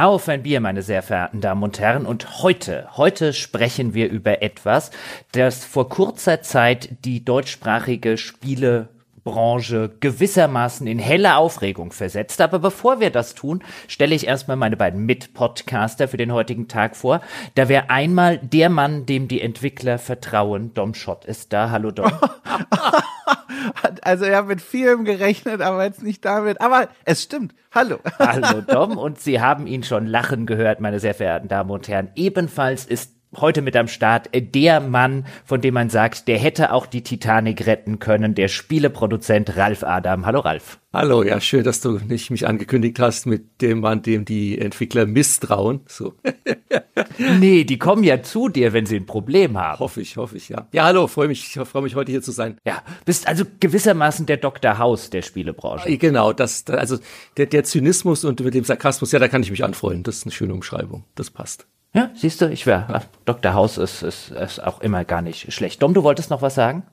Auf ein Bier, meine sehr verehrten Damen und Herren. Und heute, heute sprechen wir über etwas, das vor kurzer Zeit die deutschsprachige Spiele Branche gewissermaßen in helle Aufregung versetzt. Aber bevor wir das tun, stelle ich erstmal meine beiden Mitpodcaster für den heutigen Tag vor. Da wäre einmal der Mann, dem die Entwickler vertrauen. Dom Schott ist da. Hallo Dom. also er hat mit vielem gerechnet, aber jetzt nicht damit. Aber es stimmt. Hallo. Hallo Dom. Und Sie haben ihn schon lachen gehört, meine sehr verehrten Damen und Herren. Ebenfalls ist heute mit am Start der Mann, von dem man sagt, der hätte auch die Titanic retten können, der Spieleproduzent Ralf Adam. Hallo Ralf. Hallo, ja, schön, dass du nicht mich angekündigt hast mit dem Mann, dem die Entwickler misstrauen. So. nee, die kommen ja zu dir, wenn sie ein Problem haben. Hoffe ich, hoffe ich, ja. Ja, hallo, freue mich, ich freue mich heute hier zu sein. Ja, bist also gewissermaßen der Dr. House der Spielebranche. Genau, das, also der, der Zynismus und mit dem Sarkasmus, ja, da kann ich mich anfreuen. Das ist eine schöne Umschreibung. Das passt. Ja, siehst du, ich wäre, Dr. House ist, ist, ist auch immer gar nicht schlecht. Dom, du wolltest noch was sagen?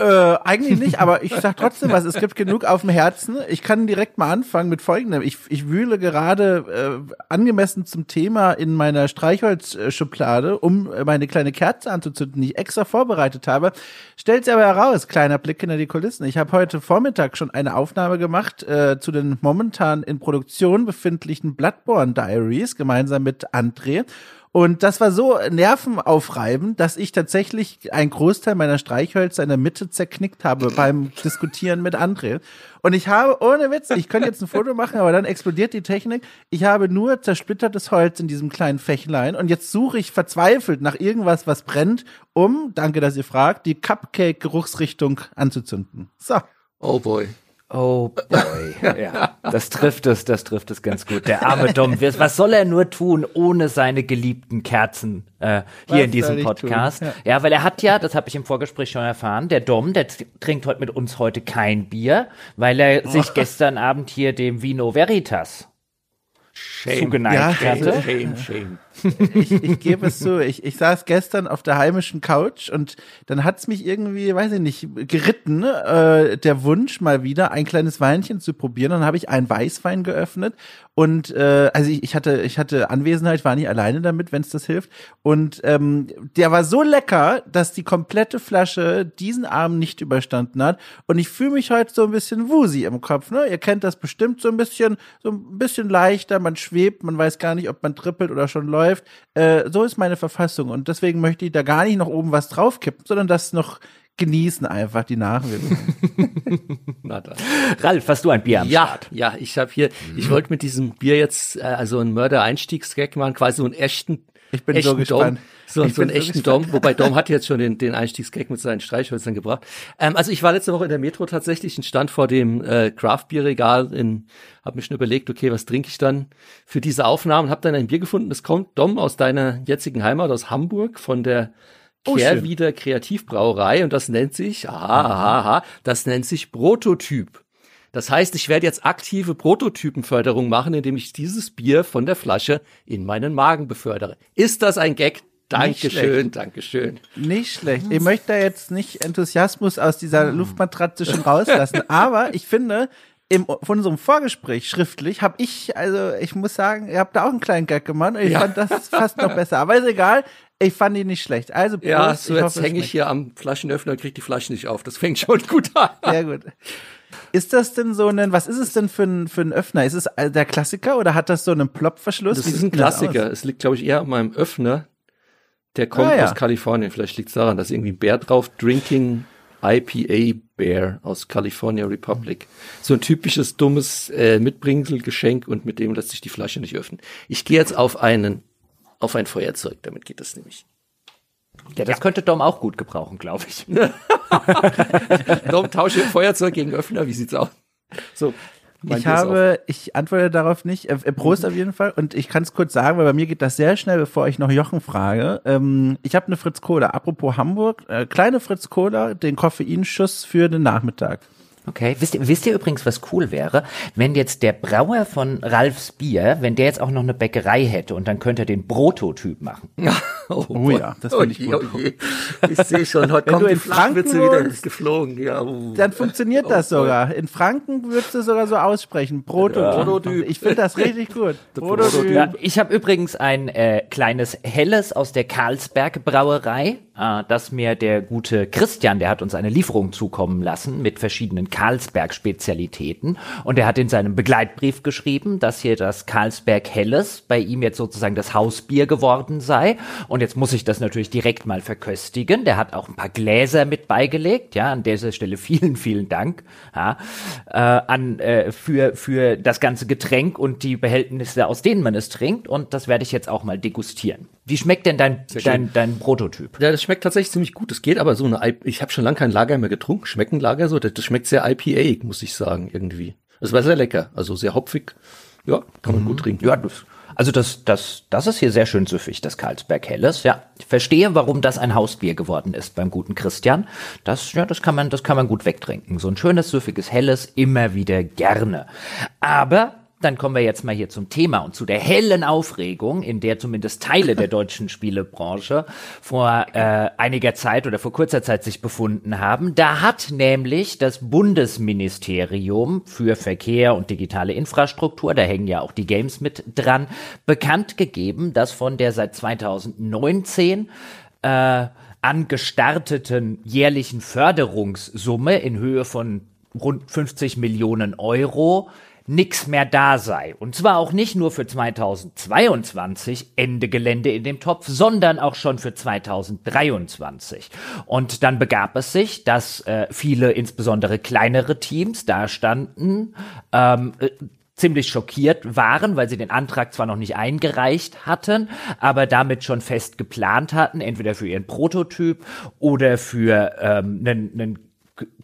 Äh, eigentlich nicht, aber ich sag trotzdem was. Es gibt genug auf dem Herzen. Ich kann direkt mal anfangen mit folgendem. Ich, ich wühle gerade äh, angemessen zum Thema in meiner Streichholzschublade, um meine kleine Kerze anzuzünden, die ich extra vorbereitet habe. Stellt sich aber heraus, kleiner Blick hinter die Kulissen. Ich habe heute Vormittag schon eine Aufnahme gemacht äh, zu den momentan in Produktion befindlichen Bloodborne Diaries gemeinsam mit André. Und das war so nervenaufreibend, dass ich tatsächlich einen Großteil meiner Streichhölzer in der Mitte zerknickt habe beim Diskutieren mit André. Und ich habe, ohne Witz, ich könnte jetzt ein Foto machen, aber dann explodiert die Technik. Ich habe nur zersplittertes Holz in diesem kleinen Fächlein und jetzt suche ich verzweifelt nach irgendwas, was brennt, um, danke, dass ihr fragt, die Cupcake-Geruchsrichtung anzuzünden. So. Oh boy. Oh boy. ja, das trifft es, das trifft es ganz gut. Der arme Dom, was soll er nur tun ohne seine geliebten Kerzen äh, hier was in diesem Podcast? Ja. ja. weil er hat ja, das habe ich im Vorgespräch schon erfahren, der Dom, der trinkt heute mit uns heute kein Bier, weil er sich gestern Abend hier dem Vino Veritas Shame. zugeneigt ja, hatte. Shame, shame. Ich, ich gebe es zu, ich, ich saß gestern auf der heimischen Couch und dann hat's mich irgendwie, weiß ich nicht, geritten, äh, der Wunsch mal wieder ein kleines Weinchen zu probieren. Dann habe ich einen Weißwein geöffnet und äh, also ich, ich hatte ich hatte Anwesenheit, war nicht alleine damit, wenn es das hilft. Und ähm, der war so lecker, dass die komplette Flasche diesen Abend nicht überstanden hat. Und ich fühle mich heute so ein bisschen woozy im Kopf. Ne? Ihr kennt das bestimmt so ein bisschen, so ein bisschen leichter. Man schwebt, man weiß gar nicht, ob man trippelt oder schon läuft. Äh, so ist meine Verfassung und deswegen möchte ich da gar nicht noch oben was draufkippen, sondern das noch genießen einfach die Nachwirkungen. Na dann. Ralf, hast du ein Bier am ja, Start? Ja, ich habe hier, mhm. ich wollte mit diesem Bier jetzt äh, also einen Mörder-Einstiegsgag machen, quasi so einen echten ich bin so gespannt. Dom, so, so einen so echten gespannt. Dom, wobei Dom hat jetzt schon den, den Einstiegsgag mit seinen Streichhölzern gebracht. Ähm, also ich war letzte Woche in der Metro tatsächlich und stand vor dem äh, Craft-Bier-Regal in, hab mir schon überlegt, okay, was trinke ich dann für diese Aufnahmen, hab dann ein Bier gefunden, das kommt, Dom, aus deiner jetzigen Heimat, aus Hamburg, von der oh, Kehrwieder Kreativbrauerei und das nennt sich, aha, aha, aha, das nennt sich Prototyp. Das heißt, ich werde jetzt aktive Prototypenförderung machen, indem ich dieses Bier von der Flasche in meinen Magen befördere. Ist das ein Gag? Dankeschön, Dankeschön. Nicht schlecht. Ich möchte da jetzt nicht Enthusiasmus aus dieser Luftmatratze schon rauslassen, aber ich finde, im, von unserem Vorgespräch schriftlich habe ich, also ich muss sagen, ihr habt da auch einen kleinen Gag gemacht und ich ja. fand das fast noch besser. Aber ist egal, ich fand ihn nicht schlecht. Also Prost, Ja, so jetzt hänge ich hier am Flaschenöffner und krieg die Flasche nicht auf. Das fängt schon gut an. Sehr gut. Ist das denn so ein, was ist es denn für ein, für ein Öffner? Ist es der Klassiker oder hat das so einen Plopverschluss? Das Wie ist ein Klassiker. Es liegt, glaube ich, eher an meinem Öffner. Der kommt ah, ja. aus Kalifornien. Vielleicht liegt es daran, dass irgendwie ein Bär drauf, Drinking IPA Bear aus California Republic. So ein typisches dummes äh, Mitbringselgeschenk und mit dem lässt sich die Flasche nicht öffnen. Ich gehe jetzt auf einen, auf ein Feuerzeug. Damit geht das nämlich. Ja, das ja. könnte Dom auch gut gebrauchen, glaube ich. Dom tausche Feuerzeug gegen Öffner, wie sieht's aus? So. Ich habe, ich antworte darauf nicht. Äh, Prost mhm. auf jeden Fall. Und ich kann es kurz sagen, weil bei mir geht das sehr schnell, bevor ich noch Jochen frage. Ähm, ich habe eine Fritz Cola. Apropos Hamburg, äh, kleine Fritz Cola, den Koffeinschuss für den Nachmittag. Okay, wisst ihr, wisst ihr übrigens, was cool wäre, wenn jetzt der Brauer von Ralfs Bier, wenn der jetzt auch noch eine Bäckerei hätte und dann könnte er den Prototyp machen. oh, oh ja, das finde ich gut. Oh je. Ich sehe schon, heute Wenn kommt du die in Franken Flachwitze wieder geflogen. Ja, uh. Dann funktioniert das Oh, sogar. In Franken würdest du sogar so aussprechen. Prototyp. Prototyp. Ich finde das richtig gut. Prototyp. Ja, ich habe übrigens ein äh, kleines Helles aus der Karlsberg Brauerei, äh, das mir der gute Christian, der hat uns eine Lieferung zukommen lassen mit verschiedenen Karlsberg Spezialitäten und er hat in seinem Begleitbrief geschrieben, dass hier das Karlsberg Helles bei ihm jetzt sozusagen das Hausbier geworden sei. Und jetzt muss ich das natürlich direkt mal verköstigen. Der hat auch ein paar Gläser mit beigelegt, ja, an dieser Stelle vielen vielen Dank, ja, äh, an äh, für für das ganze Getränk und die Behältnisse, aus denen man es trinkt. Und das werde ich jetzt auch mal degustieren. Wie schmeckt denn dein dein, dein Prototyp? Ja, das schmeckt tatsächlich ziemlich gut. Es geht aber so eine, ich habe schon lange kein Lager mehr getrunken. Schmeckt ein Lager so? Das, schmeckt sehr IPA, muss ich sagen, irgendwie. Es war sehr lecker, also sehr hopfig. Ja, kann man gut trinken. Ja, das, also das, das, das ist hier sehr schön süffig, das Karlsberg Helles. Ja, ich verstehe, warum das ein Hausbier geworden ist beim guten Christian. Das, ja, das kann man, das kann man gut wegtrinken. So ein schönes süffiges Helles immer wieder gerne. Aber dann kommen wir jetzt mal hier zum Thema und zu der hellen Aufregung, in der zumindest Teile der deutschen Spielebranche vor äh, einiger Zeit oder vor kurzer Zeit sich befunden haben. Da hat nämlich das Bundesministerium für Verkehr und digitale Infrastruktur, da hängen ja auch die Games mit dran, bekannt gegeben, dass von der seit 2019 äh, angestarteten jährlichen Förderungssumme in Höhe von rund 50 Millionen Euro nix mehr da sei. Und zwar auch nicht nur für 2022 Ende Gelände in dem Topf, sondern auch schon für 2023. Und dann begab es sich, dass äh, viele, insbesondere kleinere Teams, da standen, ähm, äh, ziemlich schockiert waren, weil sie den Antrag zwar noch nicht eingereicht hatten, aber damit schon fest geplant hatten, entweder für ihren Prototyp oder für ähm, einen, einen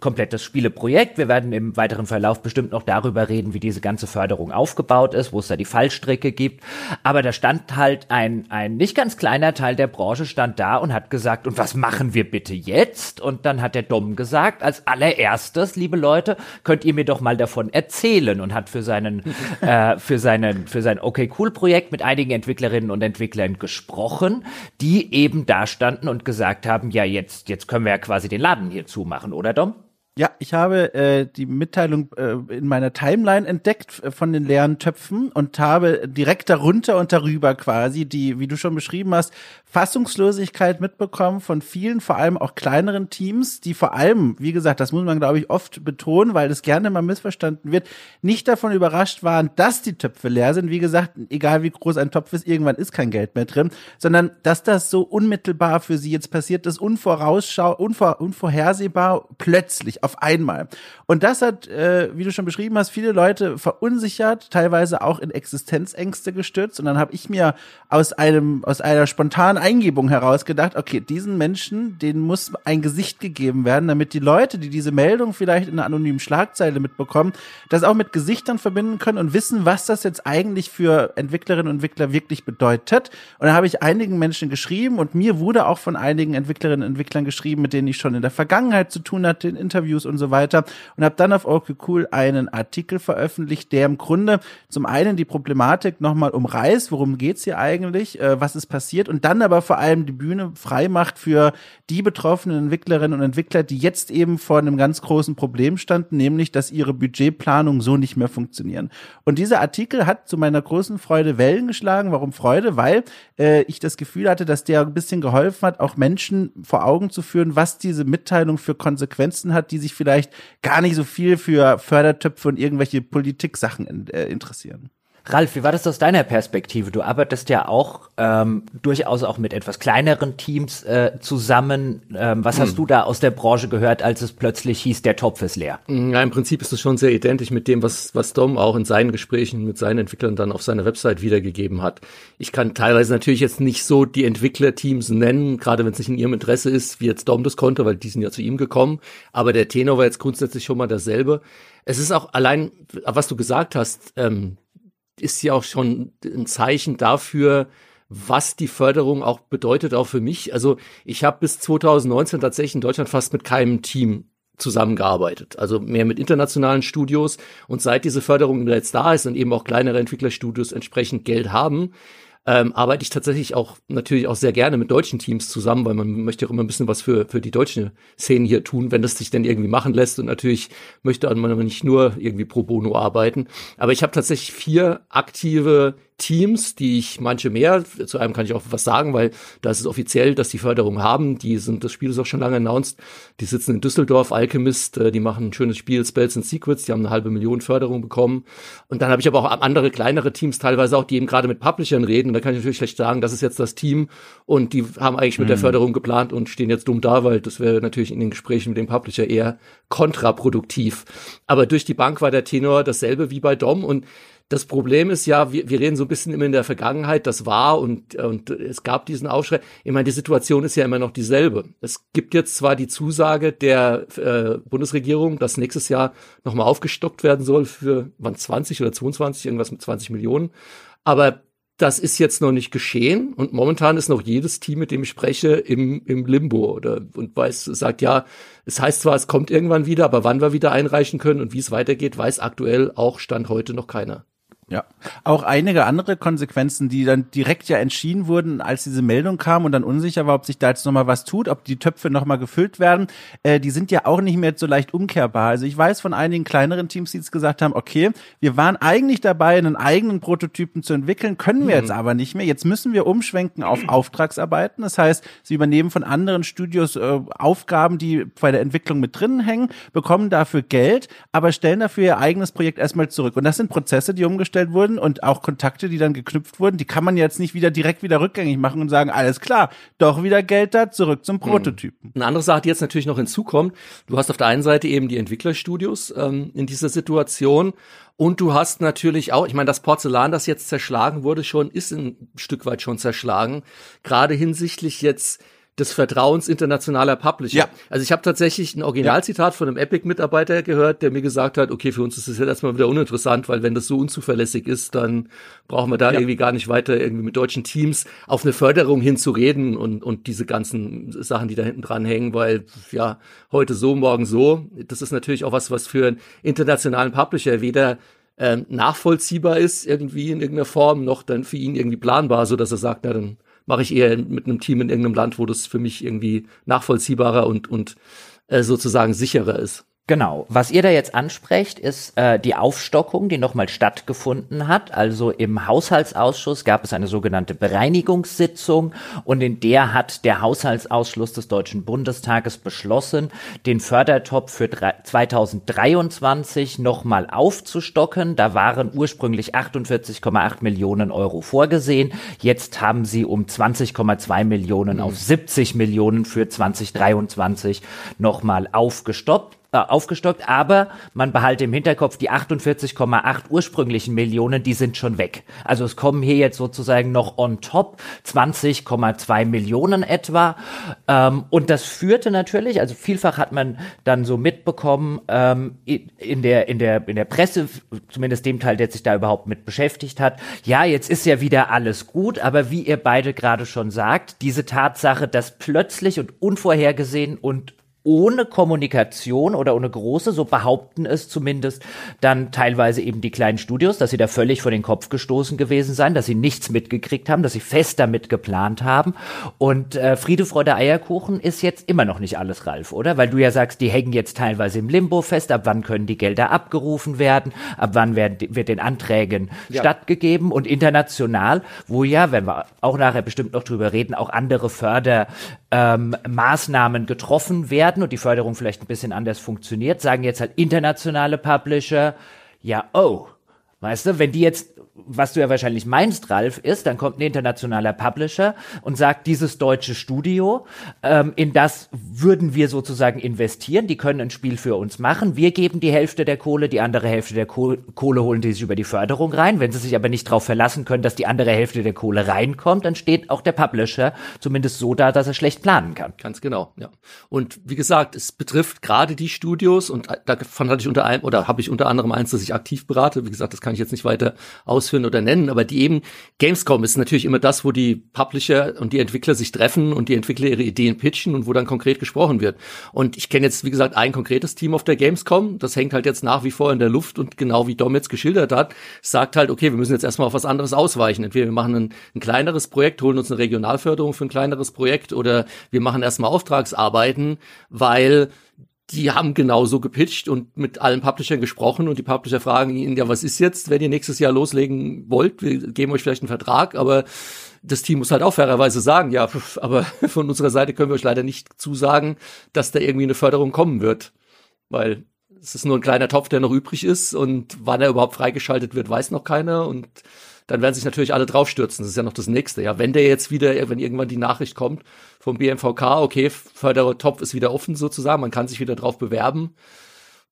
komplettes Spieleprojekt. Wir werden im weiteren Verlauf bestimmt noch darüber reden, wie diese ganze Förderung aufgebaut ist, wo es da die Fallstricke gibt. Aber da stand halt ein, ein nicht ganz kleiner Teil der Branche stand da und hat gesagt, und was machen wir bitte jetzt? Und dann hat der Dom gesagt, als allererstes, liebe Leute, könnt ihr mir doch mal davon erzählen und hat für seinen, äh, für seinen, für sein Okay Cool Projekt mit einigen Entwicklerinnen und Entwicklern gesprochen, die eben da standen und gesagt haben, ja, jetzt, jetzt können wir ja quasi den Laden hier zumachen, oder Dom? Ja, ich habe äh, die Mitteilung äh, in meiner Timeline entdeckt äh, von den leeren Töpfen und habe direkt darunter und darüber quasi die, wie du schon beschrieben hast, Fassungslosigkeit mitbekommen von vielen, vor allem auch kleineren Teams, die vor allem, wie gesagt, das muss man glaube ich oft betonen, weil das gerne mal missverstanden wird, nicht davon überrascht waren, dass die Töpfe leer sind. Wie gesagt, egal wie groß ein Topf ist, irgendwann ist kein Geld mehr drin, sondern dass das so unmittelbar für sie jetzt passiert ist, unvorausschau, unvor, unvorhersehbar, plötzlich, auf einmal. Und das hat, äh, wie du schon beschrieben hast, viele Leute verunsichert, teilweise auch in Existenzängste gestürzt. Und dann habe ich mir aus einem, aus einer spontanen Eingebung heraus gedacht, okay, diesen Menschen, denen muss ein Gesicht gegeben werden, damit die Leute, die diese Meldung vielleicht in einer anonymen Schlagzeile mitbekommen, das auch mit Gesichtern verbinden können und wissen, was das jetzt eigentlich für Entwicklerinnen und Entwickler wirklich bedeutet. Und da habe ich einigen Menschen geschrieben und mir wurde auch von einigen Entwicklerinnen und Entwicklern geschrieben, mit denen ich schon in der Vergangenheit zu tun hatte, in Interviews und so weiter. Und habe dann auf Okay Cool einen Artikel veröffentlicht, der im Grunde zum einen die Problematik nochmal umreißt, worum geht's hier eigentlich, äh, was ist passiert und dann aber vor allem die Bühne frei macht für die betroffenen Entwicklerinnen und Entwickler, die jetzt eben vor einem ganz großen Problem standen, nämlich, dass ihre Budgetplanung so nicht mehr funktionieren. Und dieser Artikel hat zu meiner großen Freude Wellen geschlagen. Warum Freude? Weil äh, ich das Gefühl hatte, dass der ein bisschen geholfen hat, auch Menschen vor Augen zu führen, was diese Mitteilung für Konsequenzen hat, die sich vielleicht gar nicht so viel für Fördertöpfe und irgendwelche Politik-Sachen in, äh, interessieren. Ralf, wie war das aus deiner Perspektive? Du arbeitest ja auch ähm, durchaus auch mit etwas kleineren Teams äh, zusammen. Ähm, was hast du da aus der Branche gehört, als es plötzlich hieß, der Topf ist leer? Ja, im Prinzip ist es schon sehr identisch mit dem, was, was Dom auch in seinen Gesprächen mit seinen Entwicklern dann auf seiner Website wiedergegeben hat. Ich kann teilweise natürlich jetzt nicht so die Entwicklerteams nennen, gerade wenn es nicht in ihrem Interesse ist, wie jetzt Dom das konnte, weil die sind ja zu ihm gekommen. Aber der Tenor war jetzt grundsätzlich schon mal dasselbe. Es ist auch allein, was du gesagt hast, ähm, ist ja auch schon ein Zeichen dafür, was die Förderung auch bedeutet, auch für mich. Also ich habe bis 2019 tatsächlich in Deutschland fast mit keinem Team zusammengearbeitet, also mehr mit internationalen Studios. Und seit diese Förderung jetzt da ist und eben auch kleinere Entwicklerstudios entsprechend Geld haben, ähm, arbeite ich tatsächlich auch natürlich auch sehr gerne mit deutschen Teams zusammen, weil man möchte auch immer ein bisschen was für, für die deutsche Szene hier tun, wenn das sich denn irgendwie machen lässt. Und natürlich möchte man nicht nur irgendwie pro bono arbeiten. Aber ich habe tatsächlich vier aktive Teams, die ich manche mehr, zu einem kann ich auch was sagen, weil da ist es offiziell, dass die Förderung haben. Die sind, das Spiel ist auch schon lange announced. Die sitzen in Düsseldorf, Alchemist, äh, die machen ein schönes Spiel, Spells and Secrets, die haben eine halbe Million Förderung bekommen. Und dann habe ich aber auch andere kleinere Teams teilweise auch, die eben gerade mit Publishern reden. Und da kann ich natürlich schlecht sagen, das ist jetzt das Team und die haben eigentlich mit mhm. der Förderung geplant und stehen jetzt dumm da, weil das wäre natürlich in den Gesprächen mit dem Publisher eher kontraproduktiv. Aber durch die Bank war der Tenor dasselbe wie bei Dom und das Problem ist ja, wir, wir reden so ein bisschen immer in der Vergangenheit, das war und, und es gab diesen Aufschrei. Ich meine, die Situation ist ja immer noch dieselbe. Es gibt jetzt zwar die Zusage der äh, Bundesregierung, dass nächstes Jahr nochmal aufgestockt werden soll für wann 20 oder 22, irgendwas mit 20 Millionen, aber das ist jetzt noch nicht geschehen und momentan ist noch jedes Team, mit dem ich spreche, im, im Limbo oder und weiß, sagt ja, es heißt zwar, es kommt irgendwann wieder, aber wann wir wieder einreichen können und wie es weitergeht, weiß aktuell auch Stand heute noch keiner. Ja, auch einige andere Konsequenzen, die dann direkt ja entschieden wurden, als diese Meldung kam und dann unsicher war, ob sich da jetzt nochmal was tut, ob die Töpfe nochmal gefüllt werden, äh, die sind ja auch nicht mehr so leicht umkehrbar. Also ich weiß von einigen kleineren Teams, die jetzt gesagt haben, okay, wir waren eigentlich dabei, einen eigenen Prototypen zu entwickeln, können wir mhm. jetzt aber nicht mehr. Jetzt müssen wir umschwenken auf Auftragsarbeiten. Das heißt, sie übernehmen von anderen Studios äh, Aufgaben, die bei der Entwicklung mit drinnen hängen, bekommen dafür Geld, aber stellen dafür ihr eigenes Projekt erstmal zurück. Und das sind Prozesse, die umgestellt hergestellt wurden und auch Kontakte, die dann geknüpft wurden, die kann man jetzt nicht wieder direkt wieder rückgängig machen und sagen, alles klar, doch wieder Geld da, zurück zum hm. Prototypen. Eine andere Sache, die jetzt natürlich noch hinzukommt, du hast auf der einen Seite eben die Entwicklerstudios ähm, in dieser Situation und du hast natürlich auch, ich meine, das Porzellan, das jetzt zerschlagen wurde, schon ist ein Stück weit schon zerschlagen, gerade hinsichtlich jetzt des Vertrauens internationaler Publisher. Ja. Also ich habe tatsächlich ein Originalzitat ja. von einem Epic-Mitarbeiter gehört, der mir gesagt hat, okay, für uns ist das jetzt erstmal wieder uninteressant, weil wenn das so unzuverlässig ist, dann brauchen wir da ja. irgendwie gar nicht weiter irgendwie mit deutschen Teams auf eine Förderung hinzureden und, und diese ganzen Sachen, die da hinten dran hängen, weil ja, heute so, morgen so. Das ist natürlich auch was, was für einen internationalen Publisher weder ähm, nachvollziehbar ist irgendwie in irgendeiner Form, noch dann für ihn irgendwie planbar, so dass er sagt, na dann mache ich eher mit einem Team in irgendeinem Land, wo das für mich irgendwie nachvollziehbarer und, und äh, sozusagen sicherer ist. Genau. Was ihr da jetzt ansprecht, ist äh, die Aufstockung, die nochmal stattgefunden hat. Also im Haushaltsausschuss gab es eine sogenannte Bereinigungssitzung und in der hat der Haushaltsausschuss des Deutschen Bundestages beschlossen, den Fördertopf für 2023 nochmal aufzustocken. Da waren ursprünglich 48,8 Millionen Euro vorgesehen. Jetzt haben sie um 20,2 Millionen mhm. auf 70 Millionen für 2023 nochmal aufgestoppt äh, aufgestockt, aber man behalte im Hinterkopf, die 48,8 ursprünglichen Millionen, die sind schon weg. Also es kommen hier jetzt sozusagen noch on top 20,2 Millionen etwa. Ähm, und das führte natürlich, also vielfach hat man dann so mitbekommen, ähm, in, der, in, der, in der Presse, zumindest dem Teil, der sich da überhaupt mit beschäftigt hat, ja, jetzt ist ja wieder alles gut, aber wie ihr beide gerade schon sagt, diese Tatsache, dass plötzlich und unvorhergesehen und ohne Kommunikation oder ohne große, so behaupten es zumindest dann teilweise eben die kleinen Studios, dass sie da völlig vor den Kopf gestoßen gewesen seien, dass sie nichts mitgekriegt haben, dass sie fest damit geplant haben. Und äh, Friede, Freude, Eierkuchen ist jetzt immer noch nicht alles, Ralf, oder? Weil du ja sagst, die hängen jetzt teilweise im Limbo fest, ab wann können die Gelder abgerufen werden, ab wann werden, wird den Anträgen ja. stattgegeben und international, wo ja, wenn wir auch nachher bestimmt noch drüber reden, auch andere Fördermaßnahmen ähm, getroffen werden, werden und die Förderung vielleicht ein bisschen anders funktioniert, sagen jetzt halt internationale Publisher, ja, oh, weißt du, wenn die jetzt was du ja wahrscheinlich meinst, Ralf, ist, dann kommt ein internationaler Publisher und sagt, dieses deutsche Studio, ähm, in das würden wir sozusagen investieren, die können ein Spiel für uns machen, wir geben die Hälfte der Kohle, die andere Hälfte der Kohle holen die sich über die Förderung rein. Wenn sie sich aber nicht darauf verlassen können, dass die andere Hälfte der Kohle reinkommt, dann steht auch der Publisher zumindest so da, dass er schlecht planen kann. Ganz genau, ja. Und wie gesagt, es betrifft gerade die Studios und davon hatte ich unter einem, oder habe ich unter anderem eins, das ich aktiv berate, wie gesagt, das kann kann ich jetzt nicht weiter ausführen oder nennen, aber die eben, Gamescom ist natürlich immer das, wo die Publisher und die Entwickler sich treffen und die Entwickler ihre Ideen pitchen und wo dann konkret gesprochen wird. Und ich kenne jetzt, wie gesagt, ein konkretes Team auf der Gamescom, das hängt halt jetzt nach wie vor in der Luft und genau wie Dom jetzt geschildert hat, sagt halt, okay, wir müssen jetzt erstmal auf was anderes ausweichen. Entweder wir machen ein, ein kleineres Projekt, holen uns eine Regionalförderung für ein kleineres Projekt oder wir machen erstmal Auftragsarbeiten, weil die haben genauso gepitcht und mit allen Publishern gesprochen und die Publisher fragen ihn, ja, was ist jetzt, wenn ihr nächstes Jahr loslegen wollt? Wir geben euch vielleicht einen Vertrag, aber das Team muss halt auch fairerweise sagen, ja, aber von unserer Seite können wir euch leider nicht zusagen, dass da irgendwie eine Förderung kommen wird, weil es ist nur ein kleiner Topf, der noch übrig ist und wann er überhaupt freigeschaltet wird, weiß noch keiner und dann werden sich natürlich alle draufstürzen. Das ist ja noch das nächste. Ja, wenn der jetzt wieder, wenn irgendwann die Nachricht kommt vom BMVK, okay, Fördertopf ist wieder offen sozusagen, man kann sich wieder drauf bewerben.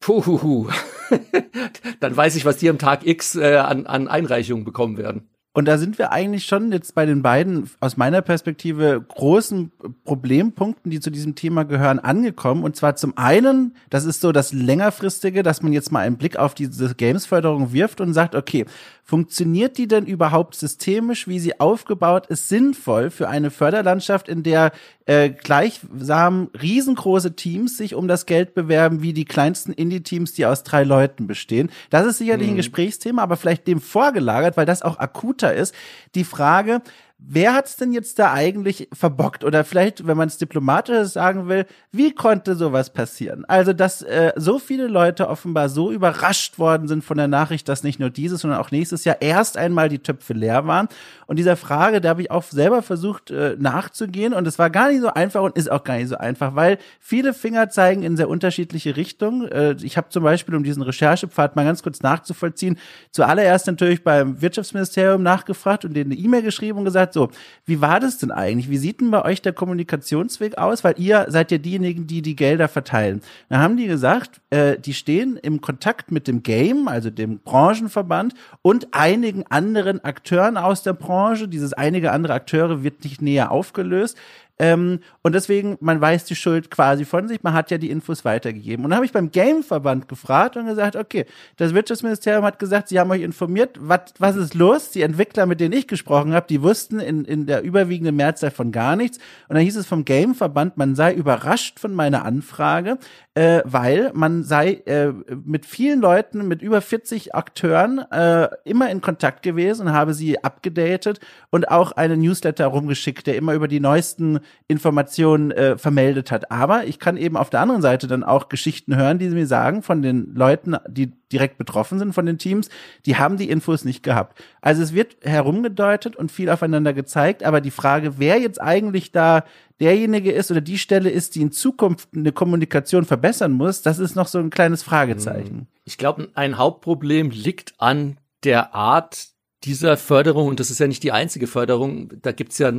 Puhuhu. dann weiß ich, was die am Tag X äh, an, an Einreichungen bekommen werden. Und da sind wir eigentlich schon jetzt bei den beiden aus meiner Perspektive großen Problempunkten, die zu diesem Thema gehören, angekommen. Und zwar zum einen, das ist so das längerfristige, dass man jetzt mal einen Blick auf diese Games-Förderung wirft und sagt, okay, funktioniert die denn überhaupt systemisch, wie sie aufgebaut ist, sinnvoll für eine Förderlandschaft, in der äh, gleichsam riesengroße Teams sich um das Geld bewerben, wie die kleinsten Indie-Teams, die aus drei Leuten bestehen? Das ist sicherlich mhm. ein Gesprächsthema, aber vielleicht dem vorgelagert, weil das auch akuter ist, die Frage, wer hat's denn jetzt da eigentlich verbockt? Oder vielleicht, wenn man es diplomatisch sagen will, wie konnte sowas passieren? Also, dass äh, so viele Leute offenbar so überrascht worden sind von der Nachricht, dass nicht nur dieses, sondern auch nächstes Jahr erst einmal die Töpfe leer waren. Und dieser Frage, da habe ich auch selber versucht äh, nachzugehen. Und es war gar nicht so einfach und ist auch gar nicht so einfach, weil viele Finger zeigen in sehr unterschiedliche Richtungen. Äh, ich habe zum Beispiel, um diesen Recherchepfad mal ganz kurz nachzuvollziehen, zuallererst natürlich beim Wirtschaftsministerium nachgefragt und denen eine E-Mail geschrieben und gesagt, gesagt, so, wie war das denn eigentlich? Wie sieht denn bei euch der Kommunikationsweg aus? Weil ihr seid ja diejenigen, die die Gelder verteilen. Da haben die gesagt, äh, die stehen im Kontakt mit dem Game, also dem Branchenverband und einigen anderen Akteuren aus der Branche. Dieses einige andere Akteure wird nicht näher aufgelöst. Ähm, und deswegen, man weiß die Schuld quasi von sich, man hat ja die Infos weitergegeben. Und dann habe ich beim Gameverband gefragt und gesagt, okay, das Wirtschaftsministerium hat gesagt, sie haben euch informiert, wat, was ist los? Die Entwickler, mit denen ich gesprochen habe, die wussten in, in der überwiegenden Mehrzahl von gar nichts. Und dann hieß es vom Gameverband, man sei überrascht von meiner Anfrage, äh, weil man sei äh, mit vielen Leuten, mit über 40 Akteuren äh, immer in Kontakt gewesen und habe sie abgedatet und auch einen Newsletter rumgeschickt, der immer über die neuesten Informationen äh, vermeldet hat. Aber ich kann eben auf der anderen Seite dann auch Geschichten hören, die sie mir sagen von den Leuten, die direkt betroffen sind von den Teams, die haben die Infos nicht gehabt. Also es wird herumgedeutet und viel aufeinander gezeigt, aber die Frage, wer jetzt eigentlich da derjenige ist oder die Stelle ist, die in Zukunft eine Kommunikation verbessern muss, das ist noch so ein kleines Fragezeichen. Ich glaube, ein Hauptproblem liegt an der Art dieser Förderung, und das ist ja nicht die einzige Förderung, da gibt's ja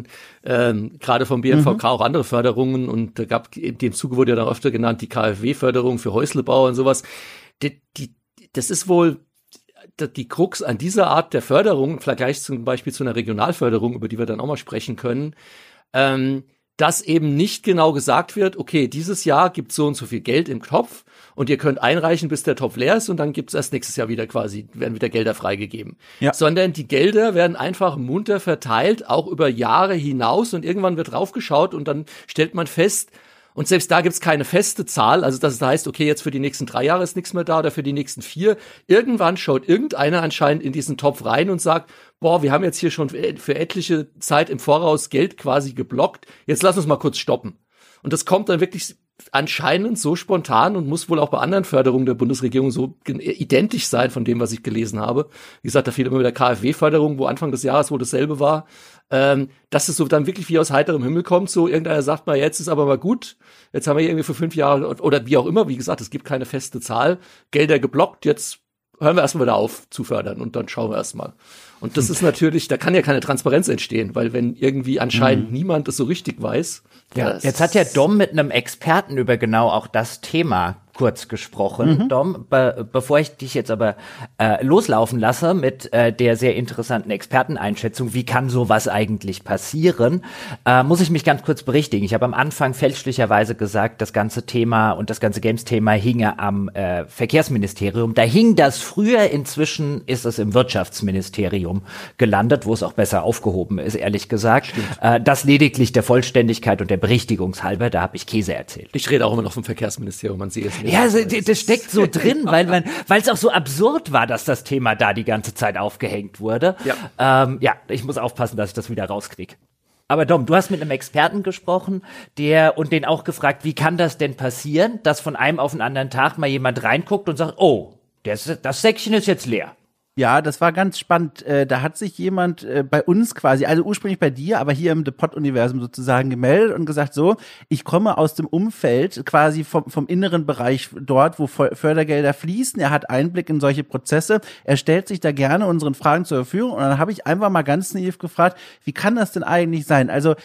ähm, gerade vom BMVK mhm. auch andere Förderungen und da gab in dem Zuge wurde ja dann öfter genannt die KfW-Förderung für Häuslebau und sowas. Die, die, das ist wohl die Krux an dieser Art der Förderung, im Vergleich zum Beispiel zu einer Regionalförderung, über die wir dann auch mal sprechen können, ähm, dass eben nicht genau gesagt wird, okay, dieses Jahr gibt so und so viel Geld im Topf und ihr könnt einreichen, bis der Topf leer ist und dann gibt es erst nächstes Jahr wieder quasi, werden wieder Gelder freigegeben. Ja. Sondern die Gelder werden einfach munter verteilt, auch über Jahre hinaus und irgendwann wird draufgeschaut und dann stellt man fest, und selbst da gibt's keine feste Zahl, also dass es heißt, okay, jetzt für die nächsten drei Jahre ist nichts mehr da oder für die nächsten vier. Irgendwann schaut irgendeiner anscheinend in diesen Topf rein und sagt, boah, wir haben jetzt hier schon für etliche Zeit im Voraus Geld quasi geblockt, jetzt lass uns mal kurz stoppen. Und das kommt dann wirklich anscheinend so spontan und muss wohl auch bei anderen Förderungen der Bundesregierung so identisch sein von dem, was ich gelesen habe. Wie gesagt, da fiel immer wieder KfW-Förderung, wo Anfang des Jahres wohl dasselbe war. Ähm, dass es so dann wirklich wie aus heiterem Himmel kommt, so irgendeiner sagt mal, jetzt ist aber mal gut, jetzt haben wir irgendwie für fünf Jahre oder wie auch immer, wie gesagt, es gibt keine feste Zahl, Gelder geblockt, jetzt hören wir erstmal wieder auf zu fördern und dann schauen wir erstmal. Und das ist natürlich, da kann ja keine Transparenz entstehen, weil wenn irgendwie anscheinend mhm. niemand es so richtig weiß. Ja, jetzt hat ja Dom mit einem Experten über genau auch das Thema kurz gesprochen, mhm. Dom. Be bevor ich dich jetzt aber äh, loslaufen lasse mit äh, der sehr interessanten Experteneinschätzung, wie kann sowas eigentlich passieren, äh, muss ich mich ganz kurz berichtigen. Ich habe am Anfang fälschlicherweise gesagt, das ganze Thema und das ganze Games-Thema hinge am äh, Verkehrsministerium. Da hing das früher, inzwischen ist es im Wirtschaftsministerium gelandet, wo es auch besser aufgehoben ist, ehrlich gesagt. Äh, das lediglich der Vollständigkeit und der Berichtigungshalber, da habe ich Käse erzählt. Ich rede auch immer noch vom Verkehrsministerium, man sieht es nicht. Ja, also, das steckt so drin, weil weil es auch so absurd war, dass das Thema da die ganze Zeit aufgehängt wurde. Ja, ähm, ja ich muss aufpassen, dass ich das wieder rauskriege. Aber Dom, du hast mit einem Experten gesprochen, der und den auch gefragt, wie kann das denn passieren, dass von einem auf den anderen Tag mal jemand reinguckt und sagt, oh, das, das Säckchen ist jetzt leer. Ja, das war ganz spannend. Äh, da hat sich jemand äh, bei uns quasi, also ursprünglich bei dir, aber hier im The Pod-Universum sozusagen gemeldet und gesagt, so, ich komme aus dem Umfeld quasi vom, vom inneren Bereich dort, wo Fördergelder fließen. Er hat Einblick in solche Prozesse. Er stellt sich da gerne unseren Fragen zur Verfügung. Und dann habe ich einfach mal ganz naiv gefragt, wie kann das denn eigentlich sein? Also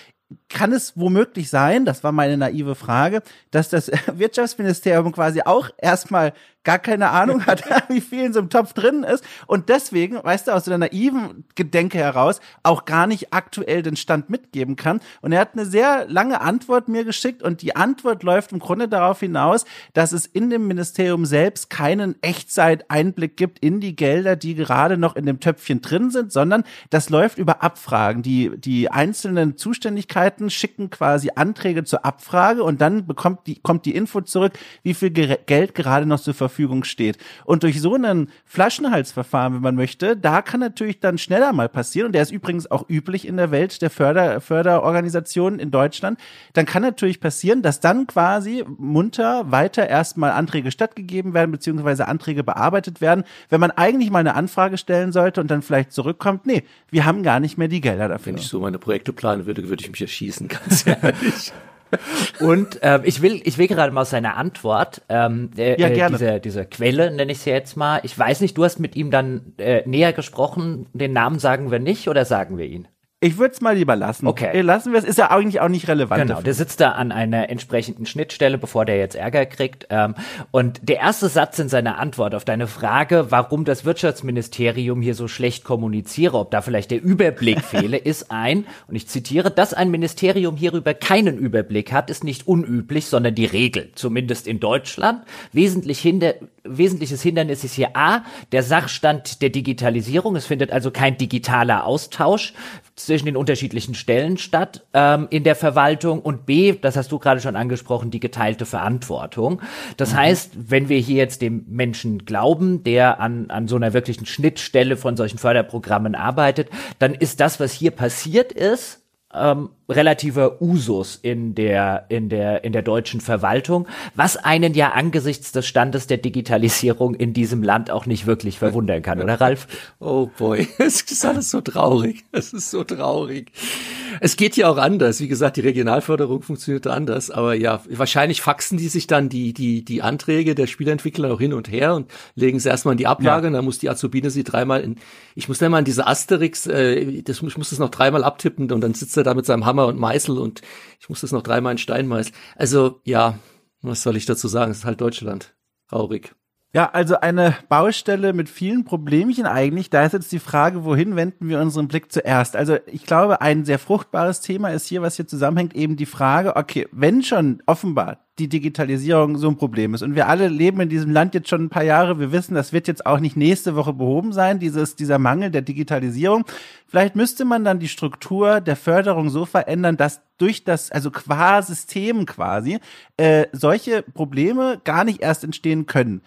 kann es womöglich sein, das war meine naive Frage, dass das Wirtschaftsministerium quasi auch erstmal gar keine Ahnung hat, wie viel in so einem Topf drin ist und deswegen, weißt du, aus so einer naiven Gedenke heraus auch gar nicht aktuell den Stand mitgeben kann. Und er hat eine sehr lange Antwort mir geschickt und die Antwort läuft im Grunde darauf hinaus, dass es in dem Ministerium selbst keinen Echtzeit-Einblick gibt in die Gelder, die gerade noch in dem Töpfchen drin sind, sondern das läuft über Abfragen. Die, die einzelnen Zuständigkeiten schicken quasi Anträge zur Abfrage und dann bekommt die, kommt die Info zurück, wie viel Geld gerade noch zur Verfügung Verfügung steht. Und durch so einen Flaschenhalsverfahren, wenn man möchte, da kann natürlich dann schneller mal passieren, und der ist übrigens auch üblich in der Welt der Förder, Förderorganisationen in Deutschland, dann kann natürlich passieren, dass dann quasi munter weiter erstmal Anträge stattgegeben werden, beziehungsweise Anträge bearbeitet werden, wenn man eigentlich mal eine Anfrage stellen sollte und dann vielleicht zurückkommt, nee, wir haben gar nicht mehr die Gelder dafür. Wenn ich so meine Projekte planen würde, würde ich mich erschießen, ganz ehrlich. Und ähm, ich will, ich will gerade mal aus seiner Antwort, ähm, äh, ja, gerne. diese, diese Quelle nenne ich sie jetzt mal. Ich weiß nicht, du hast mit ihm dann äh, näher gesprochen. Den Namen sagen wir nicht oder sagen wir ihn? Ich würde es mal lieber lassen. Okay. Lassen wir es, ist ja eigentlich auch nicht relevant. Genau, der sitzt da an einer entsprechenden Schnittstelle, bevor der jetzt Ärger kriegt. Ähm, und der erste Satz in seiner Antwort auf deine Frage, warum das Wirtschaftsministerium hier so schlecht kommuniziere, ob da vielleicht der Überblick fehle, ist ein, und ich zitiere, dass ein Ministerium hierüber keinen Überblick hat, ist nicht unüblich, sondern die Regel, zumindest in Deutschland. Wesentlich hinder, wesentliches Hindernis ist hier A, der Sachstand der Digitalisierung. Es findet also kein digitaler Austausch zwischen den unterschiedlichen Stellen statt ähm, in der Verwaltung und B, das hast du gerade schon angesprochen, die geteilte Verantwortung. Das mhm. heißt, wenn wir hier jetzt dem Menschen glauben, der an, an so einer wirklichen Schnittstelle von solchen Förderprogrammen arbeitet, dann ist das, was hier passiert ist, ähm, relativer Usus in der, in der, in der deutschen Verwaltung, was einen ja angesichts des Standes der Digitalisierung in diesem Land auch nicht wirklich verwundern kann, oder Ralf? Oh boy, es ist alles so traurig. Es ist so traurig. Es geht ja auch anders. Wie gesagt, die Regionalförderung funktioniert anders, aber ja, wahrscheinlich faxen die sich dann die, die, die Anträge der Spielentwickler noch hin und her und legen sie erstmal in die Ablage, ja. und dann muss die Azubine sie dreimal in, ich muss dann mal in diese Asterix, äh, das, ich muss das noch dreimal abtippen und dann sitzt er da mit seinem Hammer und Meißel und ich muss das noch dreimal in Stein meißeln. Also ja, was soll ich dazu sagen? Es ist halt Deutschland. Traurig. Ja, also eine Baustelle mit vielen Problemchen eigentlich. Da ist jetzt die Frage, wohin wenden wir unseren Blick zuerst? Also ich glaube, ein sehr fruchtbares Thema ist hier, was hier zusammenhängt, eben die Frage, okay, wenn schon offenbar die Digitalisierung so ein Problem ist und wir alle leben in diesem Land jetzt schon ein paar Jahre, wir wissen, das wird jetzt auch nicht nächste Woche behoben sein, dieses, dieser Mangel der Digitalisierung. Vielleicht müsste man dann die Struktur der Förderung so verändern, dass durch das, also qua System quasi, äh, solche Probleme gar nicht erst entstehen können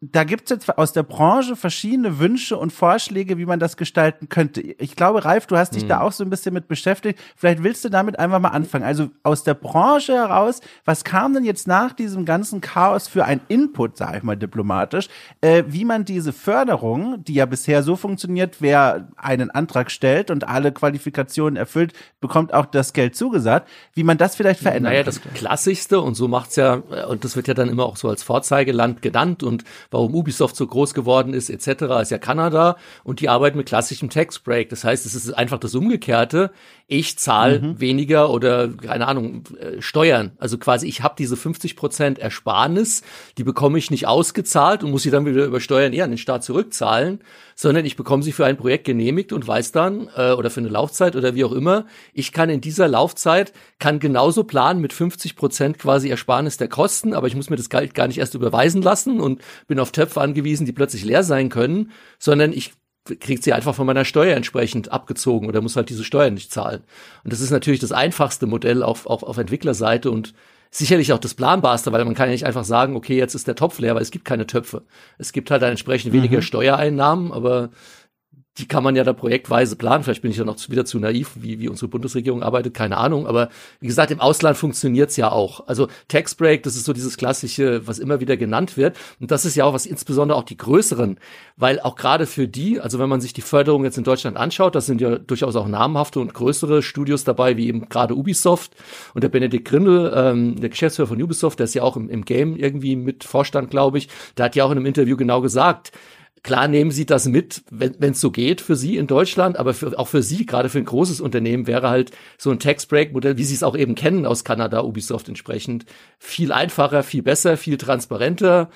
da gibt es jetzt aus der Branche verschiedene Wünsche und Vorschläge, wie man das gestalten könnte. Ich glaube, Ralf, du hast dich mhm. da auch so ein bisschen mit beschäftigt. Vielleicht willst du damit einfach mal anfangen. Also aus der Branche heraus, was kam denn jetzt nach diesem ganzen Chaos für ein Input, sage ich mal diplomatisch, äh, wie man diese Förderung, die ja bisher so funktioniert, wer einen Antrag stellt und alle Qualifikationen erfüllt, bekommt auch das Geld zugesagt, wie man das vielleicht verändern Naja, das Klassischste und so macht's ja, und das wird ja dann immer auch so als Vorzeigeland genannt und warum Ubisoft so groß geworden ist, etc., ist ja Kanada und die arbeiten mit klassischem Tax Break. Das heißt, es ist einfach das Umgekehrte. Ich zahle mhm. weniger oder, keine Ahnung, äh, Steuern. Also quasi, ich habe diese 50 Prozent Ersparnis, die bekomme ich nicht ausgezahlt und muss sie dann wieder über Steuern eher an den Staat zurückzahlen, sondern ich bekomme sie für ein Projekt genehmigt und weiß dann, äh, oder für eine Laufzeit oder wie auch immer, ich kann in dieser Laufzeit, kann genauso planen mit 50 Prozent quasi Ersparnis der Kosten, aber ich muss mir das Geld gar nicht erst überweisen lassen und bin auf Töpfe angewiesen, die plötzlich leer sein können, sondern ich kriegt sie einfach von meiner Steuer entsprechend abgezogen oder muss halt diese Steuern nicht zahlen. Und das ist natürlich das einfachste Modell auf, auf, auf Entwicklerseite und sicherlich auch das planbarste, weil man kann ja nicht einfach sagen, okay, jetzt ist der Topf leer, weil es gibt keine Töpfe. Es gibt halt dann entsprechend weniger mhm. Steuereinnahmen, aber die kann man ja da projektweise planen. Vielleicht bin ich ja noch wieder zu naiv, wie, wie unsere Bundesregierung arbeitet, keine Ahnung. Aber wie gesagt, im Ausland funktioniert's ja auch. Also Tax Break, das ist so dieses klassische, was immer wieder genannt wird. Und das ist ja auch was insbesondere auch die größeren, weil auch gerade für die, also wenn man sich die Förderung jetzt in Deutschland anschaut, das sind ja durchaus auch namhafte und größere Studios dabei, wie eben gerade Ubisoft und der Benedikt Grindel, ähm, der Geschäftsführer von Ubisoft, der ist ja auch im, im Game irgendwie mit Vorstand, glaube ich, der hat ja auch in einem Interview genau gesagt, Klar nehmen Sie das mit, wenn es so geht für Sie in Deutschland, aber für, auch für Sie, gerade für ein großes Unternehmen, wäre halt so ein Tax-Break-Modell, wie Sie es auch eben kennen aus Kanada, Ubisoft entsprechend, viel einfacher, viel besser, viel transparenter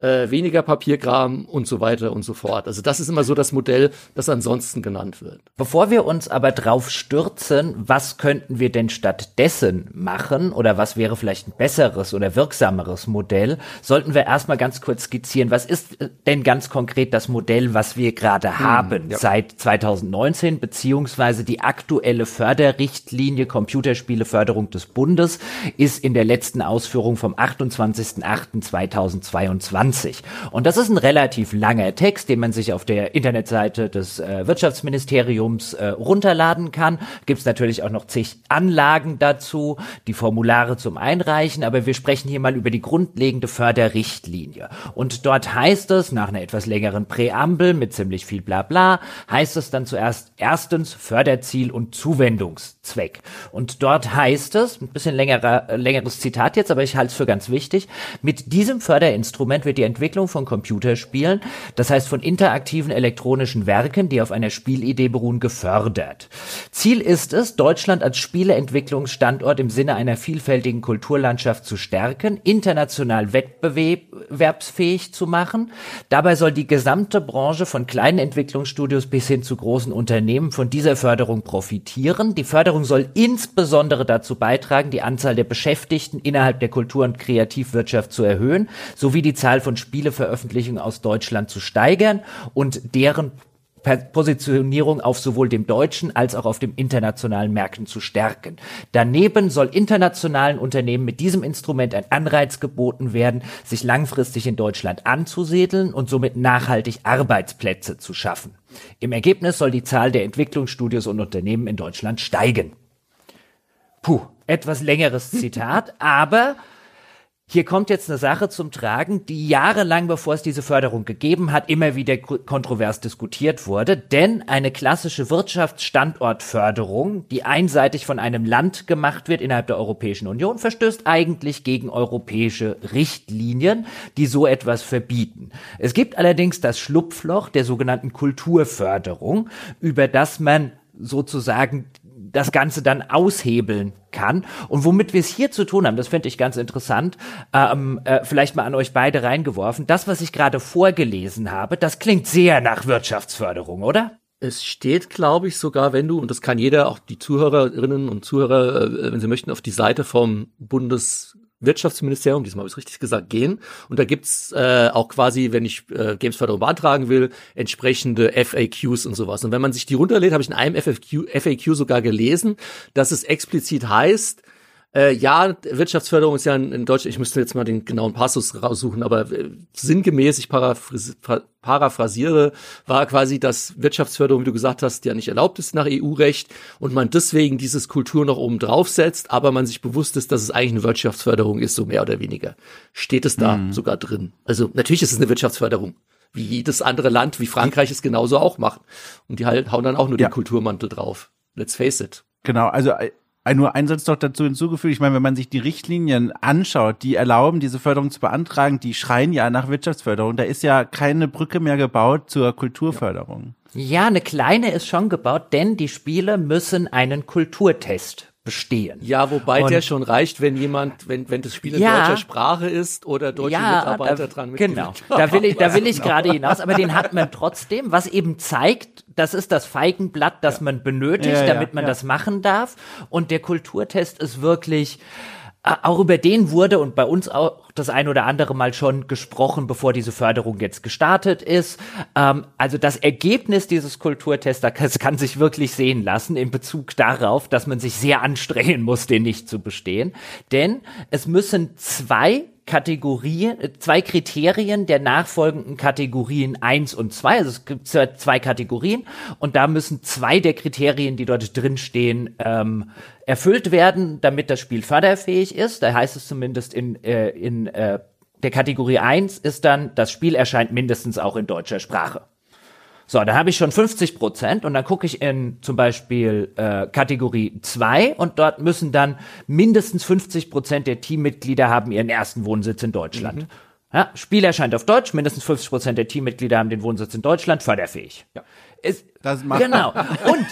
äh, weniger Papierkram und so weiter und so fort. Also das ist immer so das Modell, das ansonsten genannt wird. Bevor wir uns aber drauf stürzen, was könnten wir denn stattdessen machen oder was wäre vielleicht ein besseres oder wirksameres Modell, sollten wir erstmal ganz kurz skizzieren, was ist denn ganz konkret das Modell, was wir gerade hm, haben ja. seit 2019, beziehungsweise die aktuelle Förderrichtlinie Computerspieleförderung des Bundes ist in der letzten Ausführung vom 28.08.2022 20. Und das ist ein relativ langer Text, den man sich auf der Internetseite des äh, Wirtschaftsministeriums äh, runterladen kann. Gibt es natürlich auch noch zig Anlagen dazu, die Formulare zum Einreichen, aber wir sprechen hier mal über die grundlegende Förderrichtlinie. Und dort heißt es, nach einer etwas längeren Präambel mit ziemlich viel Blabla, heißt es dann zuerst erstens Förderziel und Zuwendungszweck. Und dort heißt es, ein bisschen längerer, äh, längeres Zitat jetzt, aber ich halte es für ganz wichtig, mit diesem Förderinstrument wird die Entwicklung von Computerspielen, das heißt von interaktiven elektronischen Werken, die auf einer Spielidee beruhen, gefördert. Ziel ist es, Deutschland als Spieleentwicklungsstandort im Sinne einer vielfältigen Kulturlandschaft zu stärken, international wettbewerbsfähig zu machen. Dabei soll die gesamte Branche von kleinen Entwicklungsstudios bis hin zu großen Unternehmen von dieser Förderung profitieren. Die Förderung soll insbesondere dazu beitragen, die Anzahl der Beschäftigten innerhalb der Kultur- und Kreativwirtschaft zu erhöhen, sowie die Zahl von Spieleveröffentlichungen aus Deutschland zu steigern und deren Positionierung auf sowohl dem deutschen als auch auf dem internationalen Märkten zu stärken. Daneben soll internationalen Unternehmen mit diesem Instrument ein Anreiz geboten werden, sich langfristig in Deutschland anzusiedeln und somit nachhaltig Arbeitsplätze zu schaffen. Im Ergebnis soll die Zahl der Entwicklungsstudios und Unternehmen in Deutschland steigen. Puh, etwas längeres Zitat, aber hier kommt jetzt eine Sache zum Tragen, die jahrelang, bevor es diese Förderung gegeben hat, immer wieder kontrovers diskutiert wurde. Denn eine klassische Wirtschaftsstandortförderung, die einseitig von einem Land gemacht wird innerhalb der Europäischen Union, verstößt eigentlich gegen europäische Richtlinien, die so etwas verbieten. Es gibt allerdings das Schlupfloch der sogenannten Kulturförderung, über das man sozusagen das Ganze dann aushebeln kann. Und womit wir es hier zu tun haben, das finde ich ganz interessant, ähm, äh, vielleicht mal an euch beide reingeworfen. Das, was ich gerade vorgelesen habe, das klingt sehr nach Wirtschaftsförderung, oder? Es steht, glaube ich, sogar, wenn du, und das kann jeder, auch die Zuhörerinnen und Zuhörer, äh, wenn sie möchten, auf die Seite vom Bundes Wirtschaftsministerium, diesmal habe ich es richtig gesagt, gehen. Und da gibt's äh, auch quasi, wenn ich äh, Gamesförderung beantragen will, entsprechende FAQs und sowas. Und wenn man sich die runterlädt, habe ich in einem FAQ, FAQ sogar gelesen, dass es explizit heißt, äh, ja, Wirtschaftsförderung ist ja in, in Deutschland, ich müsste jetzt mal den genauen Passus raussuchen, aber äh, sinngemäß, ich paraphrasiere, war quasi, dass Wirtschaftsförderung, wie du gesagt hast, ja nicht erlaubt ist nach EU-Recht und man deswegen dieses Kultur noch oben drauf setzt, aber man sich bewusst ist, dass es eigentlich eine Wirtschaftsförderung ist, so mehr oder weniger. Steht es da mhm. sogar drin. Also natürlich ist es eine Wirtschaftsförderung wie jedes andere Land, wie Frankreich es genauso auch macht. Und die halt hauen dann auch nur ja. den Kulturmantel drauf. Let's face it. Genau, also äh, nur ein Satz noch dazu hinzugefügt. Ich meine, wenn man sich die Richtlinien anschaut, die erlauben, diese Förderung zu beantragen, die schreien ja nach Wirtschaftsförderung. Da ist ja keine Brücke mehr gebaut zur Kulturförderung. Ja, eine kleine ist schon gebaut, denn die Spiele müssen einen Kulturtest bestehen. Ja, wobei und der schon reicht, wenn jemand, wenn, wenn das Spiel in ja, deutscher Sprache ist oder deutsche ja, Mitarbeiter da, dran Genau, da will ich, da will ich gerade hinaus, aber den hat man trotzdem, was eben zeigt, das ist das Feigenblatt, das ja. man benötigt, ja, damit man das machen darf. Und der Kulturtest ist wirklich, auch über den wurde und bei uns auch das ein oder andere Mal schon gesprochen, bevor diese Förderung jetzt gestartet ist. Ähm, also das Ergebnis dieses Kulturtests, das kann sich wirklich sehen lassen in Bezug darauf, dass man sich sehr anstrengen muss, den nicht zu bestehen. Denn es müssen zwei Kategorien, zwei Kriterien der nachfolgenden Kategorien eins und zwei. Also es gibt zwei Kategorien und da müssen zwei der Kriterien, die dort drinstehen, ähm, erfüllt werden, damit das Spiel förderfähig ist. Da heißt es zumindest in, äh, in äh, der Kategorie eins ist dann, das Spiel erscheint mindestens auch in deutscher Sprache. So, dann habe ich schon 50 Prozent und dann gucke ich in zum Beispiel äh, Kategorie 2 und dort müssen dann mindestens 50 Prozent der Teammitglieder haben ihren ersten Wohnsitz in Deutschland. Mhm. Ja, Spiel erscheint auf Deutsch, mindestens 50 Prozent der Teammitglieder haben den Wohnsitz in Deutschland, förderfähig. Ja. Es, das macht genau. Und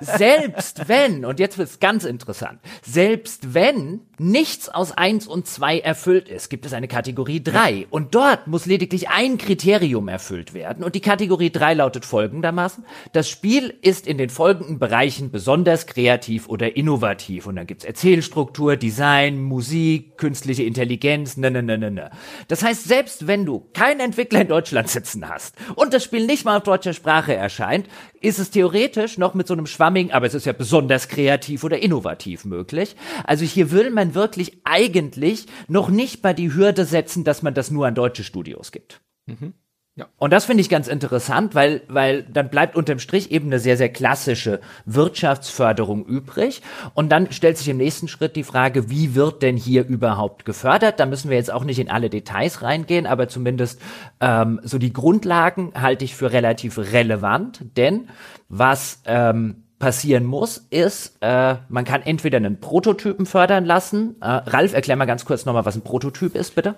selbst wenn, und jetzt wird's ganz interessant, selbst wenn nichts aus eins und zwei erfüllt ist, gibt es eine Kategorie drei Und dort muss lediglich ein Kriterium erfüllt werden. Und die Kategorie drei lautet folgendermaßen, das Spiel ist in den folgenden Bereichen besonders kreativ oder innovativ. Und dann gibt's Erzählstruktur, Design, Musik, künstliche Intelligenz, ne, ne, ne, ne, ne. Das heißt, selbst wenn du keinen Entwickler in Deutschland sitzen hast und das Spiel nicht mal auf deutscher Sprache erscheint, ist es theoretisch noch mit so einem schwammigen, aber es ist ja besonders kreativ oder innovativ möglich. Also hier will man wirklich eigentlich noch nicht bei die Hürde setzen, dass man das nur an deutsche Studios gibt. Mhm. Ja. Und das finde ich ganz interessant, weil, weil dann bleibt unterm Strich eben eine sehr, sehr klassische Wirtschaftsförderung übrig. Und dann stellt sich im nächsten Schritt die Frage, wie wird denn hier überhaupt gefördert? Da müssen wir jetzt auch nicht in alle Details reingehen, aber zumindest ähm, so die Grundlagen halte ich für relativ relevant, denn was ähm, passieren muss, ist, äh, man kann entweder einen Prototypen fördern lassen. Äh, Ralf, erklär mal ganz kurz nochmal, was ein Prototyp ist, bitte.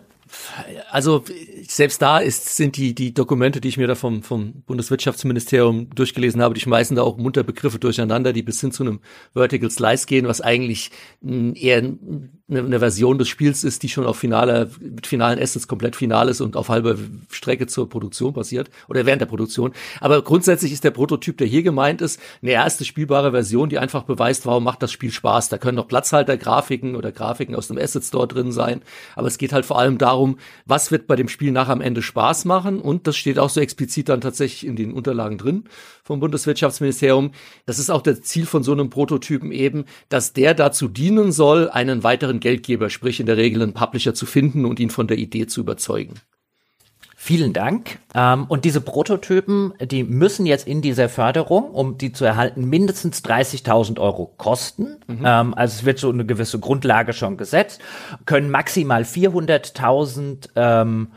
Also selbst da ist, sind die, die Dokumente, die ich mir da vom, vom Bundeswirtschaftsministerium durchgelesen habe, die schmeißen da auch munter Begriffe durcheinander, die bis hin zu einem Vertical Slice gehen, was eigentlich eher eine, eine Version des Spiels ist, die schon auf finaler, mit finalen Assets komplett final ist und auf halber Strecke zur Produktion passiert oder während der Produktion. Aber grundsätzlich ist der Prototyp, der hier gemeint ist, eine erste spielbare Version, die einfach beweist, warum macht das Spiel Spaß. Da können noch Platzhalter-Grafiken oder Grafiken aus dem Asset Store drin sein. Aber es geht halt vor allem darum, was wird bei dem Spiel nach am Ende Spaß machen. Und das steht auch so explizit dann tatsächlich in den Unterlagen drin vom Bundeswirtschaftsministerium. Das ist auch das Ziel von so einem Prototypen eben, dass der dazu dienen soll, einen weiteren Geldgeber, sprich in der Regel einen Publisher zu finden und ihn von der Idee zu überzeugen. Vielen Dank. Ähm, und diese Prototypen, die müssen jetzt in dieser Förderung, um die zu erhalten, mindestens 30.000 Euro kosten. Mhm. Ähm, also es wird so eine gewisse Grundlage schon gesetzt, können maximal 400.000 ähm,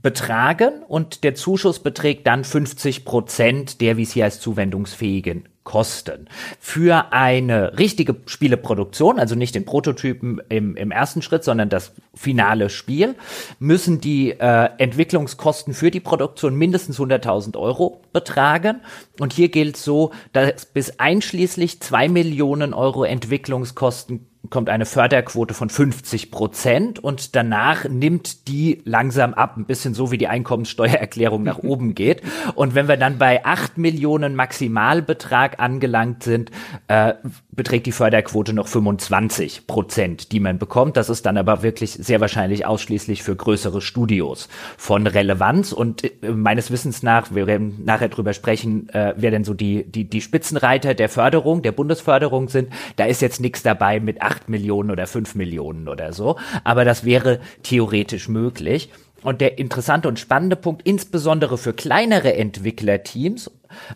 betragen und der Zuschuss beträgt dann 50 Prozent der, wie es hier als zuwendungsfähigen Kosten. Für eine richtige Spieleproduktion, also nicht den Prototypen im, im ersten Schritt, sondern das finale Spiel, müssen die äh, Entwicklungskosten für die Produktion mindestens 100.000 Euro betragen. Und hier gilt so, dass bis einschließlich zwei Millionen Euro Entwicklungskosten kommt eine Förderquote von 50 Prozent und danach nimmt die langsam ab, ein bisschen so wie die Einkommenssteuererklärung nach oben geht. Und wenn wir dann bei 8 Millionen Maximalbetrag angelangt sind, äh, beträgt die Förderquote noch 25 Prozent, die man bekommt. Das ist dann aber wirklich sehr wahrscheinlich ausschließlich für größere Studios von Relevanz. Und äh, meines Wissens nach, wir werden nachher drüber sprechen, äh, wer denn so die, die, die Spitzenreiter der Förderung, der Bundesförderung sind. Da ist jetzt nichts dabei mit 8 Millionen oder 5 Millionen oder so. Aber das wäre theoretisch möglich. Und der interessante und spannende Punkt, insbesondere für kleinere Entwicklerteams,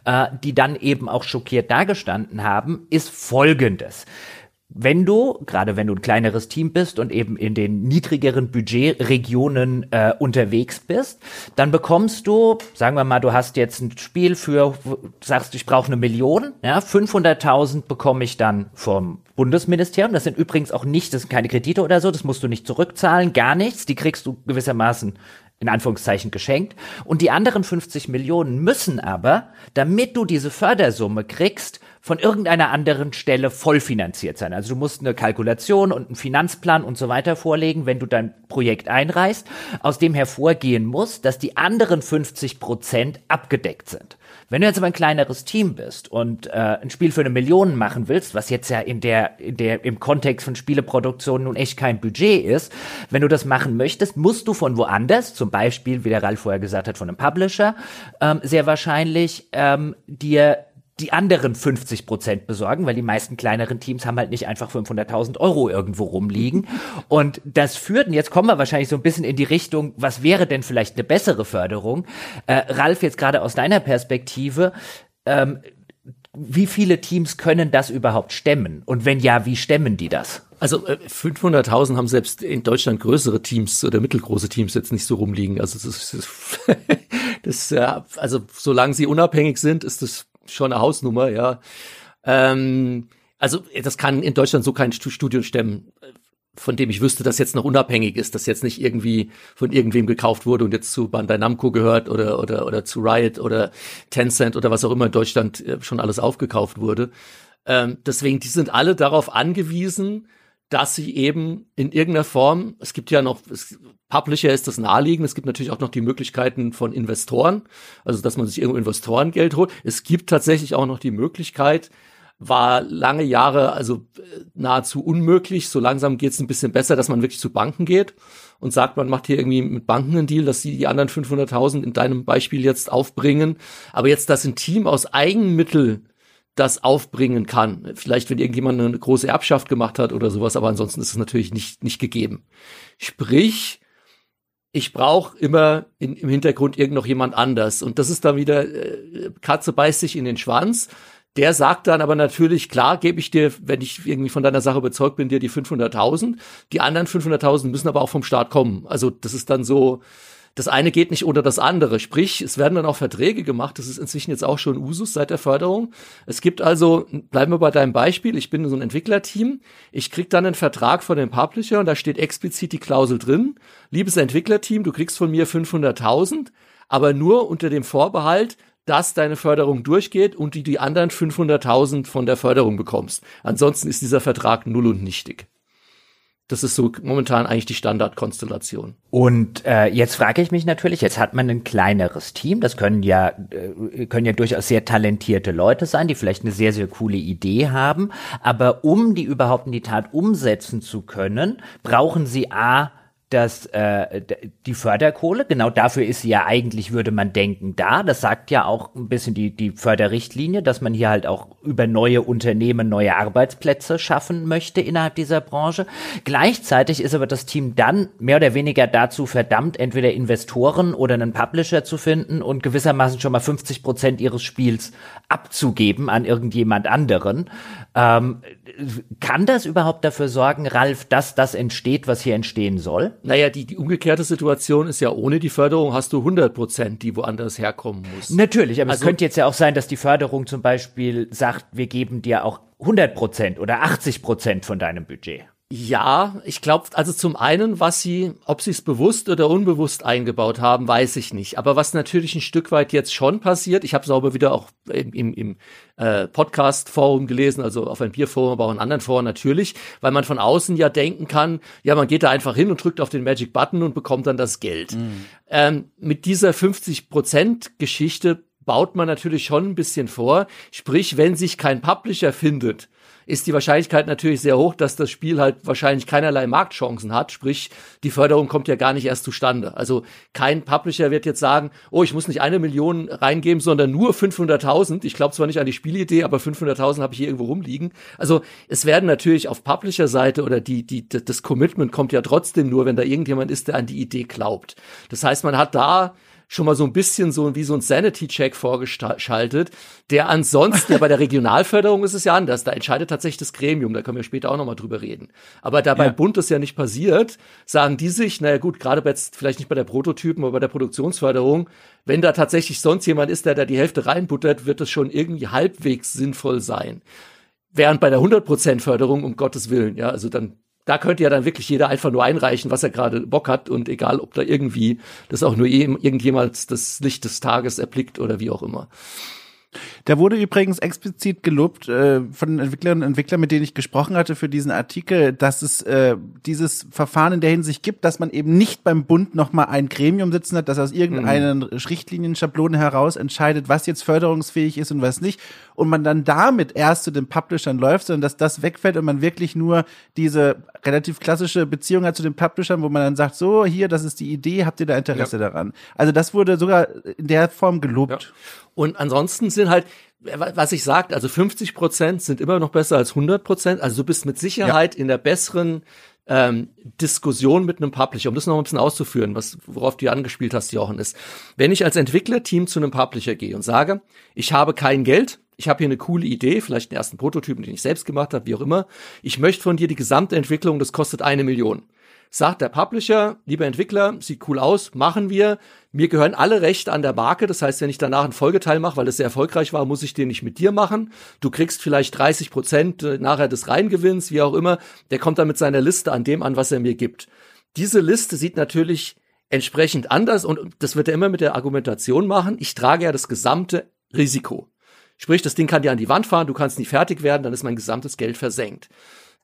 äh, die dann eben auch schockiert dagestanden haben, ist folgendes. Wenn du, gerade wenn du ein kleineres Team bist und eben in den niedrigeren Budgetregionen äh, unterwegs bist, dann bekommst du, sagen wir mal, du hast jetzt ein Spiel für, sagst, ich brauche eine Million, ja, 500.000 bekomme ich dann vom Bundesministerium. Das sind übrigens auch nicht, das sind keine Kredite oder so, das musst du nicht zurückzahlen, gar nichts. Die kriegst du gewissermaßen in Anführungszeichen geschenkt. Und die anderen 50 Millionen müssen aber, damit du diese Fördersumme kriegst, von irgendeiner anderen Stelle vollfinanziert sein. Also du musst eine Kalkulation und einen Finanzplan und so weiter vorlegen, wenn du dein Projekt einreißt, aus dem hervorgehen muss, dass die anderen 50 Prozent abgedeckt sind. Wenn du jetzt aber ein kleineres Team bist und äh, ein Spiel für eine Million machen willst, was jetzt ja in der, in der im Kontext von Spieleproduktion nun echt kein Budget ist, wenn du das machen möchtest, musst du von woanders, zum Beispiel, wie der Ralf vorher gesagt hat, von einem Publisher, ähm, sehr wahrscheinlich ähm, dir die anderen 50 Prozent besorgen, weil die meisten kleineren Teams haben halt nicht einfach 500.000 Euro irgendwo rumliegen. Und das führt, und jetzt kommen wir wahrscheinlich so ein bisschen in die Richtung, was wäre denn vielleicht eine bessere Förderung? Äh, Ralf, jetzt gerade aus deiner Perspektive, ähm, wie viele Teams können das überhaupt stemmen? Und wenn ja, wie stemmen die das? Also 500.000 äh, haben selbst in Deutschland größere Teams oder mittelgroße Teams jetzt nicht so rumliegen. Also das, das, das, das also solange sie unabhängig sind, ist das schon eine Hausnummer, ja. Ähm, also das kann in Deutschland so kein Studio stemmen, von dem ich wüsste, dass jetzt noch unabhängig ist, dass jetzt nicht irgendwie von irgendwem gekauft wurde und jetzt zu Bandai Namco gehört oder oder oder zu Riot oder Tencent oder was auch immer in Deutschland äh, schon alles aufgekauft wurde. Ähm, deswegen, die sind alle darauf angewiesen, dass sie eben in irgendeiner Form, es gibt ja noch, es, Publisher ist das naheliegend, es gibt natürlich auch noch die Möglichkeiten von Investoren, also dass man sich irgendwo Investorengeld holt. Es gibt tatsächlich auch noch die Möglichkeit, war lange Jahre also äh, nahezu unmöglich. So langsam geht es ein bisschen besser, dass man wirklich zu Banken geht und sagt, man macht hier irgendwie mit Banken einen Deal, dass sie die anderen 500.000 in deinem Beispiel jetzt aufbringen. Aber jetzt, dass ein Team aus Eigenmittel das aufbringen kann. Vielleicht, wenn irgendjemand eine große Erbschaft gemacht hat oder sowas, aber ansonsten ist es natürlich nicht, nicht gegeben. Sprich, ich brauche immer in, im Hintergrund irgend noch jemand anders. Und das ist dann wieder, äh, Katze beißt sich in den Schwanz. Der sagt dann aber natürlich, klar, gebe ich dir, wenn ich irgendwie von deiner Sache überzeugt bin, dir die 500.000. Die anderen 500.000 müssen aber auch vom Staat kommen. Also das ist dann so, das eine geht nicht ohne das andere. Sprich, es werden dann auch Verträge gemacht. Das ist inzwischen jetzt auch schon Usus seit der Förderung. Es gibt also, bleiben wir bei deinem Beispiel, ich bin so ein Entwicklerteam. Ich krieg dann einen Vertrag von dem Publisher und da steht explizit die Klausel drin. Liebes Entwicklerteam, du kriegst von mir 500.000, aber nur unter dem Vorbehalt, dass deine Förderung durchgeht und du die anderen 500.000 von der Förderung bekommst. Ansonsten ist dieser Vertrag null und nichtig. Das ist so momentan eigentlich die Standardkonstellation. Und äh, jetzt frage ich mich natürlich, jetzt hat man ein kleineres Team, das können ja äh, können ja durchaus sehr talentierte Leute sein, die vielleicht eine sehr sehr coole Idee haben, aber um die überhaupt in die Tat umsetzen zu können, brauchen sie a dass äh, die Förderkohle, genau dafür ist sie ja eigentlich, würde man denken, da. Das sagt ja auch ein bisschen die, die Förderrichtlinie, dass man hier halt auch über neue Unternehmen neue Arbeitsplätze schaffen möchte innerhalb dieser Branche. Gleichzeitig ist aber das Team dann mehr oder weniger dazu verdammt, entweder Investoren oder einen Publisher zu finden und gewissermaßen schon mal 50 Prozent ihres Spiels abzugeben an irgendjemand anderen. Ähm, kann das überhaupt dafür sorgen, Ralf, dass das entsteht, was hier entstehen soll? Naja, die, die umgekehrte Situation ist ja, ohne die Förderung hast du 100 Prozent, die woanders herkommen muss. Natürlich, aber also, es könnte jetzt ja auch sein, dass die Förderung zum Beispiel sagt, wir geben dir auch 100 Prozent oder 80 Prozent von deinem Budget. Ja, ich glaube, also zum einen, was sie, ob sie es bewusst oder unbewusst eingebaut haben, weiß ich nicht. Aber was natürlich ein Stück weit jetzt schon passiert, ich habe es aber wieder auch im, im, im äh, Podcast-Forum gelesen, also auf ein Bierforum, aber auch in anderen Foren natürlich, weil man von außen ja denken kann, ja, man geht da einfach hin und drückt auf den Magic Button und bekommt dann das Geld. Mhm. Ähm, mit dieser 50%-Geschichte baut man natürlich schon ein bisschen vor. Sprich, wenn sich kein Publisher findet, ist die Wahrscheinlichkeit natürlich sehr hoch, dass das Spiel halt wahrscheinlich keinerlei Marktchancen hat. Sprich, die Förderung kommt ja gar nicht erst zustande. Also kein Publisher wird jetzt sagen, oh, ich muss nicht eine Million reingeben, sondern nur 500.000. Ich glaube zwar nicht an die Spielidee, aber 500.000 habe ich hier irgendwo rumliegen. Also es werden natürlich auf Publisher-Seite oder die, die, das Commitment kommt ja trotzdem nur, wenn da irgendjemand ist, der an die Idee glaubt. Das heißt, man hat da schon mal so ein bisschen so wie so ein Sanity-Check vorgeschaltet, der ansonsten, ja bei der Regionalförderung ist es ja anders, da entscheidet tatsächlich das Gremium, da können wir später auch nochmal drüber reden. Aber da beim Bund das ja nicht passiert, sagen die sich, naja gut, gerade jetzt vielleicht nicht bei der Prototypen, aber bei der Produktionsförderung, wenn da tatsächlich sonst jemand ist, der da die Hälfte reinbuttert, wird das schon irgendwie halbwegs sinnvoll sein. Während bei der 100% Förderung, um Gottes Willen, ja, also dann da könnte ja dann wirklich jeder einfach nur einreichen, was er gerade Bock hat und egal, ob da irgendwie das auch nur irgendjemals das Licht des Tages erblickt oder wie auch immer. Der wurde übrigens explizit gelobt äh, von den Entwicklerinnen und Entwicklern, mit denen ich gesprochen hatte für diesen Artikel, dass es äh, dieses Verfahren in der Hinsicht gibt, dass man eben nicht beim Bund nochmal ein Gremium sitzen hat, das aus irgendeinen mhm. Richtlinien-Schablonen heraus entscheidet, was jetzt förderungsfähig ist und was nicht, und man dann damit erst zu den Publishern läuft, sondern dass das wegfällt und man wirklich nur diese relativ klassische Beziehung hat zu den Publishern, wo man dann sagt, so, hier, das ist die Idee, habt ihr da Interesse ja. daran? Also das wurde sogar in der Form gelobt. Ja. Und ansonsten sind halt, was ich sagte, also 50 Prozent sind immer noch besser als 100 Prozent. Also du bist mit Sicherheit ja. in der besseren ähm, Diskussion mit einem Publisher, um das noch ein bisschen auszuführen, was, worauf du angespielt hast, Jochen, ist, wenn ich als Entwicklerteam zu einem Publisher gehe und sage, ich habe kein Geld, ich habe hier eine coole Idee, vielleicht einen ersten Prototypen, den ich selbst gemacht habe, wie auch immer, ich möchte von dir die gesamte Entwicklung, das kostet eine Million sagt der Publisher, lieber Entwickler, sieht cool aus, machen wir. Mir gehören alle Rechte an der Marke. Das heißt, wenn ich danach einen Folgeteil mache, weil es sehr erfolgreich war, muss ich den nicht mit dir machen. Du kriegst vielleicht 30 Prozent äh, nachher des Reingewinns, wie auch immer. Der kommt dann mit seiner Liste an dem an, was er mir gibt. Diese Liste sieht natürlich entsprechend anders und das wird er immer mit der Argumentation machen. Ich trage ja das gesamte Risiko. Sprich, das Ding kann dir an die Wand fahren, du kannst nicht fertig werden, dann ist mein gesamtes Geld versenkt.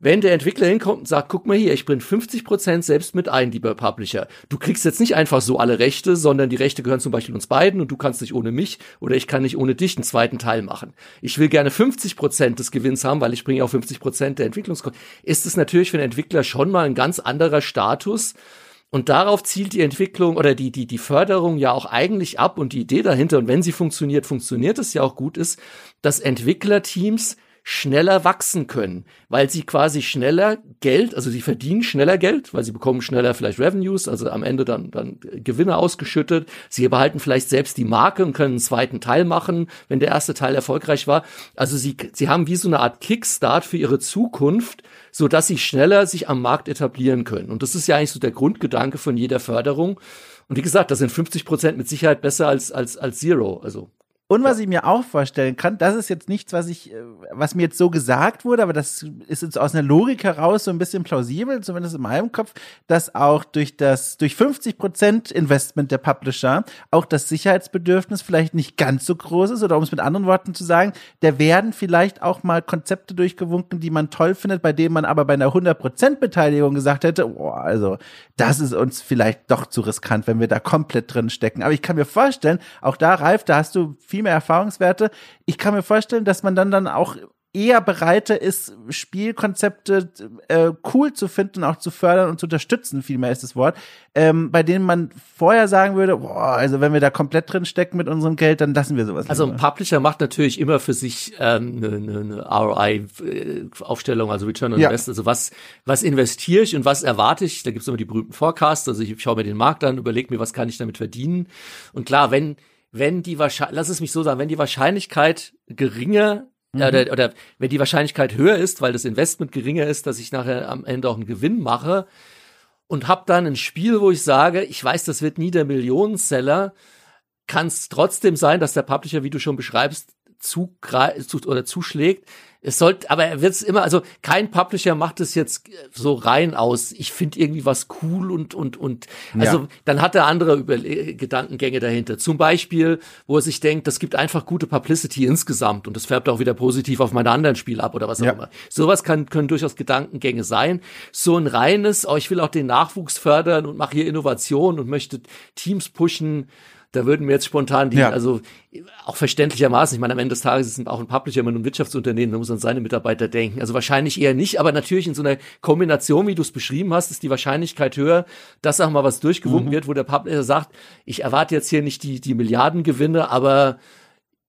Wenn der Entwickler hinkommt und sagt, guck mal hier, ich bringe 50 Prozent selbst mit ein, lieber Publisher. Du kriegst jetzt nicht einfach so alle Rechte, sondern die Rechte gehören zum Beispiel uns beiden und du kannst nicht ohne mich oder ich kann nicht ohne dich einen zweiten Teil machen. Ich will gerne 50 Prozent des Gewinns haben, weil ich bringe auch 50 Prozent der Entwicklungskosten. Ist es natürlich für den Entwickler schon mal ein ganz anderer Status, und darauf zielt die Entwicklung oder die, die, die Förderung ja auch eigentlich ab und die Idee dahinter, und wenn sie funktioniert, funktioniert es ja auch gut, ist, dass Entwicklerteams schneller wachsen können, weil sie quasi schneller Geld, also sie verdienen schneller Geld, weil sie bekommen schneller vielleicht Revenues, also am Ende dann, dann Gewinne ausgeschüttet. Sie behalten vielleicht selbst die Marke und können einen zweiten Teil machen, wenn der erste Teil erfolgreich war. Also sie, sie haben wie so eine Art Kickstart für ihre Zukunft, so dass sie schneller sich am Markt etablieren können. Und das ist ja eigentlich so der Grundgedanke von jeder Förderung. Und wie gesagt, das sind 50 Prozent mit Sicherheit besser als, als, als Zero. Also und was ich mir auch vorstellen kann, das ist jetzt nichts, was ich, äh, was mir jetzt so gesagt wurde, aber das ist jetzt aus einer Logik heraus so ein bisschen plausibel, zumindest in meinem Kopf, dass auch durch das, durch 50 Prozent Investment der Publisher auch das Sicherheitsbedürfnis vielleicht nicht ganz so groß ist oder um es mit anderen Worten zu sagen, da werden vielleicht auch mal Konzepte durchgewunken, die man toll findet, bei denen man aber bei einer 100 Prozent Beteiligung gesagt hätte, oh, also das ist uns vielleicht doch zu riskant, wenn wir da komplett drin stecken. Aber ich kann mir vorstellen, auch da, Ralf, da hast du viel viel mehr Erfahrungswerte. Ich kann mir vorstellen, dass man dann dann auch eher bereiter ist, Spielkonzepte äh, cool zu finden, auch zu fördern und zu unterstützen, vielmehr ist das Wort, ähm, bei denen man vorher sagen würde, boah, also wenn wir da komplett drin stecken mit unserem Geld, dann lassen wir sowas. Also ein Publisher macht natürlich immer für sich ähm, eine, eine, ROI-Aufstellung, also Return on ja. Invest, also was, was investiere ich und was erwarte ich, da gibt es immer die berühmten Forecasts, also ich schaue mir den Markt an, überlege mir, was kann ich damit verdienen und klar, wenn wenn die Wahrscheinlichkeit, lass es mich so sagen, wenn die Wahrscheinlichkeit geringer mhm. oder, oder wenn die Wahrscheinlichkeit höher ist, weil das Investment geringer ist, dass ich nachher am Ende auch einen Gewinn mache und hab dann ein Spiel, wo ich sage, ich weiß, das wird nie der Millionenseller, kann es trotzdem sein, dass der Publisher, wie du schon beschreibst, zugreift oder zuschlägt. Es sollte, aber er wird es immer, also kein Publisher macht es jetzt so rein aus. Ich finde irgendwie was cool und und und also ja. dann hat er andere Über Gedankengänge dahinter. Zum Beispiel, wo er sich denkt, das gibt einfach gute Publicity insgesamt und das färbt auch wieder positiv auf meine anderen Spiele ab oder was auch ja. immer. Sowas kann können durchaus Gedankengänge sein. So ein reines, oh, ich will auch den Nachwuchs fördern und mache hier Innovation und möchte Teams pushen da würden mir jetzt spontan die, ja. also auch verständlichermaßen, ich meine, am Ende des Tages ist auch ein Publisher immer ein Wirtschaftsunternehmen, da muss an seine Mitarbeiter denken. Also wahrscheinlich eher nicht, aber natürlich in so einer Kombination, wie du es beschrieben hast, ist die Wahrscheinlichkeit höher, dass auch mal was durchgewunken mhm. wird, wo der Publisher sagt, ich erwarte jetzt hier nicht die, die Milliardengewinne, aber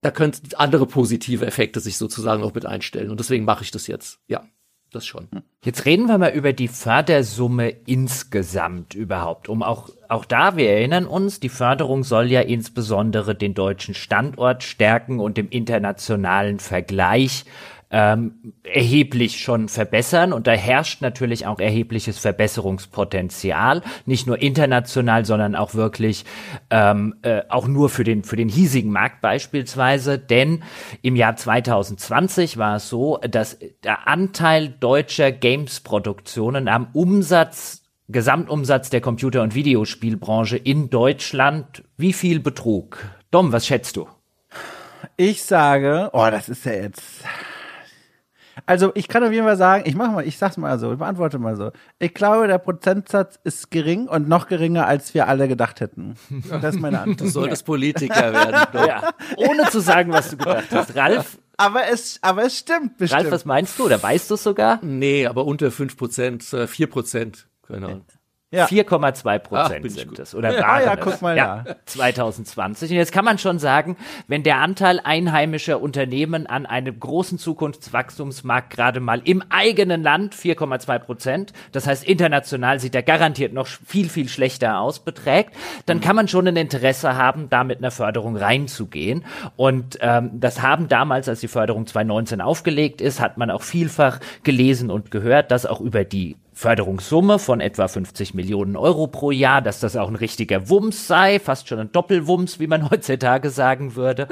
da könnten andere positive Effekte sich sozusagen auch mit einstellen. Und deswegen mache ich das jetzt, ja. Das schon. Jetzt reden wir mal über die Fördersumme insgesamt überhaupt, um auch, auch da, wir erinnern uns, die Förderung soll ja insbesondere den deutschen Standort stärken und im internationalen Vergleich ähm, erheblich schon verbessern und da herrscht natürlich auch erhebliches Verbesserungspotenzial, nicht nur international, sondern auch wirklich ähm, äh, auch nur für den für den hiesigen Markt beispielsweise, denn im Jahr 2020 war es so, dass der Anteil deutscher Games-Produktionen am Umsatz Gesamtumsatz der Computer- und Videospielbranche in Deutschland wie viel betrug? Dom, was schätzt du? Ich sage, oh, das ist ja jetzt also ich kann auf jeden Fall sagen, ich mache mal, ich sag's mal so, ich beantworte mal so. Ich glaube, der Prozentsatz ist gering und noch geringer, als wir alle gedacht hätten. Das ist meine Antwort. Du solltest Politiker werden. ja. Ohne zu sagen, was du gedacht hast. Ralf, aber es, aber es stimmt bestimmt. Ralf, was meinst du? Oder weißt du es sogar? Nee, aber unter 5 Prozent, 4 Prozent. Genau. Ja. 4,2 Prozent sind es. Oder ja, waren ja, es. guck mal ja, 2020. Und jetzt kann man schon sagen, wenn der Anteil einheimischer Unternehmen an einem großen Zukunftswachstumsmarkt gerade mal im eigenen Land 4,2 Prozent, das heißt international sieht er garantiert noch viel, viel schlechter aus, beträgt, dann kann man schon ein Interesse haben, da mit einer Förderung reinzugehen. Und ähm, das haben damals, als die Förderung 2019 aufgelegt ist, hat man auch vielfach gelesen und gehört, dass auch über die Förderungssumme von etwa 50 Millionen Euro pro Jahr, dass das auch ein richtiger Wumms sei, fast schon ein Doppelwumms, wie man heutzutage sagen würde.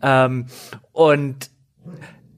ähm, und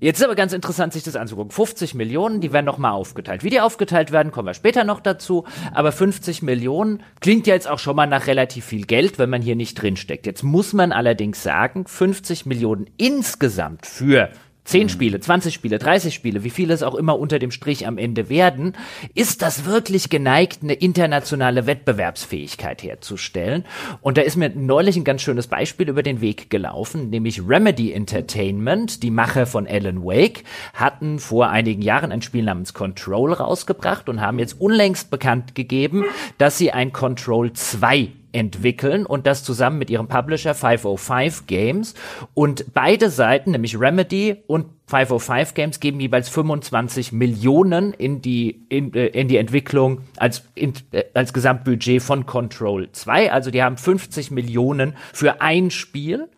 Jetzt ist aber ganz interessant, sich das anzugucken. 50 Millionen, die werden nochmal aufgeteilt. Wie die aufgeteilt werden, kommen wir später noch dazu. Aber 50 Millionen klingt ja jetzt auch schon mal nach relativ viel Geld, wenn man hier nicht drinsteckt. Jetzt muss man allerdings sagen, 50 Millionen insgesamt für 10 Spiele, 20 Spiele, 30 Spiele, wie viele es auch immer unter dem Strich am Ende werden, ist das wirklich geneigt, eine internationale Wettbewerbsfähigkeit herzustellen. Und da ist mir neulich ein ganz schönes Beispiel über den Weg gelaufen, nämlich Remedy Entertainment, die Macher von Alan Wake, hatten vor einigen Jahren ein Spiel namens Control rausgebracht und haben jetzt unlängst bekannt gegeben, dass sie ein Control 2 entwickeln und das zusammen mit ihrem Publisher 505 Games. Und beide Seiten, nämlich Remedy und 505 Games, geben jeweils 25 Millionen in die, in, äh, in die Entwicklung als, in, äh, als Gesamtbudget von Control 2. Also die haben 50 Millionen für ein Spiel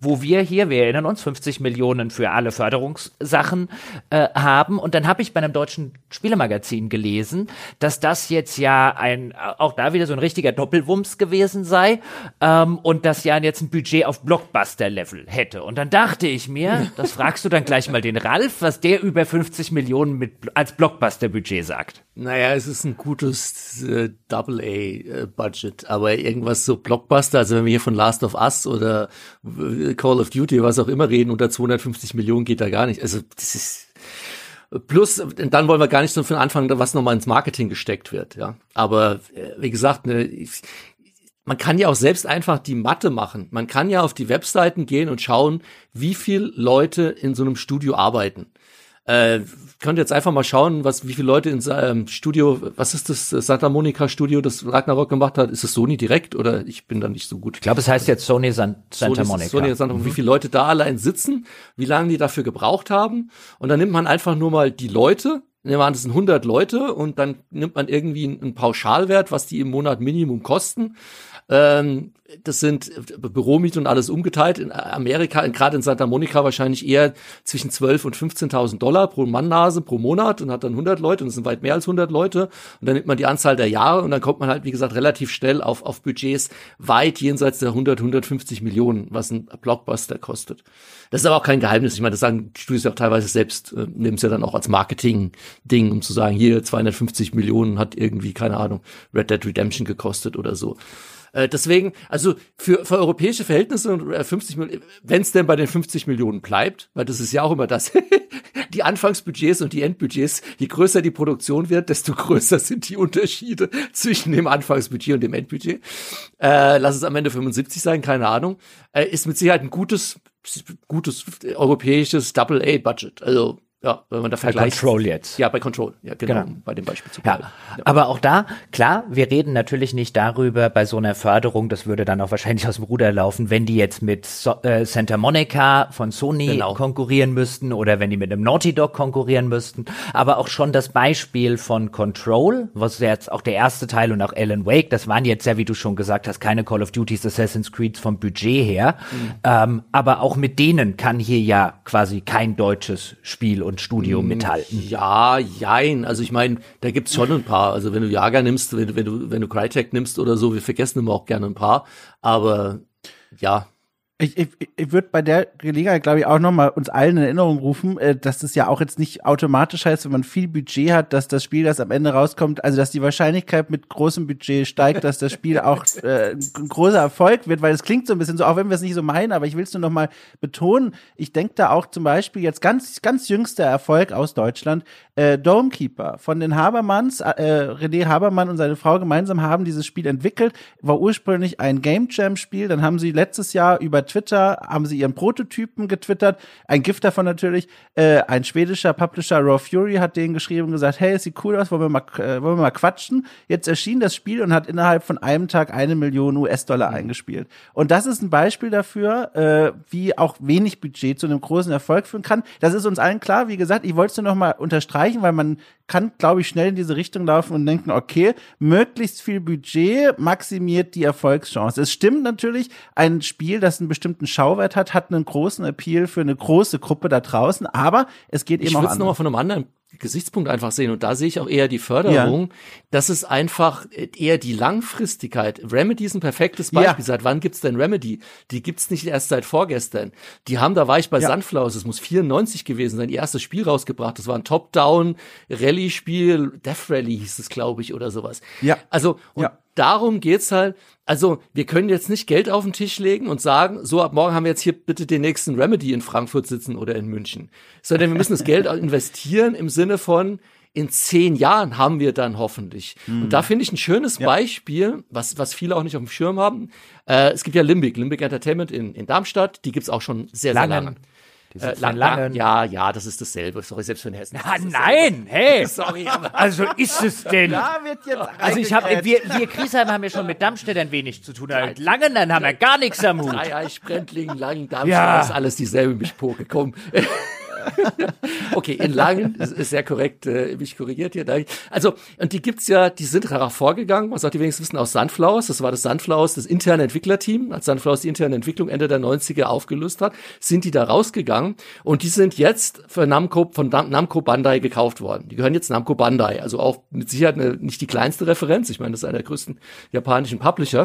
wo wir hier, wir erinnern uns, 50 Millionen für alle Förderungssachen äh, haben. Und dann habe ich bei einem deutschen Spielemagazin gelesen, dass das jetzt ja ein, auch da wieder so ein richtiger Doppelwumms gewesen sei ähm, und das ja jetzt ein Budget auf Blockbuster-Level hätte. Und dann dachte ich mir, das fragst du dann gleich mal den Ralf, was der über 50 Millionen mit, als Blockbuster-Budget sagt. Naja, es ist ein gutes äh, Double-A-Budget, aber irgendwas so Blockbuster, also wenn wir hier von Last of Us oder äh, Call of Duty, was auch immer reden, unter 250 Millionen geht da gar nicht. Also das ist Plus, dann wollen wir gar nicht so von Anfang, was nochmal ins Marketing gesteckt wird, ja. Aber äh, wie gesagt, ne, man kann ja auch selbst einfach die Matte machen. Man kann ja auf die Webseiten gehen und schauen, wie viel Leute in so einem Studio arbeiten. Äh, könnt jetzt einfach mal schauen, was, wie viele Leute in seinem Studio, was ist das Santa Monica Studio, das Ragnarok gemacht hat? Ist es Sony direkt oder ich bin da nicht so gut? Ich glaube, es heißt jetzt Sony San Santa Monica. Sony Santa, mhm. Wie viele Leute da allein sitzen, wie lange die dafür gebraucht haben und dann nimmt man einfach nur mal die Leute, Nehmen wir an, das sind 100 Leute und dann nimmt man irgendwie einen Pauschalwert, was die im Monat Minimum kosten. Ähm, das sind Büromiete und alles umgeteilt. In Amerika, gerade in Santa Monica wahrscheinlich eher zwischen 12 und 15.000 Dollar pro Mannnase pro Monat und hat dann 100 Leute und es sind weit mehr als 100 Leute. Und dann nimmt man die Anzahl der Jahre und dann kommt man halt, wie gesagt, relativ schnell auf, auf Budgets weit jenseits der 100, 150 Millionen, was ein Blockbuster kostet. Das ist aber auch kein Geheimnis. Ich meine, das sagen Studios ja auch teilweise selbst, äh, nehmen es ja dann auch als Marketing-Ding, um zu sagen, hier 250 Millionen hat irgendwie, keine Ahnung, Red Dead Redemption gekostet oder so. Äh, deswegen, also für, für europäische Verhältnisse 50 Millionen, wenn es denn bei den 50 Millionen bleibt, weil das ist ja auch immer das, die Anfangsbudgets und die Endbudgets, je größer die Produktion wird, desto größer sind die Unterschiede zwischen dem Anfangsbudget und dem Endbudget. Äh, lass es am Ende 75 sein, keine Ahnung. Äh, ist mit Sicherheit ein gutes, gutes europäisches Double-A-Budget. Also Ja, wenn man da bei vergleicht. Control jetzt. Ja, bei Control. Ja, genau. Genau. Bei dem Beispiel zu Ja, bleiben. aber auch da, klar, wir reden natürlich nicht darüber bei so einer Förderung, das würde dann auch wahrscheinlich aus dem Ruder laufen, wenn die jetzt mit so äh, Santa Monica von Sony Genau. konkurrieren müssten oder wenn die mit einem Naughty Dog konkurrieren müssten. Aber auch schon das Beispiel von Control, was jetzt auch der erste Teil und auch Alan Wake, das waren jetzt ja, wie du schon gesagt hast, keine Call of Duties, Assassin's Creed vom Budget her. Ähm, aber auch mit denen kann hier ja quasi kein deutsches Spiel und Studio mithalten. Ja, jein. Also ich meine, da gibt's schon ein paar. Also wenn du Jager nimmst, wenn, du- wenn du wenn du Crytek nimmst oder so, wir vergessen immer auch gerne ein paar. Aber ja, Ich, ich, ich würde bei der Gelegenheit, glaube ich, auch nochmal uns allen in Erinnerung rufen, äh, dass das ja auch jetzt nicht automatisch heißt, wenn man viel Budget hat, dass das Spiel, das am Ende rauskommt, also dass die Wahrscheinlichkeit mit großem Budget steigt, dass das Spiel auch äh, ein großer Erfolg wird, weil es klingt so ein bisschen so, auch wenn wir es nicht so meinen, aber ich will es nur nochmal betonen. Ich denke da auch zum Beispiel jetzt ganz, ganz jüngster Erfolg aus Deutschland, äh, Domekeeper von den Habermanns, äh, René Habermann und seine Frau gemeinsam haben dieses Spiel entwickelt, war ursprünglich ein Game Jam Spiel, dann haben sie letztes Jahr über Twitter, haben sie ihren Prototypen getwittert, ein Gift davon natürlich, äh, ein schwedischer Publisher Raw Fury hat denen geschrieben und gesagt, hey, es sieht cool aus, wollen wir mal, äh, wollen wir mal quatschen. Jetzt erschien das Spiel und hat innerhalb von einem Tag eine Million US-Dollar eingespielt. Und das ist ein Beispiel dafür, äh, wie auch wenig Budget zu einem großen Erfolg führen kann. Das ist uns allen klar. Wie gesagt, ich wollte es nur noch mal unterstreichen, weil man kann, glaube ich, schnell in diese Richtung laufen und denken, okay, möglichst viel Budget maximiert die Erfolgschance. Es stimmt natürlich, ein Spiel, das einen bestimmten Schauwert hat, hat einen großen Appeal für eine große Gruppe da draußen, aber es geht ich eben auch würde es nochmal von einem anderen Gesichtspunkt einfach sehen. Und da sehe ich auch eher die Förderung. Das ist einfach eher die Langfristigkeit. Remedy ist ein perfektes Beispiel. Ja. Seit wann gibt's denn Remedy? Die gibt's nicht erst seit vorgestern. Die haben, da war ich bei Ja. Sunflowers, es muss 94 gewesen sein, ihr erstes Spiel rausgebracht. Das war ein Top-Down-Rallye-Spiel. Death Rally hieß es, glaube ich, oder sowas. Ja. Also, und Ja. Darum geht's halt. Also, wir können jetzt nicht Geld auf den Tisch legen und sagen, so ab morgen haben wir jetzt hier bitte den nächsten Remedy in Frankfurt sitzen oder in München. Sondern wir müssen das Geld investieren im Sinne von, in zehn Jahren haben wir dann hoffentlich. Und da finde ich ein schönes Beispiel, was, was viele auch nicht auf dem Schirm haben. Äh, es gibt ja Limbic, Limbic Entertainment in, in Darmstadt, die gibt's auch schon sehr, sehr Langen. lange. Äh, lang, Langen. ja, ja, das ist dasselbe. Sorry, selbst für den Hessen. Ah, nein, hey. Sorry, aber Also ist es denn? Da wird jetzt Also ich habe, wir, wir Griesheim haben ja schon mit Darmstadt ein wenig zu tun. Aber Mit Langen, dann haben wir gar nichts am Hut. Dreieich, Brentling, Langen, Darmstadt, Ja. ist alles dieselbe Mischpoke, komm. okay, in Langen ist, ist sehr korrekt, äh, mich korrigiert hier. Also, und die gibt's ja, die sind darauf vorgegangen, was auch die wenigsten wissen, aus Sunflowers. Das war das Sunflowers, das interne Entwicklerteam. Als Sunflowers die interne Entwicklung Ende der 90er aufgelöst hat, sind die da rausgegangen und die sind jetzt für Namco, von Nam- Namco Bandai gekauft worden. Die gehören jetzt Namco Bandai, also auch mit Sicherheit eine, nicht die kleinste Referenz. Ich meine, das ist einer der größten japanischen Publisher.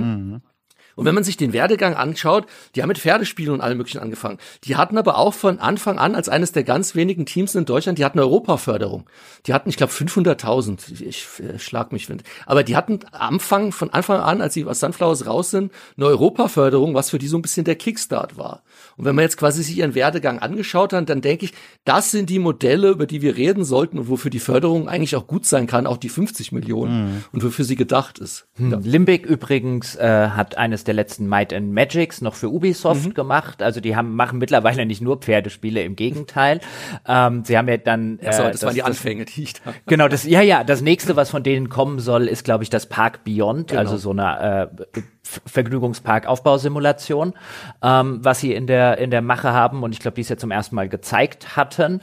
Und wenn man sich den Werdegang anschaut, die haben mit Pferdespielen und allem möglichen angefangen. Die hatten aber auch von Anfang an als eines der ganz wenigen Teams in Deutschland, die hatten Europaförderung. Die hatten, ich glaube, 500.000. Ich, ich äh, schlag mich wind. Aber die hatten Anfang, von Anfang an, als sie aus Sunflowers raus sind, eine Europaförderung, was für die so ein bisschen der Kickstart war. Und wenn man jetzt quasi sich ihren Werdegang angeschaut hat, dann denke ich, das sind die Modelle, über die wir reden sollten und wofür die Förderung eigentlich auch gut sein kann, auch die 50 Millionen und wofür sie gedacht ist. Ja. Limbic übrigens äh, hat eines der letzten Might and Magics noch für Ubisoft gemacht. Also die haben machen mittlerweile nicht nur Pferdespiele, im Gegenteil. Ähm, sie haben ja dann äh, So, das, waren die Anfänge, die ich da. Genau, das, ja, ja, das nächste, was von denen kommen soll, ist, glaube ich, das Park Beyond, Genau. also so eine äh, Vergnügungspark-Aufbausimulation, ähm, was sie in der, in der Mache haben und ich glaube, die es ja zum ersten Mal gezeigt hatten.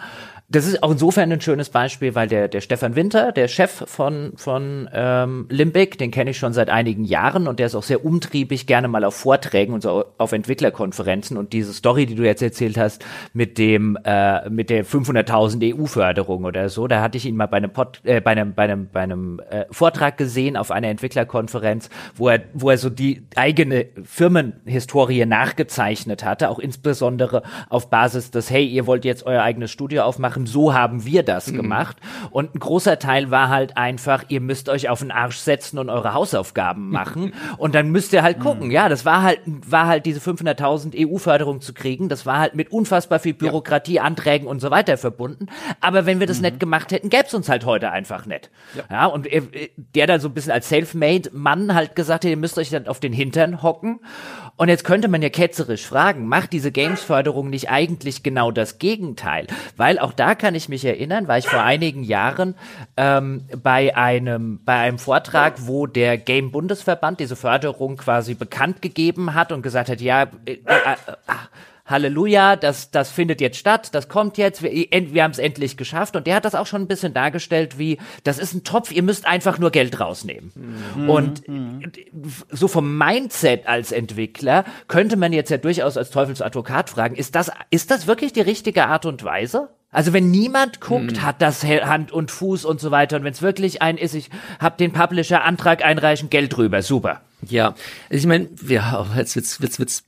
Das ist auch insofern ein schönes Beispiel, weil der, der Stefan Winter, der Chef von, von ähm, Limbic, den kenne ich schon seit einigen Jahren und der ist auch sehr umtriebig, gerne mal auf Vorträgen und so auf Entwicklerkonferenzen. Und diese Story, die du jetzt erzählt hast, mit dem äh, mit der 500.000 EU-Förderung oder so, da hatte ich ihn mal bei einem, Pod, äh, bei einem, bei einem, bei einem äh, Vortrag gesehen auf einer Entwicklerkonferenz, wo er, wo er so die eigene Firmenhistorie nachgezeichnet hatte, auch insbesondere auf Basis des, hey, ihr wollt jetzt euer eigenes Studio aufmachen, so haben wir das gemacht. Und ein großer Teil war halt einfach, ihr müsst euch auf den Arsch setzen und eure Hausaufgaben machen. und dann müsst ihr halt gucken. Ja, das war halt, war halt diese 500.000 EU-Förderung zu kriegen. Das war halt mit unfassbar viel Bürokratie, Anträgen und so weiter verbunden. Aber wenn wir das nicht gemacht hätten, gäbe es uns halt heute einfach nicht. Ja, und er, der dann so ein bisschen als Selfmade-Mann halt gesagt hat, ihr müsst euch dann auf den Hintern hocken Und jetzt könnte man ja ketzerisch fragen, macht diese Games-Förderung nicht eigentlich genau das Gegenteil? Weil auch da kann ich mich erinnern, war ich vor einigen Jahren ähm, bei einem bei einem Vortrag, wo der Game Bundesverband diese Förderung quasi bekannt gegeben hat und gesagt hat, ja, äh, äh, äh, Halleluja, das, das findet jetzt statt, das kommt jetzt, wir, wir haben es endlich geschafft. Und der hat das auch schon ein bisschen dargestellt wie, das ist ein Topf, ihr müsst einfach nur Geld rausnehmen. Mhm. Und mhm. so vom Mindset als Entwickler könnte man jetzt ja durchaus als Teufelsadvokat fragen, ist das, ist das wirklich die richtige Art und Weise? Also wenn niemand guckt, hm. hat das Hand und Fuß und so weiter. Und wenn es wirklich ein ist, ich habe den Publisher Antrag einreichen, Geld drüber, super. Ja, ich meine, ja, jetzt wird's, wird's, wird's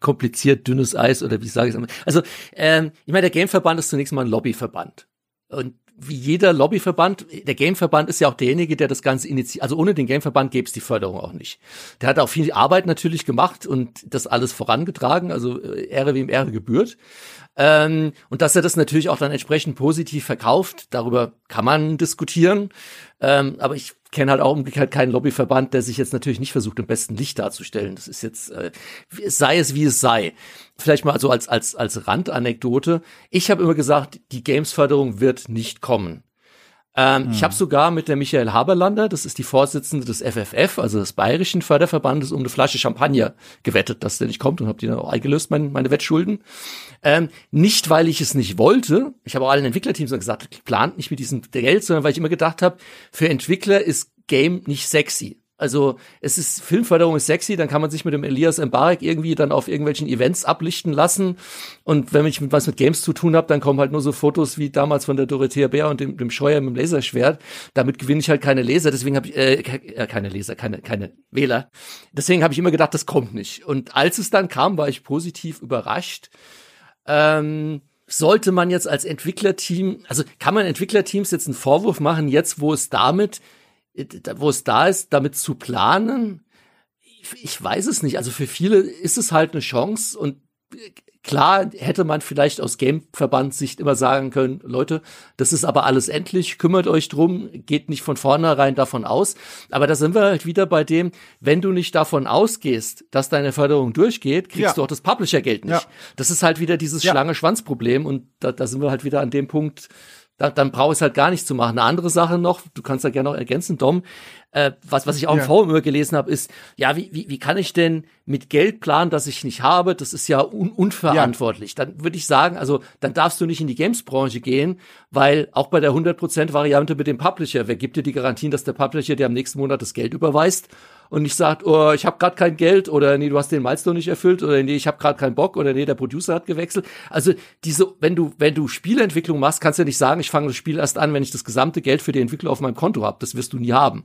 kompliziert, dünnes Eis oder wie sage ich es? Also, ähm, ich meine, der Gameverband ist zunächst mal ein Lobbyverband. Und wie jeder Lobbyverband, der Gameverband ist ja auch derjenige, der das Ganze initiiert. Also ohne den Gameverband gäbe es die Förderung auch nicht. Der hat auch viel Arbeit natürlich gemacht und das alles vorangetragen, also äh, Ehre wem Ehre gebührt. Ähm, und dass er das natürlich auch dann entsprechend positiv verkauft, darüber kann man diskutieren. Ähm, aber ich kenne halt auch umgekehrt keinen Lobbyverband, der sich jetzt natürlich nicht versucht, im besten Licht darzustellen. Das ist jetzt, äh, sei es wie es sei. Vielleicht mal so als, als, als Randanekdote. Ich habe immer gesagt, die Games-Förderung wird nicht kommen. Ähm, hm. Ich habe sogar mit der Michael Haberlander, das ist die Vorsitzende des FFF, also des Bayerischen Förderverbandes, um eine Flasche Champagner gewettet, dass der nicht kommt und habe die dann auch eingelöst, mein, meine Wettschulden. Ähm, nicht, weil ich es nicht wollte. Ich habe auch allen Entwicklerteams gesagt, plant nicht mit diesem Geld, sondern weil ich immer gedacht habe, für Entwickler ist Game nicht sexy. Also es ist Filmförderung ist sexy, dann kann man sich mit dem Elias Mbarek irgendwie dann auf irgendwelchen Events ablichten lassen. Und wenn ich mit was mit Games zu tun habe, dann kommen halt nur so Fotos wie damals von der Dorothea Bär und dem, dem Scheuer mit dem Laserschwert. Damit gewinne ich halt keine Leser, deswegen habe ich äh, äh, keine Leser, keine keine Wähler. Deswegen habe ich immer gedacht, das kommt nicht. Und als es dann kam, war ich positiv überrascht. Ähm, sollte man jetzt als Entwicklerteam, also kann man Entwicklerteams jetzt einen Vorwurf machen, jetzt wo es damit wo es da ist, damit zu planen, ich weiß es nicht. Also für viele ist es halt eine Chance und klar hätte man vielleicht aus Game-Verband-Sicht immer sagen können, Leute, das ist aber alles endlich, kümmert euch drum, geht nicht von vornherein davon aus. Aber da sind wir halt wieder bei dem, wenn du nicht davon ausgehst, dass deine Förderung durchgeht, kriegst ja. du auch das Publisher-Geld nicht. Ja. Das ist halt wieder dieses ja. Schlange-Schwanz-Problem und da, da sind wir halt wieder an dem Punkt, da, dann brauche ich es halt gar nicht zu machen. Eine andere Sache noch, du kannst da gerne noch ergänzen, Dom, äh, was, was ich auch ja. im Forum immer gelesen habe, ist, ja, wie, wie, wie kann ich denn mit Geld planen, das ich nicht habe? Das ist ja un unverantwortlich. Ja. Dann würde ich sagen, also dann darfst du nicht in die Games-Branche gehen, weil auch bei der 100%-Variante mit dem Publisher, wer gibt dir die Garantien, dass der Publisher dir am nächsten Monat das Geld überweist? Und nicht sagt, oh, ich habe gerade kein Geld oder nee, du hast den Milestone nicht erfüllt oder nee, ich habe gerade keinen Bock oder nee, der Producer hat gewechselt. Also diese, wenn du wenn du Spielentwicklung machst, kannst du ja nicht sagen, ich fange das Spiel erst an, wenn ich das gesamte Geld für die Entwickler auf meinem Konto habe. Das wirst du nie haben.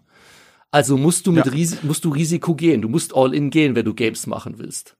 Also musst du mit ja. Ris musst du Risiko gehen. Du musst all in gehen, wenn du Games machen willst.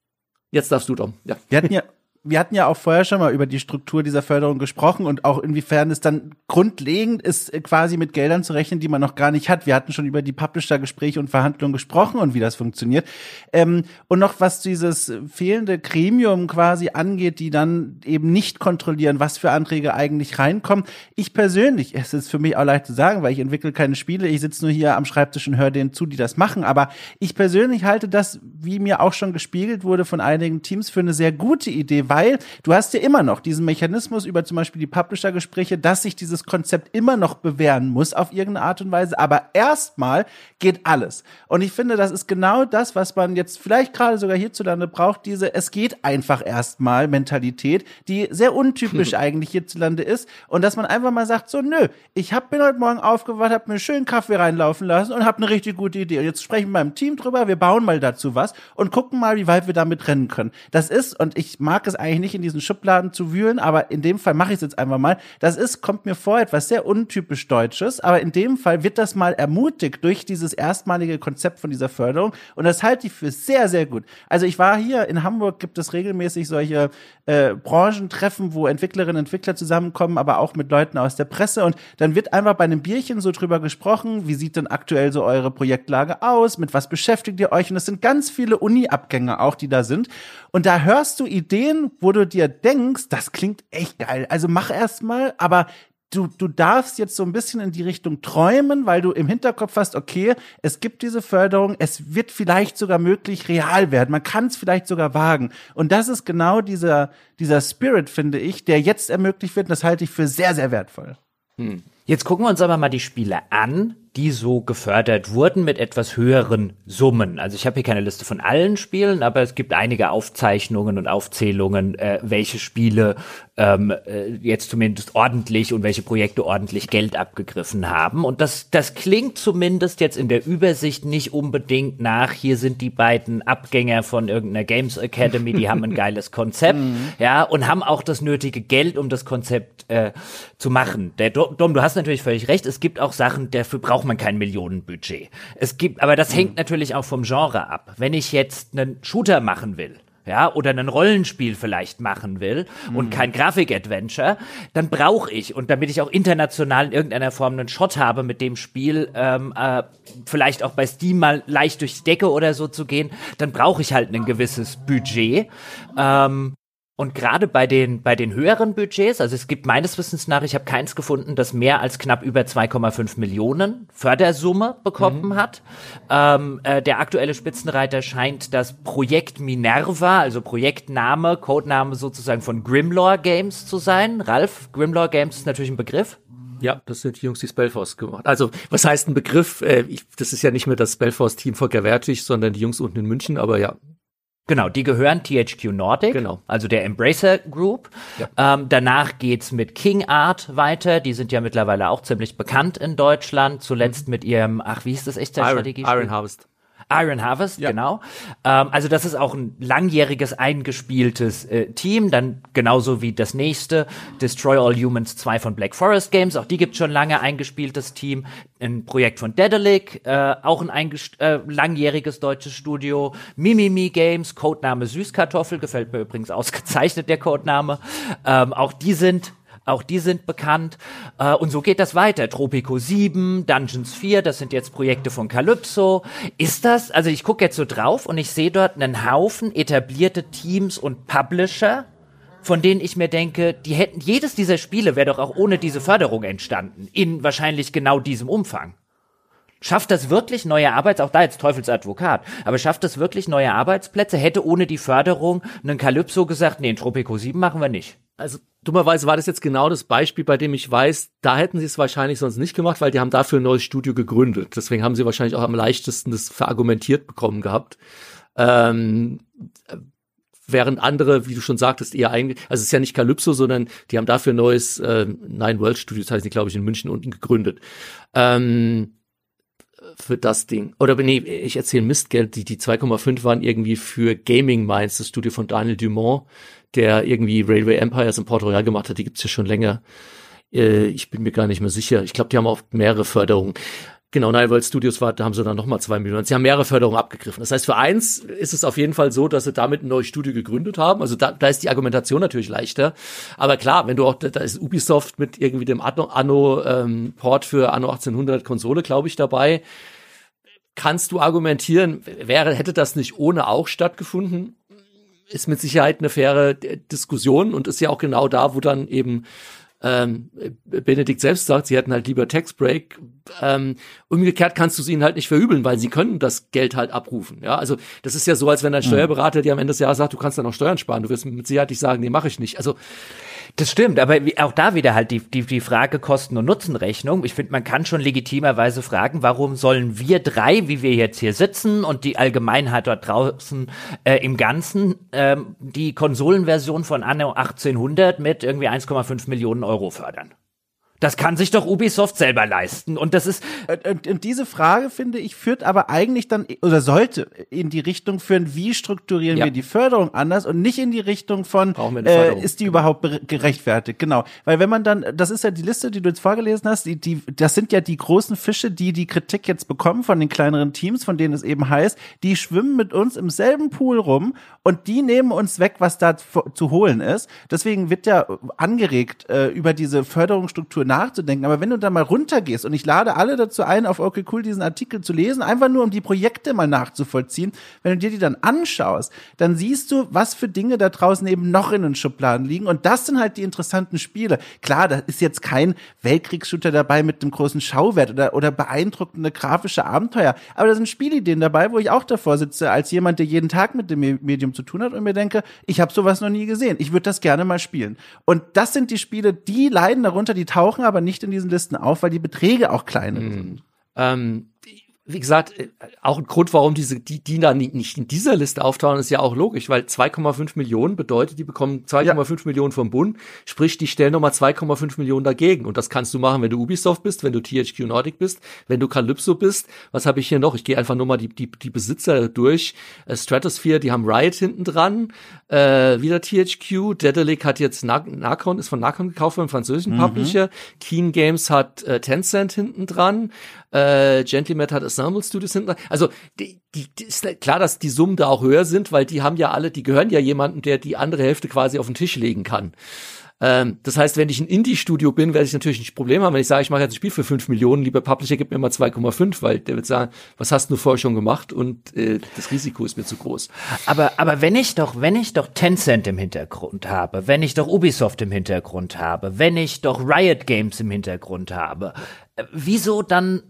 Jetzt darfst du, Dom. Ja. Wir hatten ja, wir hatten ja auch vorher schon mal über die Struktur dieser Förderung gesprochen und auch inwiefern es dann grundlegend ist, äh, quasi mit Geldern zu rechnen, die man noch gar nicht hat. Wir hatten schon über die Publisher-Gespräche und Verhandlungen gesprochen und wie das funktioniert. Ähm, und noch was dieses fehlende Gremium quasi angeht, die dann eben nicht kontrollieren, was für Anträge eigentlich reinkommen. Ich persönlich, es ist für mich auch leicht zu sagen, weil ich entwickle keine Spiele, ich sitze nur hier am Schreibtisch und höre denen zu, die das machen. Aber ich persönlich halte das, wie mir auch schon gespiegelt wurde von einigen Teams, für eine sehr gute Idee, weil du hast ja immer noch diesen Mechanismus über zum Beispiel die Publisher-Gespräche, dass sich dieses Konzept immer noch bewähren muss auf irgendeine Art und Weise. Aber erstmal geht alles. Und ich finde, das ist genau das, was man jetzt vielleicht gerade sogar hierzulande braucht, diese es geht einfach erstmal Mentalität, die sehr untypisch eigentlich hierzulande ist. Und dass man einfach mal sagt, so, nö, ich hab, bin heute Morgen aufgewacht, hab mir einen schönen Kaffee reinlaufen lassen und hab eine richtig gute Idee. Und jetzt sprechen wir mit meinem Team drüber, wir bauen mal dazu was und gucken mal, wie weit wir damit rennen können. Das ist, und ich mag es eigentlich nicht in diesen Schubladen zu wühlen, aber in dem Fall mache ich es jetzt einfach mal. Das ist, kommt mir vor, etwas sehr untypisch Deutsches, aber in dem Fall wird das mal ermutigt durch dieses erstmalige Konzept von dieser Förderung und das halte ich für sehr, sehr gut. Also ich war hier in Hamburg, gibt es regelmäßig solche äh, Branchentreffen, wo Entwicklerinnen und Entwickler zusammenkommen, aber auch mit Leuten aus der Presse und dann wird einfach bei einem Bierchen so drüber gesprochen, wie sieht denn aktuell so eure Projektlage aus, mit was beschäftigt ihr euch und es sind ganz viele Uni-Abgänge auch, die da sind und da hörst du Ideen, wo du dir denkst, das klingt echt geil. Also mach erst mal, aber du, du darfst jetzt so ein bisschen in die Richtung träumen, weil du im Hinterkopf hast, okay, es gibt diese Förderung, es wird vielleicht sogar möglich real werden, man kann es vielleicht sogar wagen. Und das ist genau dieser, dieser Spirit, finde ich, der jetzt ermöglicht wird, und das halte ich für sehr, sehr wertvoll. Hm. Jetzt gucken wir uns aber mal die Spiele an, die so gefördert wurden mit etwas höheren Summen. Also ich habe hier keine Liste von allen Spielen, aber es gibt einige Aufzeichnungen und Aufzählungen, äh, welche Spiele ähm, äh, jetzt zumindest ordentlich und welche Projekte ordentlich Geld abgegriffen haben. Und das, das klingt zumindest jetzt in der Übersicht nicht unbedingt nach, hier sind die beiden Abgänger von irgendeiner Games Academy, die haben ein geiles Konzept, mhm. ja, und haben auch das nötige Geld, um das Konzept äh, zu machen. Der Dom, du hast natürlich völlig recht, es gibt auch Sachen, dafür braucht man kein Millionenbudget. Es gibt, aber das mhm. hängt natürlich auch vom Genre ab. Wenn ich jetzt einen Shooter machen will, ja, oder ein Rollenspiel vielleicht machen will mhm. und kein Grafik-Adventure, dann brauche ich, und damit ich auch international in irgendeiner Form einen Shot habe mit dem Spiel, ähm, äh, vielleicht auch bei Steam mal leicht durch die Decke oder so zu gehen, dann brauche ich halt ein gewisses Budget. Ähm, und gerade bei den, bei den höheren Budgets, also es gibt meines Wissens nach, ich habe keins gefunden, das mehr als knapp über 2,5 Millionen Fördersumme bekommen mhm. hat. Ähm, äh, der aktuelle Spitzenreiter scheint das Projekt Minerva, also Projektname, Codename sozusagen von Grimlore Games zu sein. Ralf, Grimlore Games ist natürlich ein Begriff. Ja, das sind die Jungs, die Spellforce gemacht. Also, was heißt ein Begriff? Äh, ich, das ist ja nicht mehr das Spellforce-Team von Gerwertig, sondern die Jungs unten in München, aber ja, Genau, die gehören THQ Nordic, genau. also der Embracer Group. Ja. Ähm, danach geht's mit King Art weiter. Die sind ja mittlerweile auch ziemlich bekannt in Deutschland. Zuletzt mhm. mit ihrem, ach, wie ist das echte Strategie? Iron Harvest. Iron Harvest, ja. genau. Ähm, also das ist auch ein langjähriges eingespieltes äh, Team, dann genauso wie das nächste, Destroy All Humans 2 von Black Forest Games, auch die gibt schon lange eingespieltes Team. Ein Projekt von Dedelic, äh, auch ein äh, langjähriges deutsches Studio. Mimimi Games, Codename Süßkartoffel, gefällt mir übrigens ausgezeichnet der Codename. Ähm, auch die sind auch die sind bekannt. Äh, und so geht das weiter. Tropico 7, Dungeons 4, das sind jetzt Projekte von Calypso. Ist das, also ich gucke jetzt so drauf und ich sehe dort einen Haufen etablierte Teams und Publisher, von denen ich mir denke, die hätten, jedes dieser Spiele wäre doch auch ohne diese Förderung entstanden. In wahrscheinlich genau diesem Umfang. Schafft das wirklich neue Arbeits, auch da jetzt Teufelsadvokat, aber schafft das wirklich neue Arbeitsplätze? Hätte ohne die Förderung einen Calypso gesagt, nee, in Tropico 7 machen wir nicht. Also dummerweise war das jetzt genau das Beispiel, bei dem ich weiß, da hätten sie es wahrscheinlich sonst nicht gemacht, weil die haben dafür ein neues Studio gegründet. Deswegen haben sie wahrscheinlich auch am leichtesten das verargumentiert bekommen gehabt. Ähm, während andere, wie du schon sagtest, eher eigentlich, also es ist ja nicht Calypso, sondern die haben dafür ein neues äh, Nine World Studio, das heißt die, glaube ich, in München unten gegründet. Ähm, für das Ding. Oder nee, ich erzähle Mistgeld, die, die 2,5 waren irgendwie für Gaming Minds, das Studio von Daniel Dumont der irgendwie Railway Empires in Port Royal gemacht hat, die gibt's ja schon länger. Äh, ich bin mir gar nicht mehr sicher. Ich glaube, die haben auch mehrere Förderungen. Genau, Nile World Studios war, da haben sie dann nochmal zwei Millionen. Sie haben mehrere Förderungen abgegriffen. Das heißt, für eins ist es auf jeden Fall so, dass sie damit ein neues Studio gegründet haben. Also da, da ist die Argumentation natürlich leichter. Aber klar, wenn du auch, da ist Ubisoft mit irgendwie dem Anno, Anno ähm, Port für Anno 1800 Konsole, glaube ich, dabei. Kannst du argumentieren, wäre, hätte das nicht ohne auch stattgefunden? Ist mit Sicherheit eine faire Diskussion und ist ja auch genau da, wo dann eben ähm, Benedikt selbst sagt, sie hätten halt lieber Tax Break. Ähm, umgekehrt kannst du sie ihnen halt nicht verübeln, weil sie können das Geld halt abrufen. Ja, also das ist ja so, als wenn ein hm. Steuerberater dir am Ende des Jahres sagt, du kannst dann auch Steuern sparen. Du wirst mit Sicherheit nicht sagen, nee, mache ich nicht. Also das stimmt, aber auch da wieder halt die, die, die Frage Kosten- und Nutzenrechnung. Ich finde, man kann schon legitimerweise fragen, warum sollen wir drei, wie wir jetzt hier sitzen und die Allgemeinheit dort draußen äh, im Ganzen ähm, die Konsolenversion von Anno 1800 mit irgendwie 1,5 Millionen Euro fördern? Das kann sich doch Ubisoft selber leisten. Und das ist. Und, und, diese Frage, finde ich, führt aber eigentlich dann oder sollte in die Richtung führen, wie strukturieren ja. wir die Förderung anders und nicht in die Richtung von, äh, ist die überhaupt gerechtfertigt? Genau. Weil wenn man dann, das ist ja die Liste, die du jetzt vorgelesen hast, die, die, das sind ja die großen Fische, die die Kritik jetzt bekommen von den kleineren Teams, von denen es eben heißt, die schwimmen mit uns im selben Pool rum und die nehmen uns weg, was da zu holen ist. Deswegen wird ja angeregt, äh, über diese Förderungsstruktur nachzudenken. Aber wenn du da mal runtergehst und ich lade alle dazu ein, auf okay cool diesen Artikel zu lesen, einfach nur um die Projekte mal nachzuvollziehen, wenn du dir die dann anschaust, dann siehst du, was für Dinge da draußen eben noch in den Schubladen liegen. Und das sind halt die interessanten Spiele. Klar, da ist jetzt kein Weltkriegsshooter dabei mit einem großen Schauwert oder, oder beeindruckende grafische Abenteuer. Aber da sind Spielideen dabei, wo ich auch davor sitze, als jemand, der jeden Tag mit dem Medium zu tun hat und mir denke, ich habe sowas noch nie gesehen. Ich würde das gerne mal spielen. Und das sind die Spiele, die leiden darunter, die tauchen aber nicht in diesen Listen auf, weil die Beträge auch kleiner mhm. sind. Ähm, wie gesagt, äh, auch ein Grund, warum diese, die, die da nicht in dieser Liste auftauchen, ist ja auch logisch, weil 2,5 Millionen bedeutet, die bekommen 2,5 ja. Millionen vom Bund, sprich, die stellen nochmal 2,5 Millionen dagegen. Und das kannst du machen, wenn du Ubisoft bist, wenn du THQ Nordic bist, wenn du Calypso bist. Was habe ich hier noch? Ich gehe einfach nur mal die, die, die Besitzer durch. Äh, Stratosphere, die haben Riot hinten dran, äh, wieder THQ. Dedalic hat jetzt Narcon, ist von Narcon gekauft, einem französischen mhm. Publisher. Keen Games hat äh, Tencent hinten dran. Äh, Gentleman hat Ensemble Studios hinten. Also die, die, die ist klar, dass die Summen da auch höher sind, weil die haben ja alle, die gehören ja jemandem, der die andere Hälfte quasi auf den Tisch legen kann. Ähm, das heißt, wenn ich ein Indie-Studio bin, werde ich natürlich ein Problem haben, wenn ich sage, ich mache jetzt ein Spiel für 5 Millionen, lieber Publisher, gib mir mal 2,5, weil der wird sagen, was hast du vorher schon gemacht und äh, das Risiko ist mir zu groß. Aber, aber wenn ich doch, wenn ich doch Tencent im Hintergrund habe, wenn ich doch Ubisoft im Hintergrund habe, wenn ich doch Riot Games im Hintergrund habe, äh, wieso dann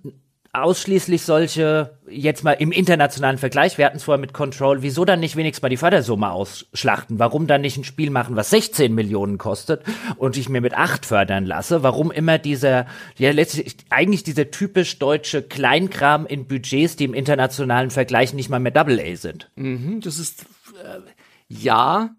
ausschließlich solche, jetzt mal im internationalen Vergleich, wir hatten es vorher mit Control, wieso dann nicht wenigstens mal die Fördersumme ausschlachten? Warum dann nicht ein Spiel machen, was 16 Millionen kostet und ich mir mit 8 fördern lasse? Warum immer dieser, ja letztlich, eigentlich dieser typisch deutsche Kleinkram in Budgets, die im internationalen Vergleich nicht mal mehr Double A sind? Mhm, das ist, äh, ja,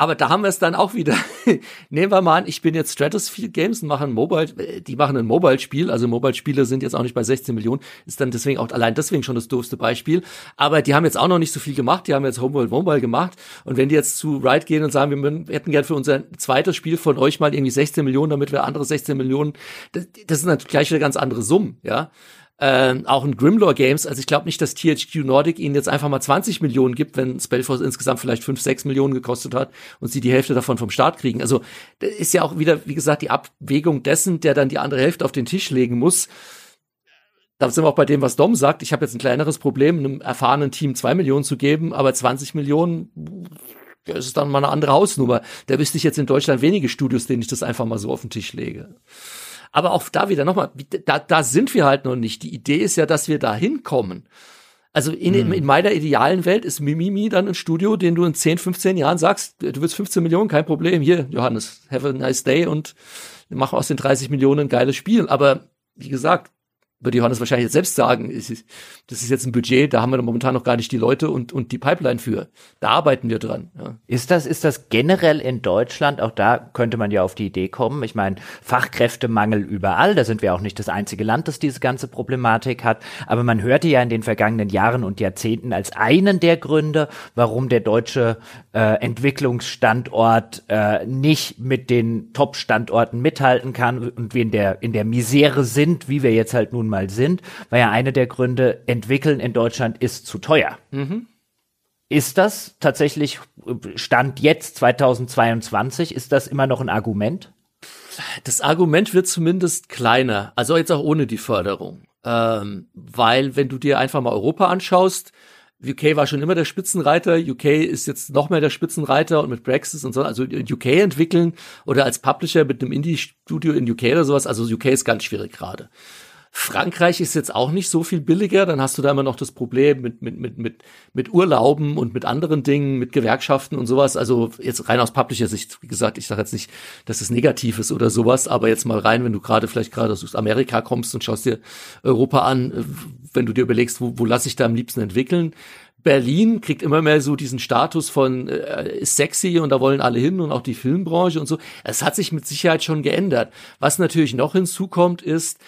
aber da haben wir es dann auch wieder. Nehmen wir mal an, ich bin jetzt Stratosphere Games und machen Mobile, äh, die machen ein Mobile-Spiel, also Mobile-Spiele sind jetzt auch nicht bei 16 Millionen, ist dann deswegen auch allein deswegen schon das doofste Beispiel. Aber die haben jetzt auch noch nicht so viel gemacht, die haben jetzt Homeworld Mobile gemacht. Und wenn die jetzt zu Riot gehen und sagen, wir hätten gern für unser zweites Spiel von euch mal irgendwie 16 Millionen, damit wir andere 16 Millionen, das, das sind natürlich gleich wieder ganz andere Summen, ja äh, auch in Grimlore Games. Also ich glaube nicht, dass THQ Nordic ihnen jetzt einfach mal 20 Millionen gibt, wenn Spellforce insgesamt vielleicht 5, 6 Millionen gekostet hat und sie die Hälfte davon vom Start kriegen. Also das ist ja auch wieder, wie gesagt, die Abwägung dessen, der dann die andere Hälfte auf den Tisch legen muss. Da sind wir auch bei dem, was Dom sagt. Ich habe jetzt ein kleineres Problem, einem erfahrenen Team zwei Millionen zu geben, aber 20 Millionen, das ist dann mal eine andere Hausnummer. Da wüsste ich jetzt in Deutschland wenige Studios, denen ich das einfach mal so auf den Tisch lege. Aber auch da wieder nochmal, da, da sind wir halt noch nicht. Die Idee ist ja, dass wir da hinkommen. Also in, hm. in meiner idealen Welt ist Mimimi dann ein Studio, den du in 10, 15 Jahren sagst, du willst 15 Millionen, kein Problem. Hier, Johannes, have a nice day und mach aus den 30 Millionen ein geiles Spiel. Aber wie gesagt, würde Johannes wahrscheinlich jetzt selbst sagen, das ist jetzt ein Budget, da haben wir momentan noch gar nicht die Leute und, und die Pipeline für. Da arbeiten wir dran. Ja. Ist das, ist das generell in Deutschland, auch da könnte man ja auf die Idee kommen, ich meine, Fachkräftemangel überall, da sind wir auch nicht das einzige Land, das diese ganze Problematik hat, aber man hörte ja in den vergangenen Jahren und Jahrzehnten als einen der Gründe, warum der deutsche äh, Entwicklungsstandort äh, nicht mit den Top-Standorten mithalten kann und wir in der, in der Misere sind, wie wir jetzt halt nun mal sind, war ja eine der Gründe, entwickeln in Deutschland ist zu teuer. Mhm. Ist das tatsächlich, Stand jetzt 2022, ist das immer noch ein Argument? Das Argument wird zumindest kleiner, also jetzt auch ohne die Förderung. Ähm, weil wenn du dir einfach mal Europa anschaust, UK war schon immer der Spitzenreiter, UK ist jetzt noch mehr der Spitzenreiter und mit Brexit und so, also UK entwickeln oder als Publisher mit einem Indie-Studio in UK oder sowas, also UK ist ganz schwierig gerade. Frankreich ist jetzt auch nicht so viel billiger, dann hast du da immer noch das Problem mit, mit, mit, mit, mit Urlauben und mit anderen Dingen, mit Gewerkschaften und sowas. Also jetzt rein aus Publisher-Sicht, wie gesagt, ich sage jetzt nicht, dass es negativ ist oder sowas, aber jetzt mal rein, wenn du gerade vielleicht gerade aus Amerika kommst und schaust dir Europa an, äh, wenn du dir überlegst, wo, wo lasse ich da am liebsten entwickeln, Berlin kriegt immer mehr so diesen Status von äh, sexy und da wollen alle hin und auch die Filmbranche und so. Es hat sich mit Sicherheit schon geändert. Was natürlich noch hinzukommt, ist,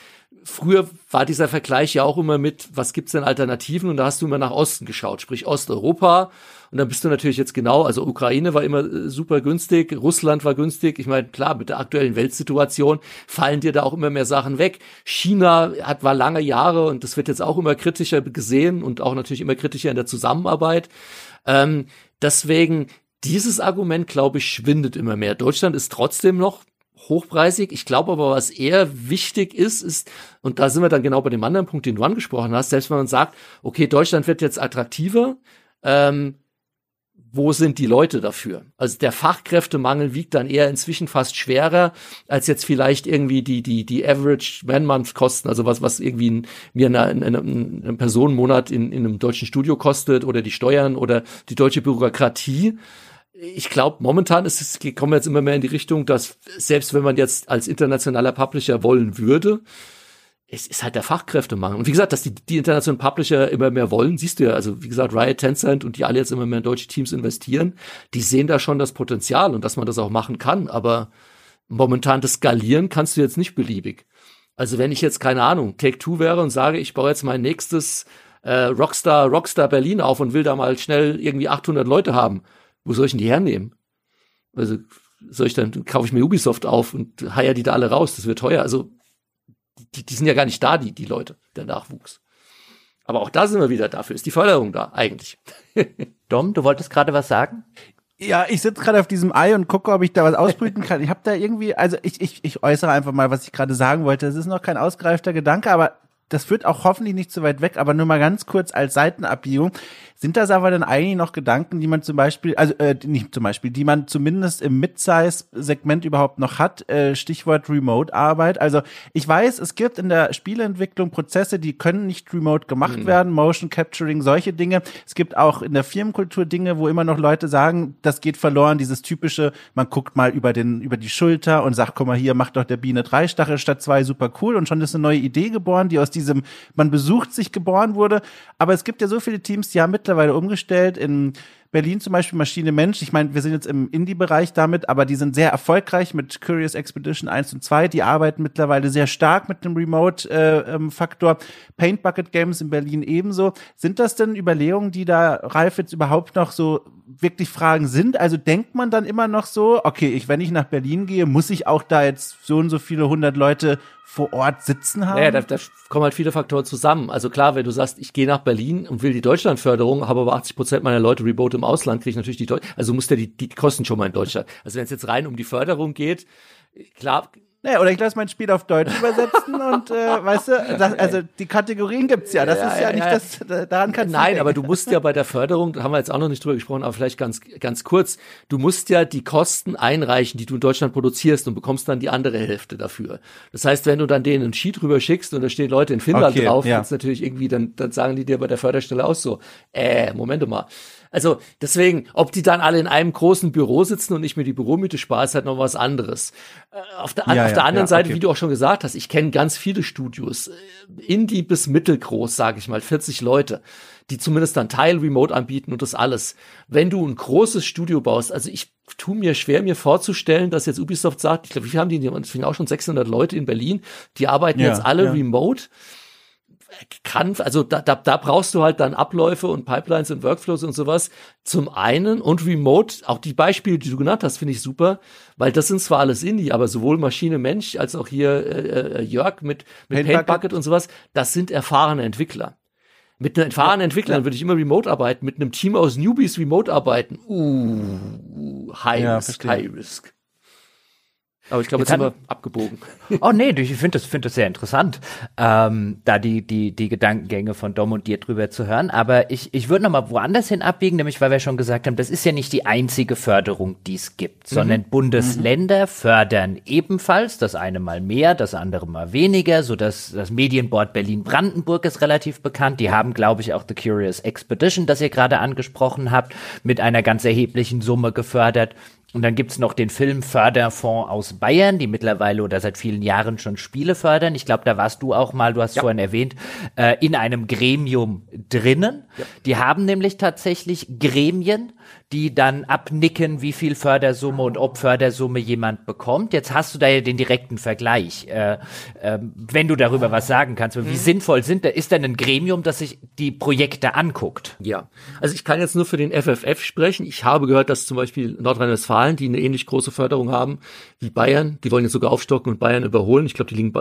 früher war dieser Vergleich ja auch immer mit, was gibt's denn Alternativen? Und da hast du immer nach Osten geschaut, sprich Osteuropa. Und dann bist du natürlich jetzt genau, also Ukraine war immer äh, super günstig, Russland war günstig. Ich meine, klar, mit der aktuellen Weltsituation fallen dir da auch immer mehr Sachen weg. China hat, war lange Jahre und das wird jetzt auch immer kritischer gesehen und auch natürlich immer kritischer in der Zusammenarbeit. Ähm, deswegen, dieses Argument, glaube ich, schwindet immer mehr. Deutschland ist trotzdem noch hochpreisig. Ich glaube aber, was eher wichtig ist, ist, und da sind wir dann genau bei dem anderen Punkt, den du angesprochen hast, selbst wenn man sagt, okay, Deutschland wird jetzt attraktiver, ähm, wo sind die Leute dafür? Also der Fachkräftemangel wiegt dann eher inzwischen fast schwerer als jetzt vielleicht irgendwie die die die Average Man-Month Kosten, also was was irgendwie ein, mir eine, eine, eine Personenmonat in, in einem deutschen Studio kostet oder die Steuern oder die deutsche Bürokratie. Ich glaube, momentan ist es, kommen wir jetzt immer mehr in die Richtung, dass selbst wenn man jetzt als internationaler Publisher wollen würde, es ist halt der Fachkräftemangel. Und wie gesagt, dass die, die internationalen Publisher immer mehr wollen, siehst du ja, also wie gesagt, Riot, Tencent und die alle jetzt immer mehr in deutsche Teams investieren, die sehen da schon das Potenzial und dass man das auch machen kann, aber momentan das Skalieren kannst du jetzt nicht beliebig. Also wenn ich jetzt, keine Ahnung, Take-Two wäre und sage, ich baue jetzt mein nächstes äh, Rockstar, Rockstar Berlin auf und will da mal schnell irgendwie 800 Leute haben, wo soll ich denn die hernehmen? Also soll ich dann, kaufe ich mir Ubisoft auf und heier die da alle raus, das wird teuer. Also die, die sind ja gar nicht da, die, die Leute, der Nachwuchs. Aber auch da sind wir wieder, dafür ist die Förderung da, eigentlich. Dom, du wolltest gerade was sagen? Ja, ich sitze gerade auf diesem Ei und gucke, ob ich da was ausbrüten kann. Ich habe da irgendwie, also ich, ich, ich äußere einfach mal, was ich gerade sagen wollte. Es ist noch kein ausgereifter Gedanke, aber das führt auch hoffentlich nicht zu weit weg, aber nur mal ganz kurz als Seitenabbiegung. Sind das aber dann eigentlich noch Gedanken, die man zum Beispiel, also äh, nicht zum Beispiel, die man zumindest im Mid-Size-Segment überhaupt noch hat? Äh, Stichwort Remote-Arbeit. Also ich weiß, es gibt in der Spieleentwicklung Prozesse, die können nicht remote gemacht mhm. werden, Motion Capturing, solche Dinge. Es gibt auch in der Firmenkultur Dinge, wo immer noch Leute sagen, das geht verloren, dieses typische, man guckt mal über den über die Schulter und sagt, guck mal hier, macht doch der Biene drei Stachel statt zwei, super cool. Und schon ist eine neue Idee geboren, die aus diesem man besucht sich geboren wurde. Aber es gibt ja so viele Teams, die haben mittlerweile mittlerweile umgestellt. In Berlin zum Beispiel Maschine Mensch. Ich meine, wir sind jetzt im Indie-Bereich damit, aber die sind sehr erfolgreich mit Curious Expedition 1 und 2. Die arbeiten mittlerweile sehr stark mit dem Remote-Faktor. Äh, ähm, Paint Bucket Games in Berlin ebenso. Sind das denn Überlegungen, die da Ralf jetzt überhaupt noch so wirklich Fragen sind? Also denkt man dann immer noch so, okay, ich, wenn ich nach Berlin gehe, muss ich auch da jetzt so und so viele hundert Leute vor Ort sitzen haben? Naja, da, da kommen halt viele Faktoren zusammen. Also klar, wenn du sagst, ich gehe nach Berlin und will die Deutschlandförderung, habe aber 80 Prozent meiner Leute remote im Ausland, kriege ich natürlich die Deutsch also muss ja die, die Kosten schon mal in Deutschland. Also wenn es jetzt rein um die Förderung geht, klar, naja, oder ich lasse mein Spiel auf Deutsch übersetzen und äh, weißt du, das, also die Kategorien gibt's ja. Das ja, ist ja, ja nicht ja. das, daran kannst Nein, aber du musst ja bei der Förderung, da haben wir jetzt auch noch nicht drüber gesprochen, aber vielleicht ganz, ganz kurz, du musst ja die Kosten einreichen, die du in Deutschland produzierst und bekommst dann die andere Hälfte dafür. Das heißt, wenn du dann denen einen Sheet rüber schickst und da stehen Leute in Finnland okay, drauf, ja. natürlich irgendwie, dann, dann sagen die dir bei der Förderstelle auch so, äh, Moment mal also deswegen, ob die dann alle in einem großen Büro sitzen und nicht mehr die Büromiete sparen, ist halt noch was anderes. Äh, auf der, ja, auf der anderen ja, Seite, okay. wie du auch schon gesagt hast, ich kenne ganz viele Studios, äh, Indie bis mittelgroß, sage ich mal, 40 Leute, die zumindest dann Teil Remote anbieten und das alles. Wenn du ein großes Studio baust, also ich tu mir schwer, mir vorzustellen, dass jetzt Ubisoft sagt, ich glaube, wie haben die, die auch schon 600 Leute in Berlin, die arbeiten jetzt alle remote kann, also da, da, da brauchst du halt dann Abläufe und Pipelines und Workflows und sowas. Zum einen und Remote, auch die Beispiele, die du genannt hast, finde ich super, weil das sind zwar alles Indie, aber sowohl Maschine Mensch als auch hier äh, äh Jörg mit, mit Paint, Bucket und sowas, das sind erfahrene Entwickler. Mit einem erfahrenen Entwicklern ja. würde ich immer remote arbeiten, mit einem Team aus Newbies remote arbeiten. Uh, high ja, risk, high risk. Aber ich glaube, jetzt, jetzt sind wir abgebogen. Oh nee, ich finde das, finde das sehr interessant, ähm, da die, die, die Gedankengänge von Dom und dir drüber zu hören. Aber ich, ich würde nochmal woanders hin abbiegen, nämlich weil wir schon gesagt haben, das ist ja nicht die einzige Förderung, die es gibt, mhm. sondern Bundesländer mhm. fördern ebenfalls, das eine mal mehr, das andere mal weniger, so dass das Medienboard Berlin-Brandenburg ist relativ bekannt. Die haben, glaube ich, auch The Curious Expedition, das ihr gerade angesprochen habt, mit einer ganz erheblichen Summe gefördert. Und dann gibt's noch den Filmförderfonds aus Bayern, die mittlerweile oder seit vielen Jahren schon Spiele fördern. Ich glaube, da warst du auch mal, du hast ja. vorhin erwähnt, äh, in einem Gremium drinnen. Ja. Die haben nämlich tatsächlich Gremien, die dann abnicken, wie viel Fördersumme und ob Fördersumme jemand bekommt. Jetzt hast du da ja den direkten Vergleich, äh, äh, wenn du darüber was sagen kannst. Wie mhm. sinnvoll sind da, ist denn ein Gremium, das sich die Projekte anguckt? Ja, also ich kann jetzt nur für den FFF sprechen. Ich habe gehört, dass zum Beispiel Nordrhein-Westfalen, die eine ähnlich große Förderung haben wie Bayern, die wollen jetzt sogar aufstocken und Bayern überholen. Ich glaube, die liegen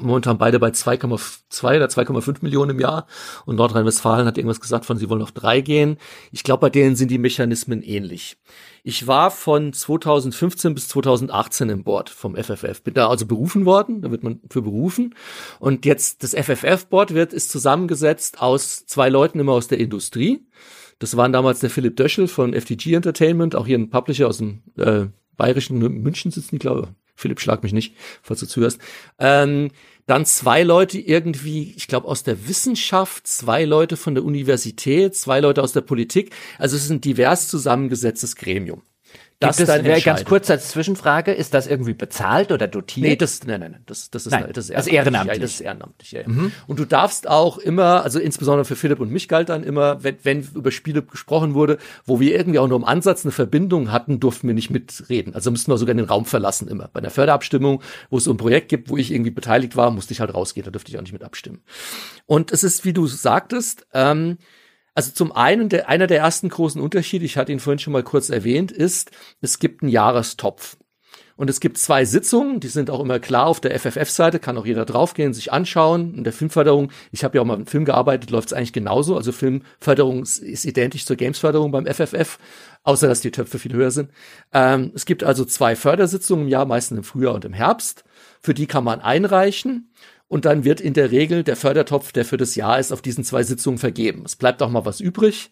momentan beide bei 2,2 oder 2,5 Millionen im Jahr und Nordrhein-Westfalen hat irgendwas gesagt von, sie wollen auf drei gehen. Ich glaube, bei denen sind die Mechanismen Mechanismen ähnlich. Ich war von 2015 bis 2018 im Board vom FFF. Bin da also berufen worden, da wird man für berufen. Und jetzt das FFF-Board wird, ist zusammengesetzt aus zwei Leuten immer aus der Industrie. Das waren damals der Philipp Döschel von FTG Entertainment, auch hier ein Publisher aus dem äh, bayerischen München sitzen, ich glaube. Philipp, schlag mich nicht, falls du zuhörst. Ähm, dann zwei Leute irgendwie, ich glaube, aus der Wissenschaft, zwei Leute von der Universität, zwei Leute aus der Politik. Also es ist ein divers zusammengesetztes Gremium. Das ist dann ganz kurz als Zwischenfrage, ist das irgendwie bezahlt oder dotiert? Nee, das, nein, nein, nein, das, das ist, nein, das ist ehrenamtlich. ehrenamtlich. Ja, das ist ehrenamtlich, ja. Mhm. Und du darfst auch immer, also insbesondere für Philipp und mich galt dann immer, wenn, wenn über Spiele gesprochen wurde, wo wir irgendwie auch nur im Ansatz eine Verbindung hatten, durften wir nicht mitreden. Also mussten wir sogar den Raum verlassen immer. Bei einer Förderabstimmung, wo es so ein Projekt gibt, wo ich irgendwie beteiligt war, musste ich halt rausgehen, da dürfte ich auch nicht mit abstimmen. Und es ist, wie du sagtest, ähm, also zum einen, der, einer der ersten großen Unterschiede, ich hatte ihn vorhin schon mal kurz erwähnt, ist, es gibt einen Jahrestopf. Und es gibt zwei Sitzungen, die sind auch immer klar auf der FFF-Seite, kann auch jeder draufgehen, sich anschauen. In der Filmförderung, ich habe ja auch mal mit Film gearbeitet, läuft es eigentlich genauso. Also Filmförderung ist identisch zur Gamesförderung beim FFF, außer dass die Töpfe viel höher sind. Ähm, es gibt also zwei Fördersitzungen im Jahr, meistens im Frühjahr und im Herbst. Für die kann man einreichen und dann wird in der Regel der Fördertopf, der für das Jahr ist, auf diesen zwei Sitzungen vergeben. Es bleibt auch mal was übrig.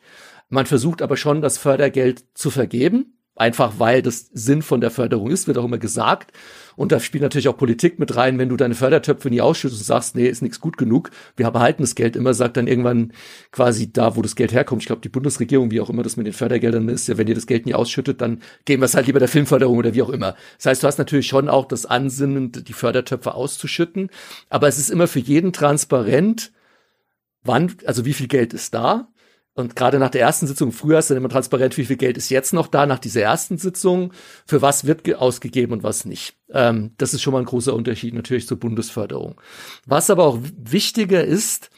Man versucht aber schon, das Fördergeld zu vergeben einfach weil das Sinn von der Förderung ist, wird auch immer gesagt. Und da spielt natürlich auch Politik mit rein, wenn du deine Fördertöpfe nie ausschüttest und sagst, nee, ist nichts gut genug, wir behalten das Geld immer, sagt dann irgendwann quasi da, wo das Geld herkommt. Ich glaube, die Bundesregierung, wie auch immer das mit den Fördergeldern ist, ja, wenn ihr das Geld nie ausschüttet, dann geben wir es halt lieber der Filmförderung oder wie auch immer. Das heißt, du hast natürlich schon auch das Ansinnen, die Fördertöpfe auszuschütten, aber es ist immer für jeden transparent, wann, also wie viel Geld ist da und gerade nach der ersten Sitzung früher ist dann immer transparent, wie viel Geld ist jetzt noch da nach dieser ersten Sitzung, für was wird ausgegeben und was nicht. Ähm, das ist schon mal ein großer Unterschied natürlich zur Bundesförderung. Was aber auch wichtiger ist,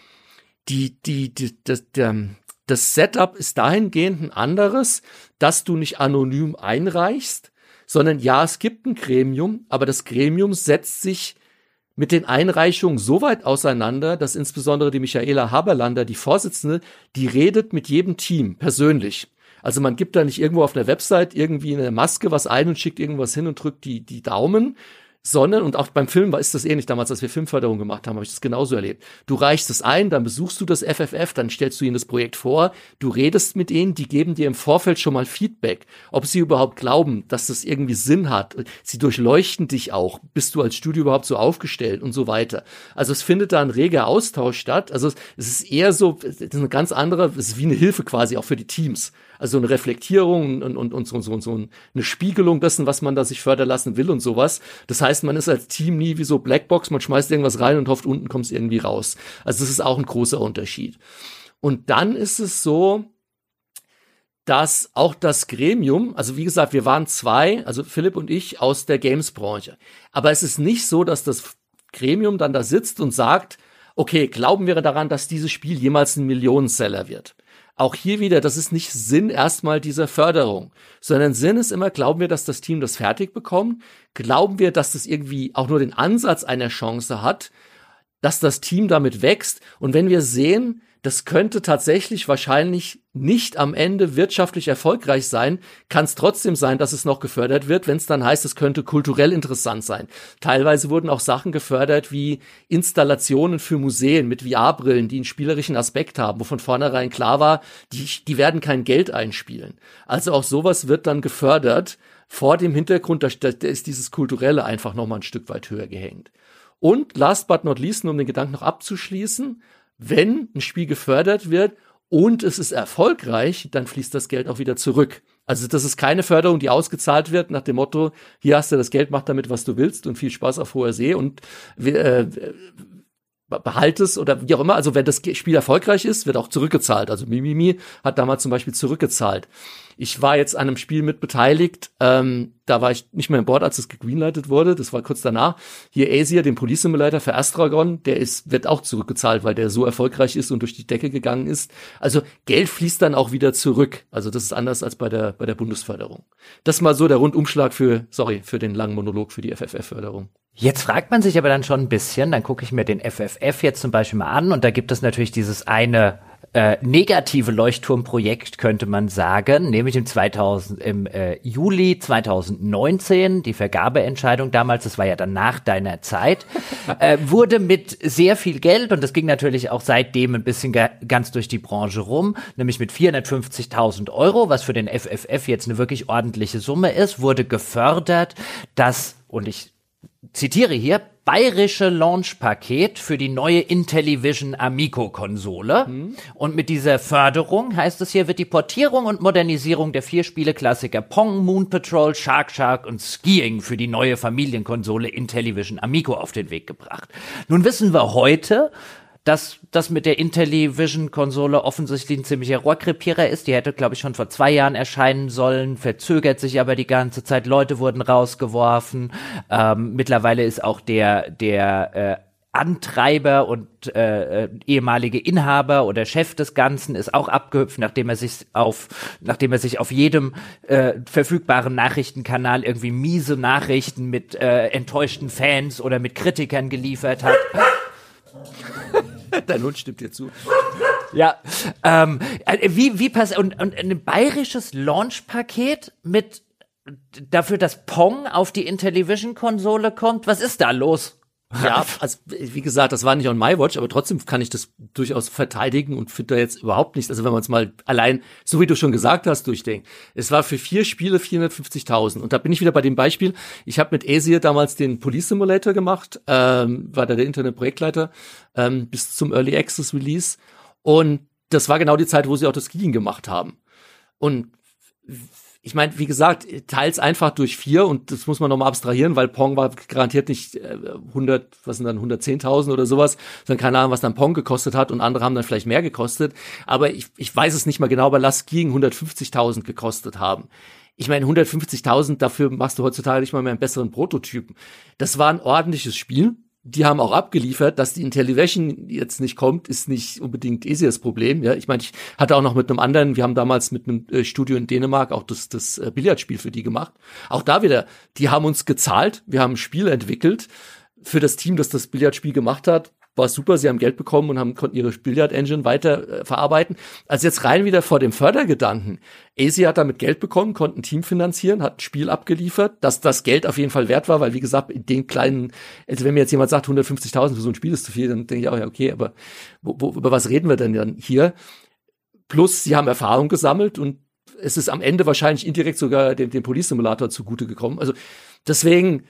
die, die, die, das, der, das Setup ist dahingehend ein anderes, dass du nicht anonym einreichst, sondern ja, es gibt ein Gremium, aber das Gremium setzt sich mit den Einreichungen so weit auseinander, dass insbesondere die Michaela Haberlander, die Vorsitzende, die redet mit jedem Team persönlich. Also man gibt da nicht irgendwo auf einer Website irgendwie eine Maske was ein und schickt irgendwas hin und drückt die, die Daumen, sondern, und auch beim Film war ist das ähnlich damals, als wir Filmförderung gemacht haben, habe ich das genauso erlebt. Du reichst es ein, dann besuchst du das FFF, dann stellst du ihnen das Projekt vor, du redest mit ihnen, die geben dir im Vorfeld schon mal Feedback, ob sie überhaupt glauben, dass das irgendwie Sinn hat. Sie durchleuchten dich auch, bist du als Studio überhaupt so aufgestellt und so weiter. Also es findet da ein reger Austausch statt. Also es ist eher so, es ist eine ganz andere, es ist wie eine Hilfe quasi auch für die Teams also eine Reflektierung und, und, und so, so, so eine Spiegelung dessen, was man da sich fördern lassen will und sowas. Das heißt, man ist als Team nie wie so Blackbox, man schmeißt irgendwas rein und hofft, unten kommt es irgendwie raus. Also das ist auch ein großer Unterschied. Und dann ist es so, dass auch das Gremium, also wie gesagt, wir waren zwei, also Philipp und ich aus der Games-Branche. Aber es ist nicht so, dass das Gremium dann da sitzt und sagt, okay, glauben wir daran, dass dieses Spiel jemals ein Millionenseller wird? Auch hier wieder, das ist nicht Sinn erstmal dieser Förderung, sondern Sinn ist immer, glauben wir, dass das Team das fertig bekommt? Glauben wir, dass das irgendwie auch nur den Ansatz einer Chance hat, dass das Team damit wächst? Und wenn wir sehen, das könnte tatsächlich wahrscheinlich nicht am Ende wirtschaftlich erfolgreich sein, kann es trotzdem sein, dass es noch gefördert wird, wenn es dann heißt, es könnte kulturell interessant sein. Teilweise wurden auch Sachen gefördert wie Installationen für Museen mit VR-Brillen, die einen spielerischen Aspekt haben, wo von vornherein klar war, die, die werden kein Geld einspielen. Also auch sowas wird dann gefördert vor dem Hintergrund, da, da ist dieses Kulturelle einfach noch mal ein Stück weit höher gehängt. Und last but not least, um den Gedanken noch abzuschließen, wenn ein Spiel gefördert wird und es ist erfolgreich, dann fließt das Geld auch wieder zurück. Also das ist keine Förderung, die ausgezahlt wird nach dem Motto, hier hast du das Geld, mach damit, was du willst und viel Spaß auf hoher See und äh, behalte es oder wie auch immer. Also wenn das Spiel erfolgreich ist, wird auch zurückgezahlt. Also Mimimi hat damals zum Beispiel zurückgezahlt. Ich war jetzt an einem Spiel mit beteiligt, ähm, da war ich nicht mehr im Board, als es gegreenlightet wurde, das war kurz danach. Hier Asia, den Police Simulator für Astragon, der ist, wird auch zurückgezahlt, weil der so erfolgreich ist und durch die Decke gegangen ist. Also Geld fließt dann auch wieder zurück. Also das ist anders als bei der, bei der Bundesförderung. Das mal so der Rundumschlag für, sorry, für den langen Monolog für die FFF-Förderung. Jetzt fragt man sich aber dann schon ein bisschen, dann gucke ich mir den FFF jetzt zum Beispiel mal an und da gibt es natürlich dieses eine äh, negative Leuchtturmprojekt, könnte man sagen, nämlich im 2000, im äh, Juli 2019, die Vergabeentscheidung damals, das war ja dann nach deiner Zeit, äh, wurde mit sehr viel Geld, und das ging natürlich auch seitdem ein bisschen ganz durch die Branche rum, nämlich mit 450.000 Euro, was für den FFF jetzt eine wirklich ordentliche Summe ist, wurde gefördert, dass, und ich zitiere hier, bayerische Launchpaket für die neue Intellivision Amico-Konsole. Mhm. Und mit dieser Förderung, heißt es hier, wird die Portierung und Modernisierung der vier Spiele-Klassiker Pong, Moon Patrol, Shark Shark und Skiing für die neue Familienkonsole Intellivision Amico auf den Weg gebracht. Nun wissen wir heute, dass das mit der Intellivision-Konsole offensichtlich ein ziemlicher Rohrkrepierer ist. Die hätte, glaube ich, schon vor zwei Jahren erscheinen sollen, verzögert sich aber die ganze Zeit. Leute wurden rausgeworfen. Ähm, mittlerweile ist auch der, der äh, Antreiber und äh, ehemalige Inhaber oder Chef des Ganzen ist auch abgehüpft, nachdem er sich auf, nachdem er sich auf jedem äh, verfügbaren Nachrichtenkanal irgendwie miese Nachrichten mit äh, enttäuschten Fans oder mit Kritikern geliefert hat. Dein Hund stimmt dir zu. Ja, ähm, äh, wie, wie passt, und, und ein bayerisches Launch-Paket mit dafür, dass Pong auf die Intellivision-Konsole kommt? Was ist da los? Ja, also wie gesagt, das war nicht on my watch, aber trotzdem kann ich das durchaus verteidigen und finde da jetzt überhaupt nichts. Also wenn man es mal allein, so wie du schon gesagt hast, durchdenkt. Es war für vier Spiele 450.000 und da bin ich wieder bei dem Beispiel. Ich habe mit Aesir damals den Police Simulator gemacht, ähm, war da der Internetprojektleiter ähm, bis zum Early Access Release und das war genau die Zeit, wo sie auch das Skiing gemacht haben. Und ich meine, wie gesagt, teils einfach durch vier und das muss man nochmal abstrahieren, weil Pong war garantiert nicht äh, 100, was sind dann 110.000 oder sowas, sondern keine Ahnung, was dann Pong gekostet hat und andere haben dann vielleicht mehr gekostet. Aber ich, ich weiß es nicht mal genau, aber lass Skiing 150.000 gekostet haben. Ich meine, 150.000, dafür machst du heutzutage nicht mal mehr einen besseren Prototypen. Das war ein ordentliches Spiel die haben auch abgeliefert, dass die Intellivision jetzt nicht kommt, ist nicht unbedingt Esias Problem. Ja, ich meine, ich hatte auch noch mit einem anderen, wir haben damals mit einem äh, Studio in Dänemark auch das, das äh, Billardspiel für die gemacht. Auch da wieder, die haben uns gezahlt, wir haben ein Spiel entwickelt für das Team, das das Billardspiel gemacht hat war super, sie haben Geld bekommen und haben, konnten ihre Billiard-Engine weiter äh, verarbeiten. Also jetzt rein wieder vor dem Fördergedanken. AC hat damit Geld bekommen, konnte ein Team finanzieren, hat ein Spiel abgeliefert, dass das Geld auf jeden Fall wert war, weil wie gesagt, in den kleinen, also wenn mir jetzt jemand sagt, 150.000 für so ein Spiel ist zu viel, dann denke ich auch, ja, okay, aber wo, wo, über was reden wir denn dann hier? Plus, sie haben Erfahrung gesammelt und es ist am Ende wahrscheinlich indirekt sogar dem, dem Police Simulator zugute gekommen. Also deswegen,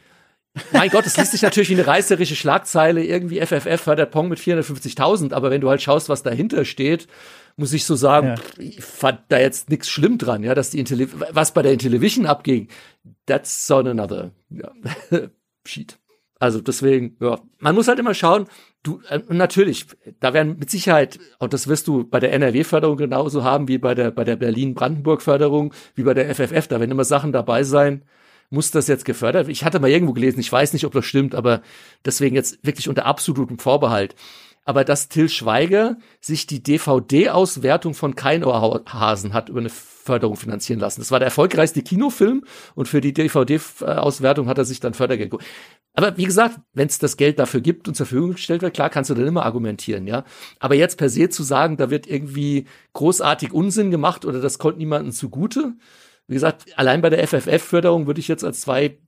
mein Gott, es liest sich natürlich wie eine reißerische Schlagzeile, irgendwie FFF fördert Pong mit 450.000, aber wenn du halt schaust, was dahinter steht, muss ich so sagen, ja. ich fand da jetzt nichts schlimm dran, ja, dass die Intelli was bei der Intellivision abging, that's on another ja. sheet. Also deswegen, ja, man muss halt immer schauen, du, äh, natürlich, da werden mit Sicherheit, und das wirst du bei der NRW-Förderung genauso haben wie bei der, bei der Berlin-Brandenburg-Förderung, wie bei der FFF, da werden immer Sachen dabei sein, muss das jetzt gefördert? Ich hatte mal irgendwo gelesen, ich weiß nicht, ob das stimmt, aber deswegen jetzt wirklich unter absolutem Vorbehalt. Aber dass Till Schweiger sich die DVD-Auswertung von Keinohrhasen hat über eine Förderung finanzieren lassen. Das war der erfolgreichste Kinofilm und für die DVD-Auswertung hat er sich dann Fördergeld. Aber wie gesagt, wenn es das Geld dafür gibt und zur Verfügung gestellt wird, klar kannst du dann immer argumentieren, ja. Aber jetzt per se zu sagen, da wird irgendwie großartig Unsinn gemacht oder das kommt niemandem zugute, wie gesagt, allein bei der FFF-Förderung würde ich jetzt als zwei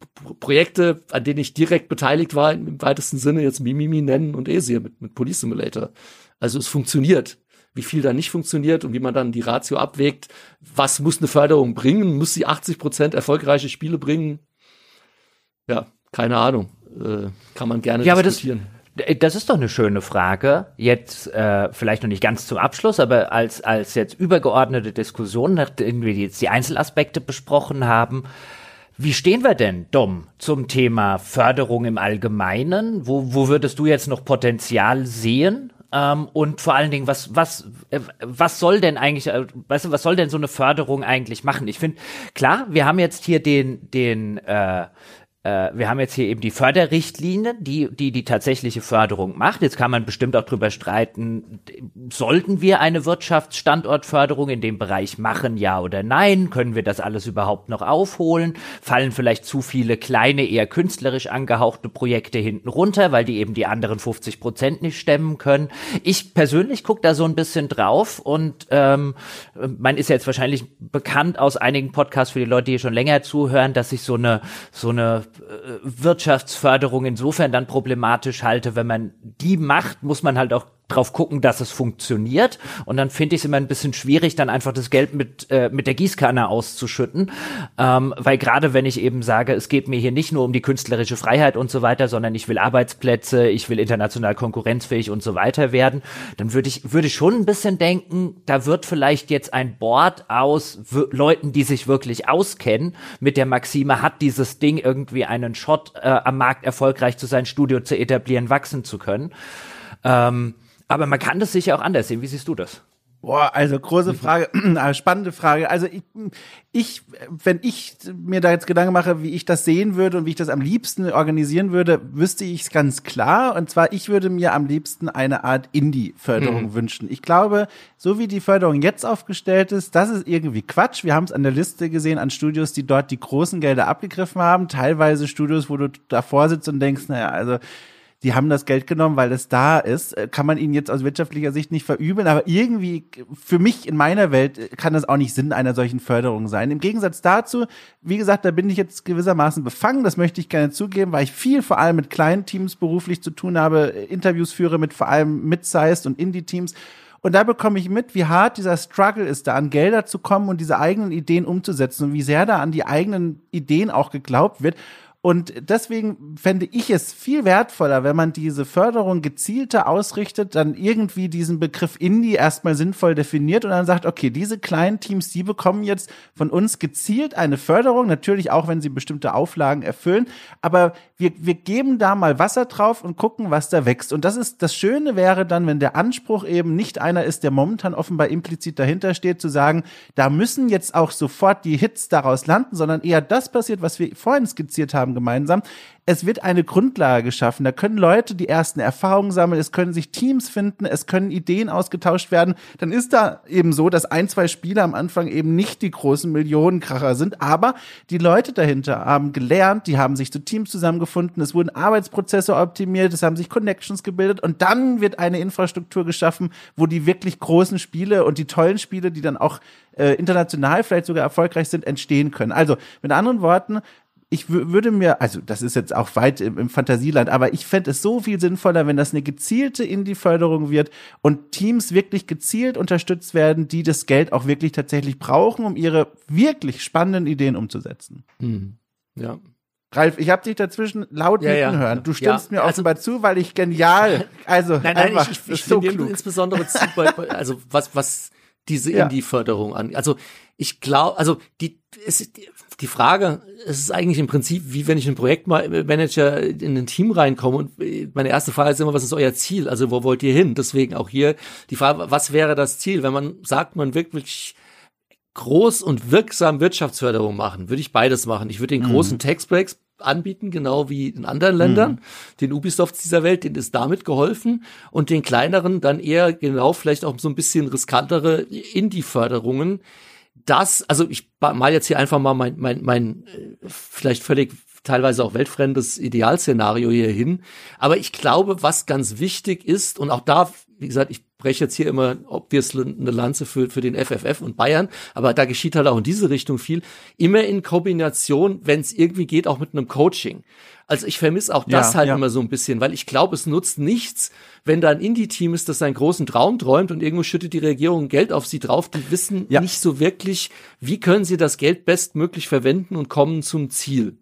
Projekte, an denen ich direkt beteiligt war, im weitesten Sinne jetzt Mimimi nennen und Esir mit, mit Police Simulator. Also es funktioniert. Wie viel da nicht funktioniert und wie man dann die Ratio abwägt, was muss eine Förderung bringen? Muss sie 80 Prozent erfolgreiche Spiele bringen? Ja, keine Ahnung. Äh, kann man gerne ja, diskutieren. Äh, das ist doch eine schöne Frage. Jetzt äh, vielleicht noch nicht ganz zum Abschluss, aber als als jetzt übergeordnete Diskussion, nachdem wir jetzt die Einzelaspekte besprochen haben, wie stehen wir denn, Dom, zum Thema Förderung im Allgemeinen? Wo, wo würdest du jetzt noch Potenzial sehen? Ähm, und vor allen Dingen, was, was, äh, was soll denn eigentlich, äh, weißt du, was soll denn so eine Förderung eigentlich machen? Ich finde, klar, wir haben jetzt hier den, den, äh, äh, wir haben jetzt hier eben die Förderrichtlinie, die, die die tatsächliche Förderung macht. Jetzt kann man bestimmt auch drüber streiten, sollten wir eine Wirtschaftsstandortförderung in dem Bereich machen, ja oder nein? Können wir das alles überhaupt noch aufholen? Fallen vielleicht zu viele kleine, eher künstlerisch angehauchte Projekte hinten runter, weil die eben die anderen 50 Prozent nicht stemmen können? Ich persönlich gucke da so ein bisschen drauf und ähm, man ist jetzt wahrscheinlich bekannt aus einigen Podcasts für die Leute, die schon länger zuhören, dass sich so eine so eine äh, Wirtschaftsförderung insofern dann problematisch halte, wenn man die macht, muss man halt auch drauf gucken, dass es funktioniert. Und dann finde ich es immer ein bisschen schwierig, dann einfach das Geld mit, äh, mit der Gießkanne auszuschütten. Ähm, weil gerade wenn ich eben sage, es geht mir hier nicht nur um die künstlerische Freiheit und so weiter, sondern ich will Arbeitsplätze, ich will international konkurrenzfähig und so weiter werden, dann würde ich, würde ich schon ein bisschen denken, da wird vielleicht jetzt ein Board aus Leuten, die sich wirklich auskennen, mit der Maxime, hat dieses Ding irgendwie einen Shot äh, am Markt erfolgreich zu sein, Studio zu etablieren, wachsen zu können. Ähm, aber man kann das sicher auch anders sehen. Wie siehst du das? Boah, also große Frage, äh, spannende Frage. Also ich, ich, wenn ich mir da jetzt Gedanken mache, wie ich das sehen würde und wie ich das am liebsten organisieren würde, wüsste ich es ganz klar. Und zwar, ich würde mir am liebsten eine Art Indie-Förderung mhm. wünschen. Ich glaube, so wie die Förderung jetzt aufgestellt ist, das ist irgendwie Quatsch. Wir haben es an der Liste gesehen an Studios, die dort die großen Gelder abgegriffen haben. Teilweise Studios, wo du davor sitzt und denkst, naja, also die haben das Geld genommen, weil es da ist. Äh, kann man ihnen jetzt aus wirtschaftlicher Sicht nicht verübeln, aber irgendwie für mich in meiner Welt äh, kann das auch nicht Sinn einer solchen Förderung sein. Im Gegensatz dazu, wie gesagt, da bin ich jetzt gewissermaßen befangen, das möchte ich gerne zugeben, weil ich viel vor allem mit kleinen Teams beruflich zu tun habe, äh, Interviews führe mit vor allem Mid-Sized und Indie-Teams. Und da bekomme ich mit, wie hart dieser Struggle ist, da an Gelder zu kommen und diese eigenen Ideen umzusetzen und wie sehr da an die eigenen Ideen auch geglaubt wird. Und deswegen fände ich es viel wertvoller, wenn man diese Förderung gezielter ausrichtet, dann irgendwie diesen Begriff Indie erstmal sinnvoll definiert und dann sagt, okay, diese kleinen Teams, die bekommen jetzt von uns gezielt eine Förderung, natürlich auch, wenn sie bestimmte Auflagen erfüllen, aber wir, wir geben da mal Wasser drauf und gucken, was da wächst. Und das ist, das Schöne wäre dann, wenn der Anspruch eben nicht einer ist, der momentan offenbar implizit dahinter steht, zu sagen, da müssen jetzt auch sofort die Hits daraus landen, sondern eher das passiert, was wir vorhin skizziert haben, gemeinsam. Es wird eine Grundlage geschaffen. Da können Leute die ersten Erfahrungen sammeln, es können sich Teams finden, es können Ideen ausgetauscht werden. Dann ist da eben so, dass ein, zwei Spiele am Anfang eben nicht die großen Millionenkracher sind, aber die Leute dahinter haben gelernt, die haben sich zu Teams zusammengefunden, es wurden Arbeitsprozesse optimiert, es haben sich Connections gebildet. Und dann wird eine Infrastruktur geschaffen, wo die wirklich großen Spiele und die tollen Spiele, die dann auch äh, international vielleicht sogar erfolgreich sind, entstehen können. Also mit anderen Worten, ich würde mir, also das ist jetzt auch weit im, im Fantasieland, aber ich fände es so viel sinnvoller, wenn das eine gezielte Indie-Förderung wird und Teams wirklich gezielt unterstützt werden, die das Geld auch wirklich tatsächlich brauchen, um ihre wirklich spannenden Ideen umzusetzen. Hm. Ja. Ralf, ich habe dich dazwischen laut ja, ja. hören. Du stimmst ja, mir also, offenbar zu, weil ich genial, also nein, nein, einfach, ich, ich, ich so klug. insbesondere zu, also was, was diese Indie-Förderung an. Also ich glaube, also die, es, die Frage, es ist eigentlich im Prinzip, wie wenn ich ein Projektmanager in ein Team reinkomme und meine erste Frage ist immer, was ist euer Ziel? Also wo wollt ihr hin? Deswegen auch hier die Frage, was wäre das Ziel? Wenn man sagt, man wirklich groß und wirksam Wirtschaftsförderung machen, würde ich beides machen. Ich würde den mhm. großen Tax-Breaks anbieten, genau wie in anderen Ländern. Mhm. Den Ubisofts dieser Welt, denen ist damit geholfen. Und den kleineren dann eher genau vielleicht auch so ein bisschen riskantere Indie-Förderungen. Das, also ich mal jetzt hier einfach mal mein, mein, mein äh, vielleicht völlig teilweise auch weltfremdes Idealszenario hier hin. Aber ich glaube, was ganz wichtig ist, und auch da, wie gesagt, ich breche jetzt hier immer obviously eine Lanze für, für den FFF und Bayern, aber da geschieht halt auch in diese Richtung viel. Immer in Kombination, wenn es irgendwie geht, auch mit einem Coaching. Also ich vermisse auch das ja, halt ja. immer so ein bisschen, weil ich glaube, es nutzt nichts, wenn da ein Indie-Team ist, das seinen großen Traum träumt und irgendwo schüttet die Regierung Geld auf sie drauf. Die wissen ja. nicht so wirklich, wie können sie das Geld bestmöglich verwenden und kommen zum Ziel.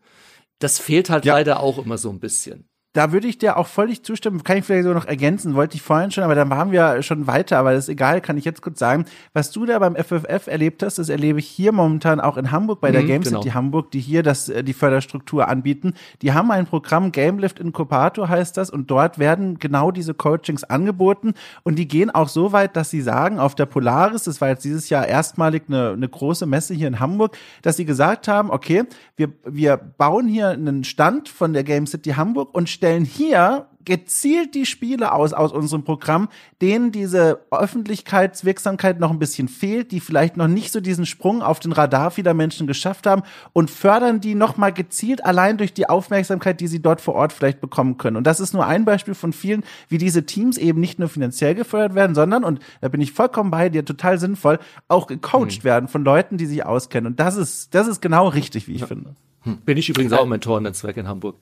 Das fehlt halt leider auch immer so ein bisschen. Da würde ich dir auch völlig zustimmen. Kann ich vielleicht so noch ergänzen, wollte ich vorhin schon, aber dann waren wir schon weiter, aber das ist egal, kann ich jetzt kurz sagen. Was du da beim FFF erlebt hast, das erlebe ich hier momentan auch in Hamburg bei der mhm, Game City genau. Hamburg, die hier das, äh, die Förderstruktur anbieten. Die haben ein Programm, GameLift Incubator heißt das, und dort werden genau diese Coachings angeboten und die gehen auch so weit, dass sie sagen, auf der Polaris, das war jetzt dieses Jahr erstmalig eine, eine große Messe hier in Hamburg, dass sie gesagt haben, okay, wir, wir bauen hier einen Stand von der Game City Hamburg und stellen hier gezielt die Spiele aus aus unserem Programm, denen diese Öffentlichkeitswirksamkeit noch ein bisschen fehlt, die vielleicht noch nicht so diesen Sprung auf den Radar vieler Menschen geschafft haben und fördern die noch mal gezielt allein durch die Aufmerksamkeit, die sie dort vor Ort vielleicht bekommen können. Und das ist nur ein Beispiel von vielen, wie diese Teams eben nicht nur finanziell gefördert werden, sondern und da bin ich vollkommen bei dir, total sinnvoll, auch gecoacht mhm. werden von Leuten, die sich auskennen. Und das ist das ist genau richtig, wie ich ja. finde. Hm. Bin ich übrigens auch im Mentorennetzwerk in Hamburg.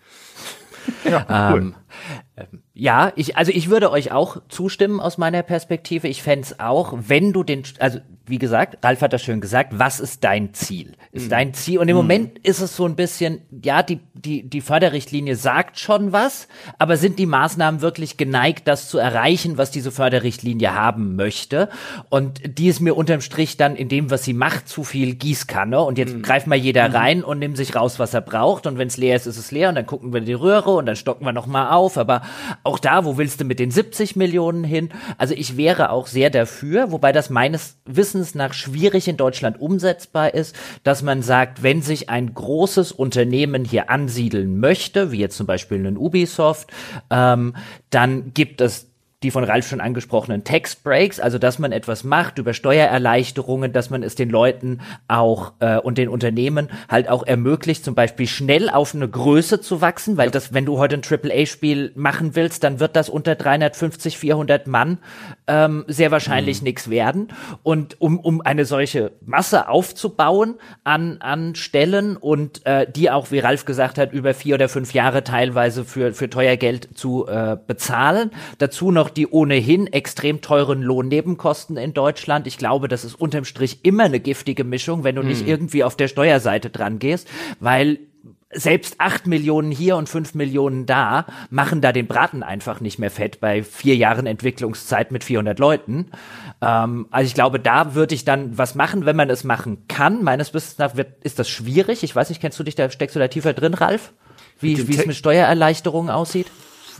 Ja, cool. Ähm, ja, ich, also ich würde euch auch zustimmen aus meiner Perspektive. Ich fände auch, wenn du den, also wie gesagt, Ralf hat das schön gesagt, was ist dein Ziel? Ist mhm. dein Ziel? Und im mhm. Moment ist es so ein bisschen, ja, die, die, die Förderrichtlinie sagt schon was, aber sind die Maßnahmen wirklich geneigt, das zu erreichen, was diese Förderrichtlinie haben möchte? Und die ist mir unterm Strich dann in dem, was sie macht, zu viel Gießkanne. Und jetzt mhm. greift mal jeder mhm. rein und nimmt sich raus, was er braucht. Und wenn es leer ist, ist es leer. Und dann gucken wir die Röhre und dann stocken wir noch mal auf. Aber auch da, wo willst du mit den 70 Millionen hin? Also ich wäre auch sehr dafür, wobei das meines Wissens nach schwierig in Deutschland umsetzbar ist, dass man sagt, wenn sich ein großes Unternehmen hier ansiedeln möchte, wie jetzt zum Beispiel ein Ubisoft, ähm, dann gibt es die von Ralf schon angesprochenen Tax Breaks, also dass man etwas macht über Steuererleichterungen, dass man es den Leuten auch äh, und den Unternehmen halt auch ermöglicht, zum Beispiel schnell auf eine Größe zu wachsen, weil das, wenn du heute ein AAA-Spiel machen willst, dann wird das unter 350, 400 Mann ähm, sehr wahrscheinlich mhm. nichts werden. Und um, um eine solche Masse aufzubauen an, an Stellen und äh, die auch, wie Ralf gesagt hat, über vier oder fünf Jahre teilweise für, für teuer Geld zu äh, bezahlen, dazu noch die ohnehin extrem teuren Lohnnebenkosten in Deutschland. Ich glaube, das ist unterm Strich immer eine giftige Mischung, wenn du nicht hm. irgendwie auf der Steuerseite dran gehst, weil selbst acht Millionen hier und fünf Millionen da machen da den Braten einfach nicht mehr fett bei vier Jahren Entwicklungszeit mit 400 Leuten. Ähm, also ich glaube, da würde ich dann was machen, wenn man es machen kann. Meines Wissens nach wird, ist das schwierig. Ich weiß nicht, kennst du dich da, steckst du da tiefer drin, Ralf? Wie, wie es mit Steuererleichterungen aussieht?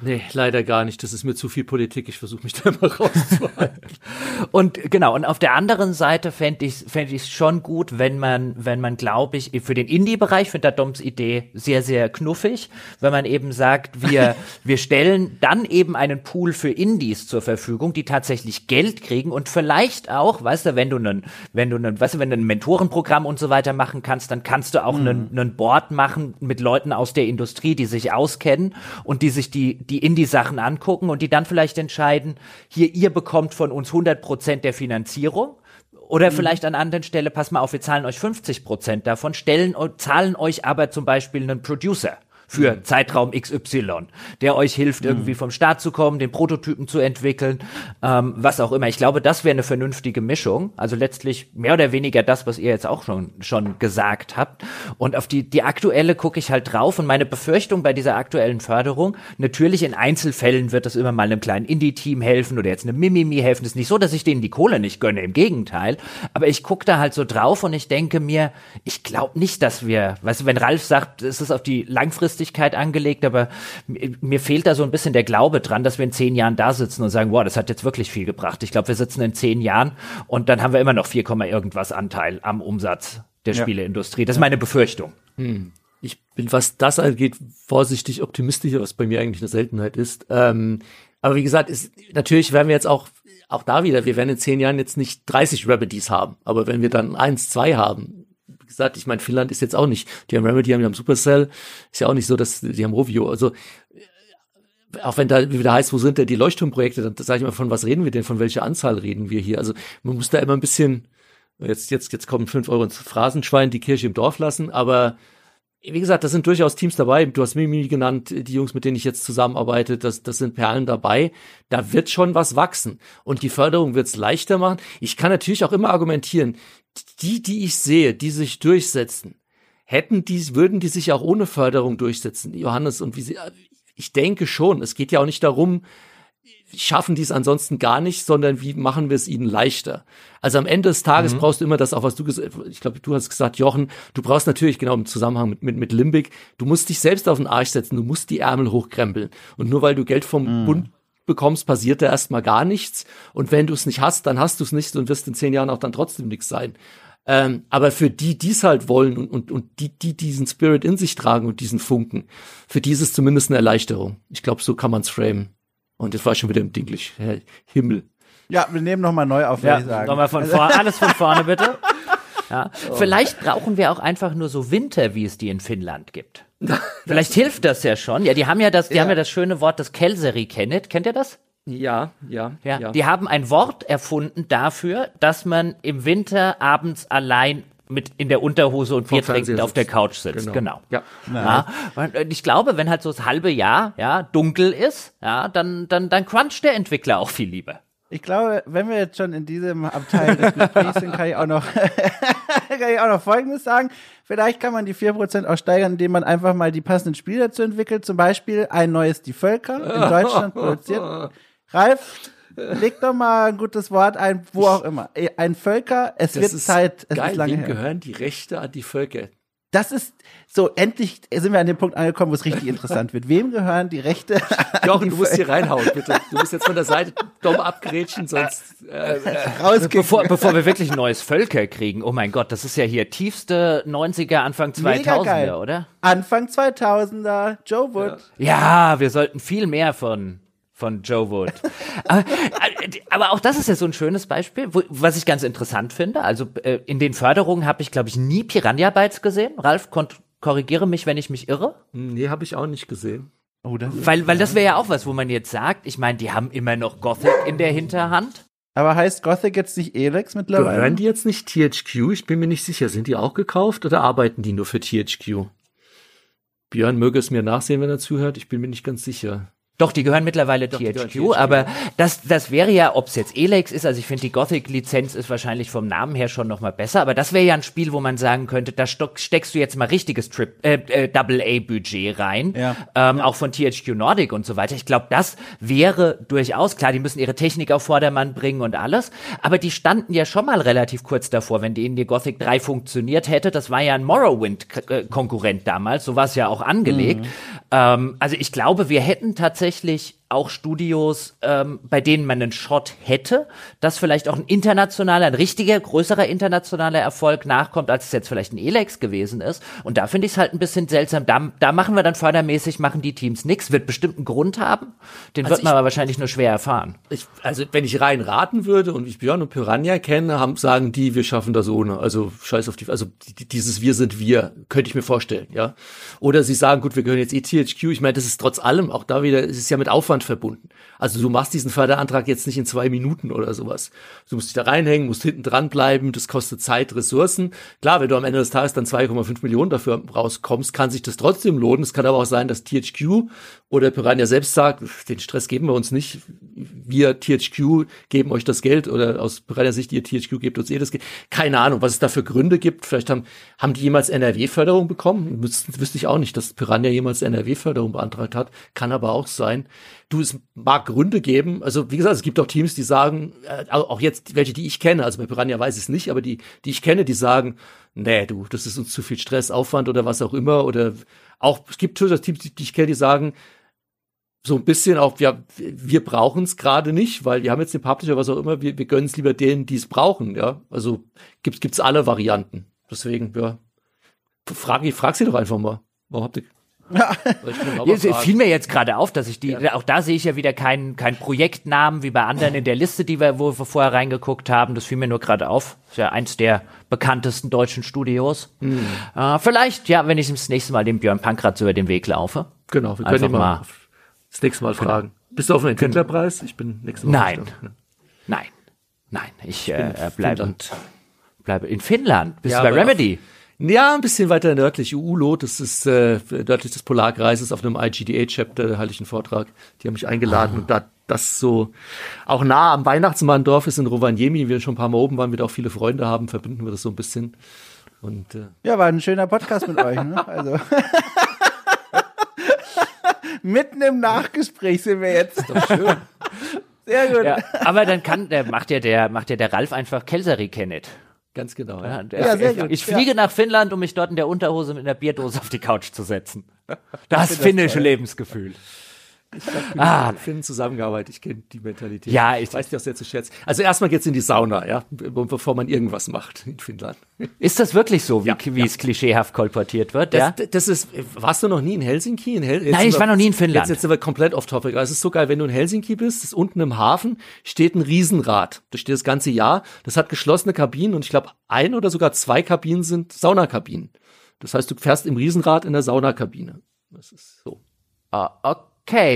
Nee, leider gar nicht. Das ist mir zu viel Politik. Ich versuche mich da immer rauszuhalten. und genau, und auf der anderen Seite fände ich es fänd schon gut, wenn man, wenn man, glaube ich, für den Indie-Bereich finde da Doms Idee sehr, sehr knuffig, wenn man eben sagt, wir, wir stellen dann eben einen Pool für Indies zur Verfügung, die tatsächlich Geld kriegen und vielleicht auch, weißt du, wenn du einen, wenn du einen, weißt du, wenn du ein Mentorenprogramm und so weiter machen kannst, dann kannst du auch mhm. einen, einen Board machen mit Leuten aus der Industrie, die sich auskennen und die sich die, die Indie-Sachen angucken und die dann vielleicht entscheiden, hier, ihr bekommt von uns 100 Prozent der Finanzierung. Oder mhm. vielleicht an anderen Stelle, pass mal auf, wir zahlen euch 50 Prozent davon, stellen, zahlen euch aber zum Beispiel einen Producer für mhm. Zeitraum XY, der euch hilft, mhm. irgendwie vom Start zu kommen, den Prototypen zu entwickeln, ähm, was auch immer. Ich glaube, das wäre eine vernünftige Mischung. Also letztlich mehr oder weniger das, was ihr jetzt auch schon, schon gesagt habt. Und auf die, die aktuelle gucke ich halt drauf. Und meine Befürchtung bei dieser aktuellen Förderung, natürlich in Einzelfällen wird das immer mal einem kleinen Indie-Team helfen oder jetzt einem Mimimi helfen. Das ist nicht so, dass ich denen die Kohle nicht gönne, im Gegenteil. Aber ich gucke da halt so drauf und ich denke mir, ich glaube nicht, dass wir, weißt du, wenn Ralf sagt, es ist auf die langfristige Langfristigkeit angelegt, aber mir fehlt da so ein bisschen der Glaube dran, dass wir in zehn Jahren da sitzen und sagen, wow, das hat jetzt wirklich viel gebracht. Ich glaube, wir sitzen in zehn Jahren und dann haben wir immer noch 4, irgendwas Anteil am Umsatz der ja. Spieleindustrie. Das ist meine Befürchtung. Hm. Ich bin, was das angeht, vorsichtig optimistischer, was bei mir eigentlich eine Seltenheit ist. Ähm, aber wie gesagt, ist, natürlich werden wir jetzt auch, auch da wieder, wir werden in zehn Jahren jetzt nicht 30 Remedies haben. Aber wenn wir dann eins, zwei haben, gesagt, ich meine, Finnland ist jetzt auch nicht, die haben Remedy, die haben Supercell, ist ja auch nicht so, dass die haben Rovio. Also auch wenn da wieder heißt, wo sind denn die Leuchtturmprojekte, dann sage ich mal, von was reden wir denn, von welcher Anzahl reden wir hier? Also man muss da immer ein bisschen, jetzt, jetzt, jetzt kommen fünf Euro ins Phrasenschwein, die Kirche im Dorf lassen, aber wie gesagt, da sind durchaus Teams dabei. Du hast Mimi genannt, die Jungs, mit denen ich jetzt zusammenarbeite, das, das sind Perlen dabei. Da wird schon was wachsen. Und die Förderung wird es leichter machen. Ich kann natürlich auch immer argumentieren, die, die ich sehe, die sich durchsetzen, hätten die, würden die sich auch ohne Förderung durchsetzen, Johannes und wie sie, ich denke schon. Es geht ja auch nicht darum, schaffen die es ansonsten gar nicht, sondern wie machen wir es ihnen leichter? Also am Ende des Tages mhm. brauchst du immer das, auch was du gesagt ich glaube, du hast gesagt, Jochen, du brauchst natürlich genau im Zusammenhang mit, mit, mit Limbic, du musst dich selbst auf den Arsch setzen, du musst die Ärmel hochkrempeln. Und nur weil du Geld vom mhm. Bund bekommst, passiert da erstmal gar nichts. Und wenn du es nicht hast, dann hast du es nicht und wirst in zehn Jahren auch dann trotzdem nichts sein. Ähm, aber für die, die es halt wollen und, und, und die, die diesen Spirit in sich tragen und diesen Funken, für die ist es zumindest eine Erleichterung. Ich glaube, so kann man es framen. Und jetzt war ich schon wieder im Dinglish. Himmel. Ja, wir nehmen nochmal neu auf, würde ja, ich sagen. Nochmal von vorne, alles von vorne bitte. Ja. Oh. Vielleicht brauchen wir auch einfach nur so Winter, wie es die in Finnland gibt. Vielleicht hilft das ja schon. Ja, die haben ja das, die ja. haben ja das schöne Wort des Kelseri kennet. Kennt ihr das? Ja, ja, ja, ja. Die haben ein Wort erfunden dafür, dass man im Winter abends allein mit in der Unterhose und Bier trinkend auf der Couch sitzt. Genau. genau. Ja. ja. Ich glaube, wenn halt so das halbe Jahr ja dunkel ist, ja, dann dann dann cruncht der Entwickler auch viel lieber. Ich glaube, wenn wir jetzt schon in diesem Abteil des Gesprächs sind, kann ich auch noch, kann ich auch noch Folgendes sagen. Vielleicht kann man die 4% auch steigern, indem man einfach mal die passenden Spiele dazu entwickelt. Zum Beispiel ein neues Die Völker in Deutschland produziert. Ralf, leg doch mal ein gutes Wort ein, wo auch immer. Ein Völker, es das wird Zeit, es geil, ist lange Wem her. gehören die Rechte an die Völker? Das ist so, endlich sind wir an dem Punkt angekommen, wo es richtig interessant wird. Wem gehören die Rechte? Jochen, du musst hier reinhauen, bitte. Du musst jetzt von der Seite dumm abgrätschen, sonst äh, äh, bevor, bevor wir wirklich ein neues Völker kriegen. Oh mein Gott, das ist ja hier tiefste 90er, Anfang 2000er, oder? Anfang 2000er, Joe Wood. Ja. ja, wir sollten viel mehr von von Joe Wood. aber, aber, auch das ist ja so ein schönes Beispiel, wo, was ich ganz interessant finde. Also äh, in den Förderungen habe ich, glaube ich, nie Piranha Bytes gesehen. Ralf, korrigiere mich, wenn ich mich irre. Hm, nee, habe ich auch nicht gesehen. Oh, weil, weil das wäre ja auch was, wo man jetzt sagt, ich meine, die haben immer noch Gothic in der Hinterhand. Aber heißt Gothic jetzt nicht Elex mittlerweile? Gehören die jetzt nicht THQ? Ich bin mir nicht sicher. Sind die auch gekauft oder arbeiten die nur für THQ? Björn möge es mir nachsehen, wenn er zuhört. Ich bin mir nicht ganz sicher. Doch, die gehören mittlerweile Doch, THQ, THQ, aber das, das wäre ja, ob es jetzt Elex ist, also ich finde die Gothic-Lizenz ist wahrscheinlich vom Namen her schon nochmal besser, aber das wäre ja ein Spiel, wo man sagen könnte, da steckst du jetzt mal richtiges Trip, äh, äh, Double-A-Budget rein, ja. Ähm, ja. auch von THQ Nordic und so weiter. Ich glaube, das wäre durchaus klar, die müssen ihre Technik auf Vordermann bringen und alles, aber die standen ja schon mal relativ kurz davor, wenn denen die Gothic 3 funktioniert hätte, das war ja ein Morrowind-Konkurrent damals, so war es ja auch angelegt. Mhm. Ähm, also ich glaube, wir hätten tatsächlich tatsächlich auch Studios, ähm, bei denen man einen Shot hätte, dass vielleicht auch ein internationaler, ein richtiger, größerer internationaler Erfolg nachkommt, als es jetzt vielleicht ein Elex gewesen ist. Und da finde ich es halt ein bisschen seltsam. Da, da machen wir dann fördermäßig, machen die Teams nichts. Wird bestimmt einen Grund haben. Den also wird man ich, aber wahrscheinlich nur schwer erfahren. Ich, also wenn ich rein raten würde und ich Björn und Piranha kenne, haben, sagen die, wir schaffen das ohne. Also scheiß auf die, also dieses Wir sind wir, könnte ich mir vorstellen, ja. Oder sie sagen, gut, wir gehören jetzt ETHQ. Ich meine, das ist trotz allem, auch da wieder, es ist ja mit Aufwand Aufwand verbunden. Also du machst diesen Förderantrag jetzt nicht in zwei Minuten oder sowas. Du musst dich da reinhängen, musst hinten dran bleiben, das kostet Zeit, Ressourcen. Klar, wenn du am Ende des Tages dann 2,5 Millionen dafür rauskommst, kann sich das trotzdem lohnen. Es kann aber auch sein, dass THQ oder Piranha selbst sagt, den Stress geben wir uns nicht. Wir THQ geben euch das Geld oder aus Piranha Sicht, ihr THQ gebt uns eh das Geld. Keine Ahnung, was es da für Gründe gibt. Vielleicht haben, haben die jemals NRW-Förderung bekommen? Wüsste, wüsste ich auch nicht, dass Piranha jemals NRW-Förderung beantragt hat. Kann aber auch sein du, es mag Gründe geben. Also, wie gesagt, es gibt auch Teams, die sagen, äh, auch jetzt welche, die ich kenne, also bei Piranha weiß ich es nicht, aber die, die ich kenne, die sagen, nee, du, das ist uns zu viel Stress, Aufwand oder was auch immer. Oder auch, es gibt Teams, die, die ich kenne, die sagen, so ein bisschen auch, ja, wir brauchen es gerade nicht, weil wir haben jetzt den Publisher, was auch immer, wir, wir gönnen es lieber denen, die es brauchen, ja. Also gibt's gibt's alle Varianten. Deswegen, ja. Frag, frag sie doch einfach mal. Warum habt ihr ja. fiel mir jetzt gerade auf, dass ich die, ja. auch da sehe ich ja wieder keinen kein Projektnamen wie bei anderen in der Liste, die wir, wo wir vorher reingeguckt haben. Das fiel mir nur gerade auf. Ist ja eins der bekanntesten deutschen Studios. Mhm. Äh, vielleicht, ja, wenn ich das nächste Mal dem Björn Pankratz über den Weg laufe. Genau, wir können ihn mal das nächste Mal fragen. Genau. Bist du auf einen Entwicklerpreis? Ich bin nächste Woche. Nein. Nein. Nein. Ich, ich äh, bleibe, bleibe in Finnland. Bist ja, du bei Remedy? Ja, ein bisschen weiter nördlich, Ulo, das ist äh, nördlich des Polarkreises auf einem IGDA-Chapter, halte ich einen Vortrag. Die haben mich eingeladen ah. und da das so auch nah am Weihnachtsmanndorf ist in Rovaniemi, wir schon ein paar Mal oben waren, wir da auch viele Freunde haben, verbinden wir das so ein bisschen. Und, äh, ja, war ein schöner Podcast mit euch. Ne? Also Mitten im Nachgespräch sind wir jetzt. Doch schön. Sehr gut. Ja, aber dann kann, der macht ja der, macht ja der Ralf einfach Kelseri Kennet. Ganz genau. Ja, Ja. Ja, sehr gut. Ich fliege nach Finnland, um mich dort in der Unterhose mit einer Bierdose auf die Couch zu setzen. Das finnische Lebensgefühl. Ah, mit Finnen zusammengearbeitet, ich kenne die Mentalität. Ja, ich- weiß nicht, was der zu schätzen. Also erstmal geht's in die Sauna, ja, be- bevor man irgendwas macht in Finnland. Ist das wirklich so, wie, Ja, wie es klischeehaft kolportiert wird? ja? Das, das ist, warst du noch nie in Helsinki? In Hel Nein, ich war noch nie in Finnland. Jetzt, jetzt sind wir komplett off topic. Also es ist so geil, wenn du in Helsinki bist, ist unten im Hafen steht ein Riesenrad. Das steht das ganze Jahr. Das hat geschlossene Kabinen und ich glaube, ein oder sogar zwei Kabinen sind Saunakabinen. Das heißt, du fährst im Riesenrad in der Saunakabine. Das ist so. Ah, Okay,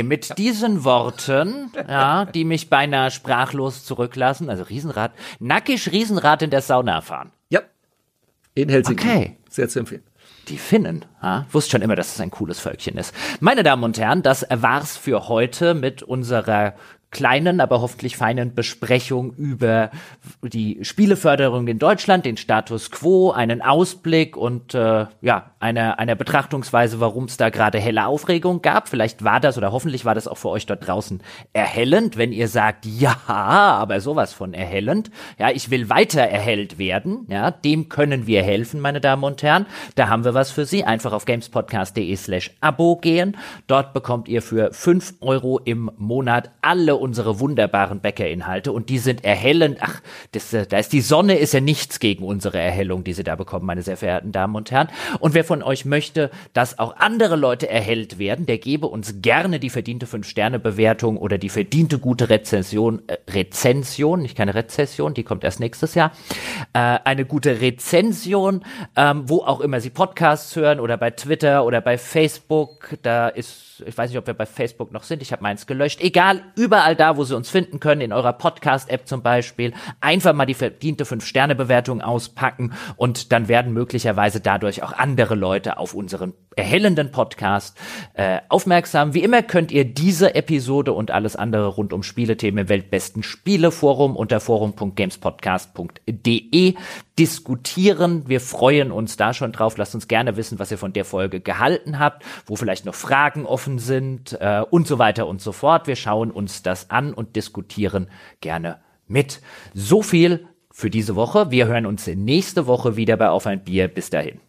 mit diesen Worten, ja, die mich beinahe sprachlos zurücklassen, also Riesenrad, nackig Riesenrad in der Sauna fahren. Ja. In Helsinki. Okay. Sehr zu empfehlen. Die Finnen, ja, wusste schon immer, dass es ein cooles Völkchen ist. Meine Damen und Herren, das war's für heute mit unserer kleinen, aber hoffentlich feinen Besprechung über die Spieleförderung in Deutschland, den Status quo, einen Ausblick und äh, ja, eine, eine Betrachtungsweise, warum es da gerade helle Aufregung gab. Vielleicht war das oder hoffentlich war das auch für euch dort draußen erhellend, wenn ihr sagt, ja, aber sowas von erhellend. Ja, ich will weiter erhellt werden. Ja, dem können wir helfen, meine Damen und Herren. Da haben wir was für Sie. Einfach auf gamespodcast.de slash Abo gehen. Dort bekommt ihr für fünf Euro im Monat alle unsere wunderbaren Bäckerinhalte und die sind erhellend. Ach, das, äh, da ist die Sonne, ist ja nichts gegen unsere Erhellung, die Sie da bekommen, meine sehr verehrten Damen und Herren. Und wer von euch möchte, dass auch andere Leute erhellt werden, der gebe uns gerne die verdiente 5-Sterne-Bewertung oder die verdiente gute Rezension, äh, Rezension, nicht keine Rezession, die kommt erst nächstes Jahr, äh, eine gute Rezension, ähm, wo auch immer Sie Podcasts hören oder bei Twitter oder bei Facebook, da ist, ich weiß nicht, ob wir bei Facebook noch sind, ich habe meins gelöscht, egal, überall da, wo Sie uns finden können, in eurer Podcast-App zum Beispiel, einfach mal die verdiente 5-Sterne-Bewertung auspacken und dann werden möglicherweise dadurch auch andere Leute auf unseren erhellenden Podcast äh, aufmerksam. Wie immer könnt ihr diese Episode und alles andere rund um Spielethemen im weltbesten Spieleforum unter forum.gamespodcast.de diskutieren. Wir freuen uns da schon drauf. Lasst uns gerne wissen, was ihr von der Folge gehalten habt, wo vielleicht noch Fragen offen sind äh, und so weiter und so fort. Wir schauen uns das an und diskutieren gerne mit. So viel für diese Woche. Wir hören uns nächste Woche wieder bei Auf ein Bier. Bis dahin.